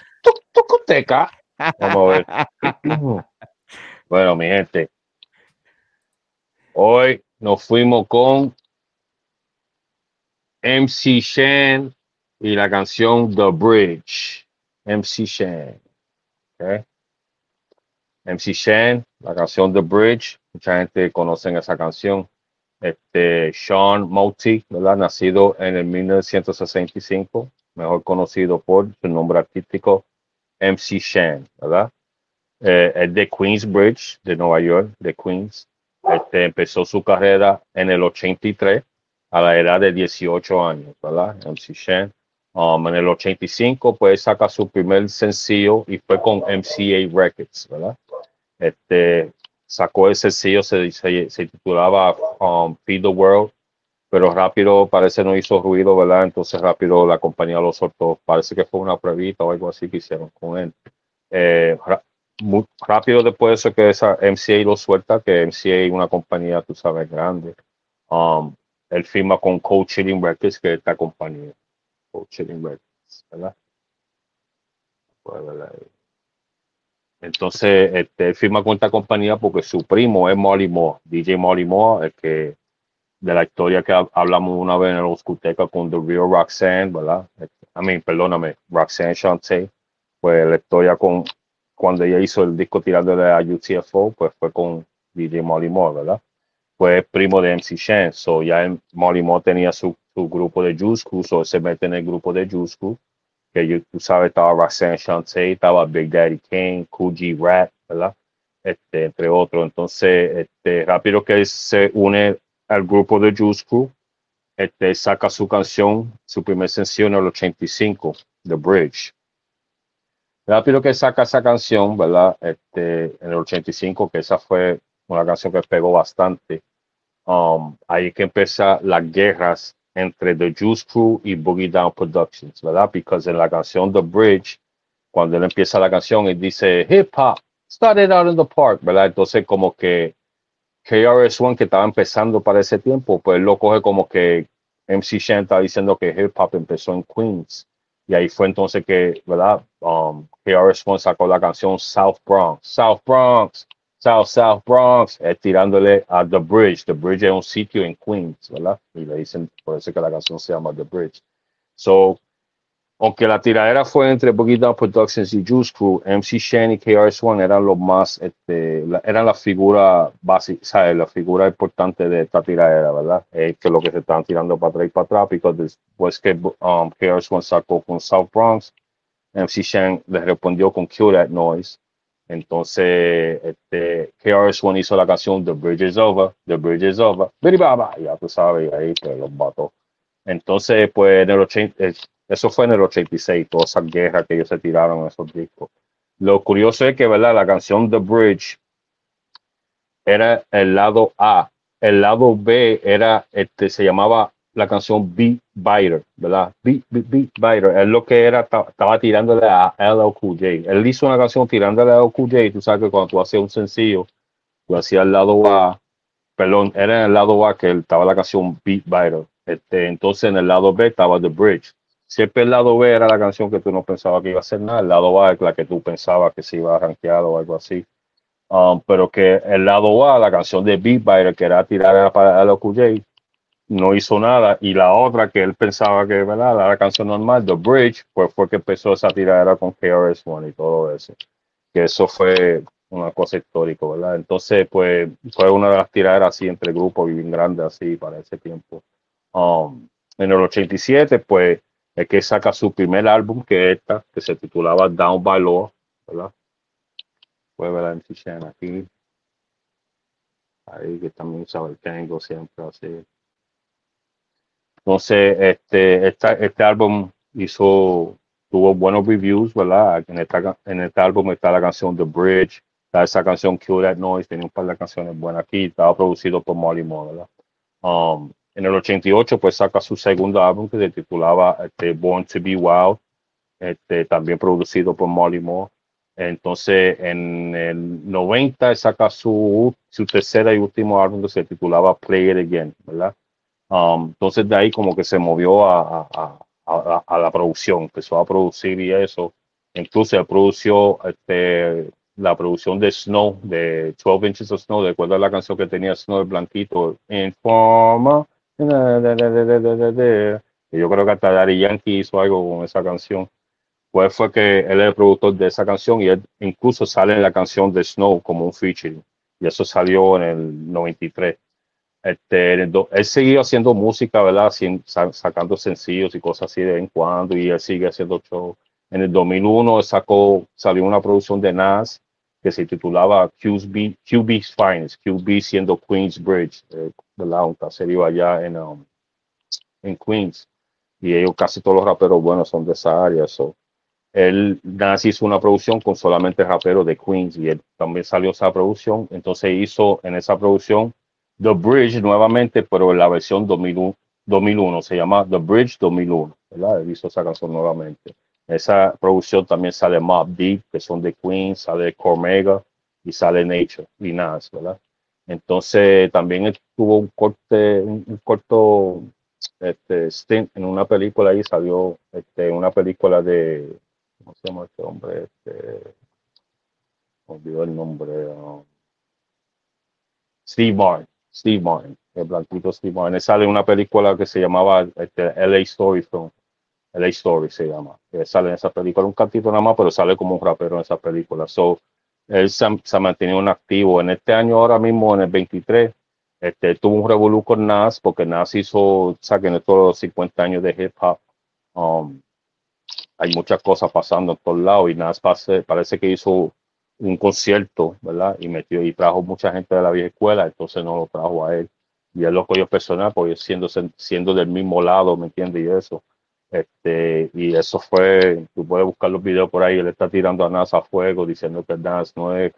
tucuteca. Vamos a ver. bueno, mi gente, hoy nos fuimos con MC Shan y la canción The Bridge. MC Shan. Okay. MC Shan, la canción The Bridge. Mucha gente conoce esa canción este, Sean Mouty, ¿verdad? Nacido en el 1965, mejor conocido por su nombre artístico MC Shan, ¿verdad? Eh, es de Queensbridge, de Nueva York, de Queens. Este, empezó su carrera en el 83 a la edad de 18 años, ¿verdad? MC Shan. Um, en el 85, pues saca su primer sencillo y fue con MCA Records, ¿verdad? Este, sacó ese sencillo, se, titulaba um, Feed the World, pero rápido parece no hizo ruido, ¿verdad? Entonces rápido la compañía lo soltó. Parece que fue una pruebita o algo así que hicieron con él. Eh, muy rápido después de eso que esa MCA lo suelta, que MCA es una compañía, tú sabes, grande. Um, él firma con Coaching Records, que es esta compañía. Coaching Records, ¿verdad? Pues, ¿verdad? Entonces, este, firma con esta compañía porque su primo es Molly Moore, DJ Molly Moore, el que de la historia que hablamos una vez en el Oscuteca con The Real Roxanne, ¿verdad? I mean, perdóname, Roxanne Shante, pues la historia con cuando ella hizo el disco tirando de la UTFO, pues fue con DJ Molly Moore, ¿verdad? Fue primo de MC Shan, so ya Molly Moore tenía su, su grupo de Crew, so se mete en el grupo de Crew que yo, tú sabes, estaba Roxanne Shante, estaba Big Daddy Kane, Cool G Rat, ¿verdad? Este, entre otros. Entonces, este, rápido que se une al grupo de Juice Crew, este, saca su canción, su primer sencillo en el 85, The Bridge. Rápido que saca esa canción, ¿verdad? Este, en el 85, que esa fue una canción que pegó bastante. Um, ahí que empieza las guerras entre The Juice Crew y Boogie Down Productions, ¿verdad? Porque en la canción The Bridge, cuando él empieza la canción, él dice hip hop, started out in the park, ¿verdad? Entonces como que KRS-One que estaba empezando para ese tiempo, pues lo coge como que MC Shan está diciendo que hip hop empezó en Queens. Y ahí fue entonces que, ¿verdad? Um, KRS-One sacó la canción South Bronx. South Bronx, South, South Bronx, eh, tirándole a The Bridge. The Bridge es un sitio en Queens, ¿verdad? Y le dicen, por eso que la canción se llama The Bridge. So, aunque la tiradera fue entre Boogie Down Productions y Juice Crew, MC Shan y KRS-One eran los más, este, eran la figura básica, ¿sabes? La figura importante de esta tiradera, ¿verdad? Eh, que lo que se estaban tirando para atrás y para atrás, porque después que um, KRS-One sacó con South Bronx, MC Shan le respondió con Kill That Noise. Entonces, este, KRS-One hizo la canción The Bridge is Over, The Bridge is Over, ya tú sabes, ahí pues los mató. Entonces, pues en el 80, eso fue en el 86, toda esa guerra que ellos se tiraron en esos discos. Lo curioso es que, ¿verdad? La canción The Bridge era el lado A. El lado B era, este, se llamaba la canción Beat Biter, ¿verdad? Beat, beat, beat Biter. Es lo que era, estaba tirándole a LL Él hizo una canción tirándole a LL Tú sabes que cuando tú hacías un sencillo, tú hacías el lado A, perdón, era en el lado A que estaba la canción Beat Biter. Este, entonces en el lado B estaba The Bridge siempre el lado B era la canción que tú no pensabas que iba a ser nada, el lado A es la que tú pensabas que se iba a rankear o algo así. Um, pero que el lado A, la canción de Beat Biter, que era tirar para el OQJ, no hizo nada. Y la otra que él pensaba que ¿verdad? la canción normal, The Bridge, pues fue que empezó esa tiradera con KRS-One y todo eso. Que eso fue una cosa histórica, ¿verdad? Entonces, pues fue una de las tiraderas así entre grupos bien grandes así para ese tiempo. Um, en el 87, pues es que saca su primer álbum, que es esta, que se titulaba Down by Law, ¿verdad? Puede ver MC aquí. Ahí que también sabe el tengo siempre así. Entonces, este, esta, este álbum hizo, tuvo buenos reviews, ¿verdad? En, esta, en este álbum está la canción The Bridge, está esa canción Kill That Noise, tiene un par de canciones buenas aquí, estaba producido por Molly Moore, ¿verdad? Um, en el 88 pues saca su segundo álbum que se titulaba este, Born to be Wild, este, también producido por Molly Moore. Entonces en el 90 saca su, su tercera y último álbum que se titulaba Play It Again, ¿verdad? Um, entonces de ahí como que se movió a, a, a, a, la producción, empezó a producir y eso. Incluso produció este, la producción de Snow, de 12 Inches of Snow, de acuerdo a la canción que tenía Snow el Blanquito, Informa yo creo que hasta Daddy Yankee hizo algo con esa canción. Pues fue que él es el productor de esa canción y él incluso sale en la canción de Snow como un featuring. Y eso salió en el 93. Este, él seguía haciendo música, ¿verdad? sacando sencillos y cosas así de vez en cuando y él sigue haciendo show. En el 2001 sacó, salió una producción de Nas que se titulaba QB, QB's Finest, QB siendo Queensbridge, eh, ¿verdad? Un caserío allá en, um, en Queens. Y ellos, casi todos los raperos buenos son de esa área. So. Él nace hizo una producción con solamente raperos de Queens y él también salió esa producción. Entonces hizo en esa producción The Bridge nuevamente, pero en la versión 2001, 2001 se llama The Bridge 2001. ¿verdad? Él hizo esa canción nuevamente. Esa producción también sale Mob Deep, que son de Queens, sale Cormega y sale Nature y Nas, ¿verdad? Entonces también tuvo un corte, un, corto este, stint en una película ahí salió este, una película de ¿cómo se llama este hombre? Este, olvidó el nombre. Um, Steve Martin, Steve Martin, el blanquito Steve Martin. Sale una película que se llamaba este, LA Story Film LA Story se llama, que sale en esa película, un cantito nada más, pero sale como un rapero en esa película. So, él se, ha mantenido un activo. En este año, ahora mismo, en el 23, este, tuvo un revolú con Nas, porque Nas hizo, saquen todos los 50 años de hip hop. Um, hay muchas cosas pasando en todos lados y Nas parece que hizo un concierto, ¿verdad? Y metió y trajo mucha gente de la vieja escuela, entonces no lo trajo a él. Y él lo cogió personal, porque siendo, siendo del mismo lado, ¿me entiendes? Y eso. Este, y eso fue, tú puedes buscar los videos por ahí, él está tirando a NASA a fuego diciendo que NASA no es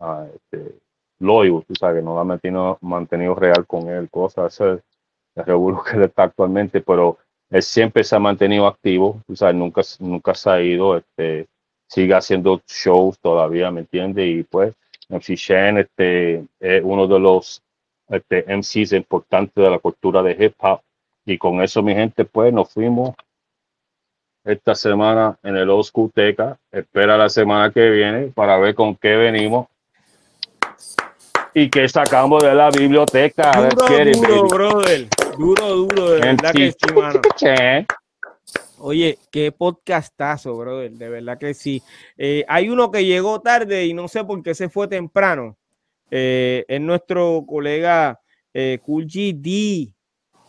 ah, este, loyal, tú sabes, que no lo ha mantenido, mantenido real con él, cosas. el revuelo que él está actualmente, pero él siempre se ha mantenido activo, o sea, nunca, nunca se ha ido, este, sigue haciendo shows todavía, ¿me entiende? Y pues, MC Shen este, es uno de los este, MCs importantes de la cultura de hip hop. Y con eso, mi gente, pues nos fuimos esta semana en el Old Teca. Espera la semana que viene para ver con qué venimos y qué sacamos de la biblioteca. Duro, duro, brother. Duro, duro, de verdad que sí, mano. Oye, qué podcastazo, brother, de verdad que sí. Eh, hay uno que llegó tarde y no sé por qué se fue temprano. Eh, es nuestro colega eh, Cool GD.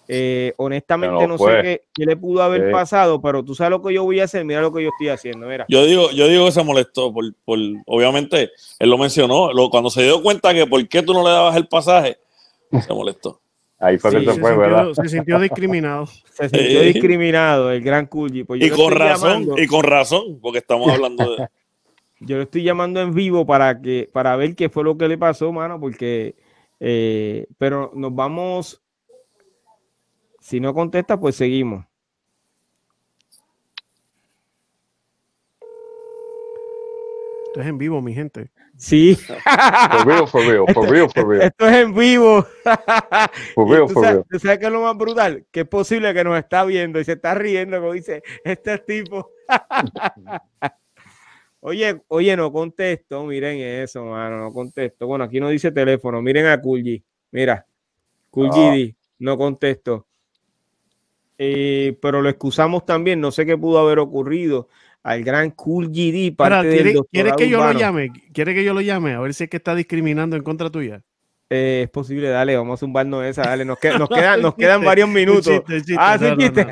Eh, honestamente no, sé qué, le pudo haber pasado, pero tú sabes lo que yo voy a hacer, mira lo que yo estoy haciendo, mira. Yo digo, yo digo que se molestó, por, por obviamente, él lo mencionó, cuando se dio cuenta que por qué tú no le dabas el pasaje, se molestó. Ahí fue que se, fue, ¿verdad? Se sintió discriminado. Se sintió discriminado el gran Kulji. Pues y con razón, y con razón, porque estamos hablando de... yo lo estoy llamando en vivo para que para ver qué fue lo que le pasó, mano, porque eh, pero nos vamos si no contesta, pues seguimos. Esto es en vivo, mi gente. Sí. For real, for real, for real, for real. Esto es en vivo. For real, for real. ¿Tú sabes qué es lo más brutal? Que es posible que nos está viendo y se está riendo, como dice, este tipo. oye, oye, no contesto, miren eso, mano, no contesto. Bueno, aquí no dice teléfono, miren a Kulji. Mira, Kulji, ah. no contesto. Eh, pero lo excusamos también, no sé qué pudo haber ocurrido al gran Cool GD. Parte ¿quiere, que yo lo llame? ¿Quiere que yo lo llame? A ver si es que está discriminando en contra tuya. Eh, es posible, dale, vamos a zumbarnos esa, dale, nos, nos, quedan, nos quedan varios minutos. ah, sí, chiste.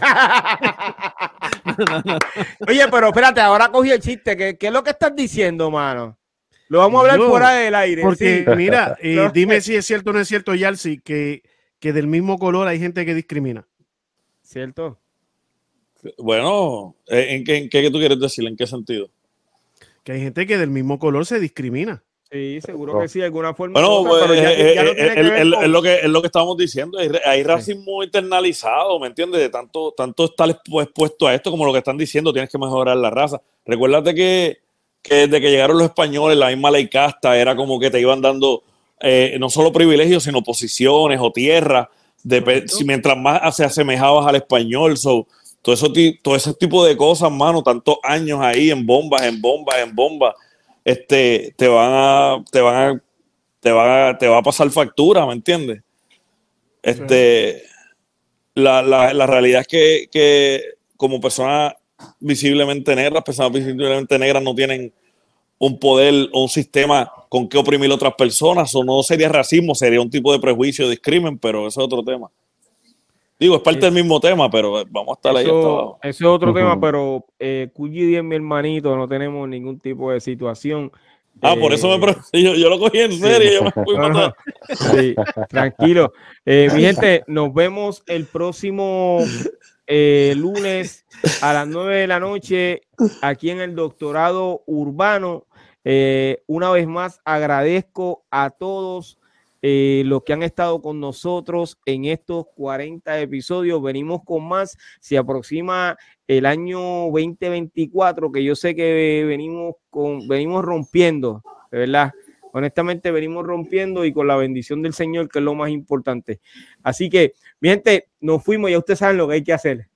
Oye, pero espérate, ahora cogí el chiste, ¿qué, ¿qué, es lo que estás diciendo, mano? Lo vamos a hablar fuera del aire. Porque, mira, eh, dime si es cierto o no es cierto, Yalsi, que, que del mismo color hay gente que discrimina. ¿cierto? Bueno, ¿en qué, en qué tú quieres decir? ¿En qué sentido? Que hay gente que del mismo color se discrimina. Sí, seguro que sí, de alguna forma. Bueno, pues, es lo que es lo que estábamos diciendo. Hay, racismo internalizado, ¿me entiendes? De tanto, tanto estar expuesto a esto como lo que están diciendo, tienes que mejorar la raza. Recuérdate que, que desde que llegaron los españoles, la misma ley casta era como que te iban dando eh, no solo privilegios, sino posiciones o tierras si mientras más se asemejabas al español, so, todo, eso, todo ese tipo de cosas, mano, tantos años ahí en bombas, en bombas, en bombas, este, te van a, te van a, te va te va a pasar factura, ¿me entiendes? Este, la, la, la, realidad es que, que como personas visiblemente negras, personas visiblemente negras no tienen un poder o un sistema con que oprimir a otras personas, o no sería racismo, sería un tipo de prejuicio, discrimen, pero eso es otro tema. Digo, es parte del mismo tema, pero vamos a estar ahí. Eso es otro tema, pero eh, y mi hermanito, no tenemos ningún tipo de situación. Ah, por eso me eh, yo, yo, lo cogí en serio. sí, tranquilo. Eh, mi gente, nos vemos el próximo eh, lunes a las 9 de la noche aquí en el Doctorado Urbano. Eh, una vez más, agradezco a todos eh, los que han estado con nosotros en estos 40 episodios. Venimos con más. Se aproxima el año 2024, que yo sé que venimos, con, venimos rompiendo, de verdad. Honestamente, venimos rompiendo y con la bendición del Señor, que es lo más importante. Así que, mi gente, nos fuimos, ya ustedes saben lo que hay que hacer.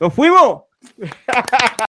¡Nos fuimos!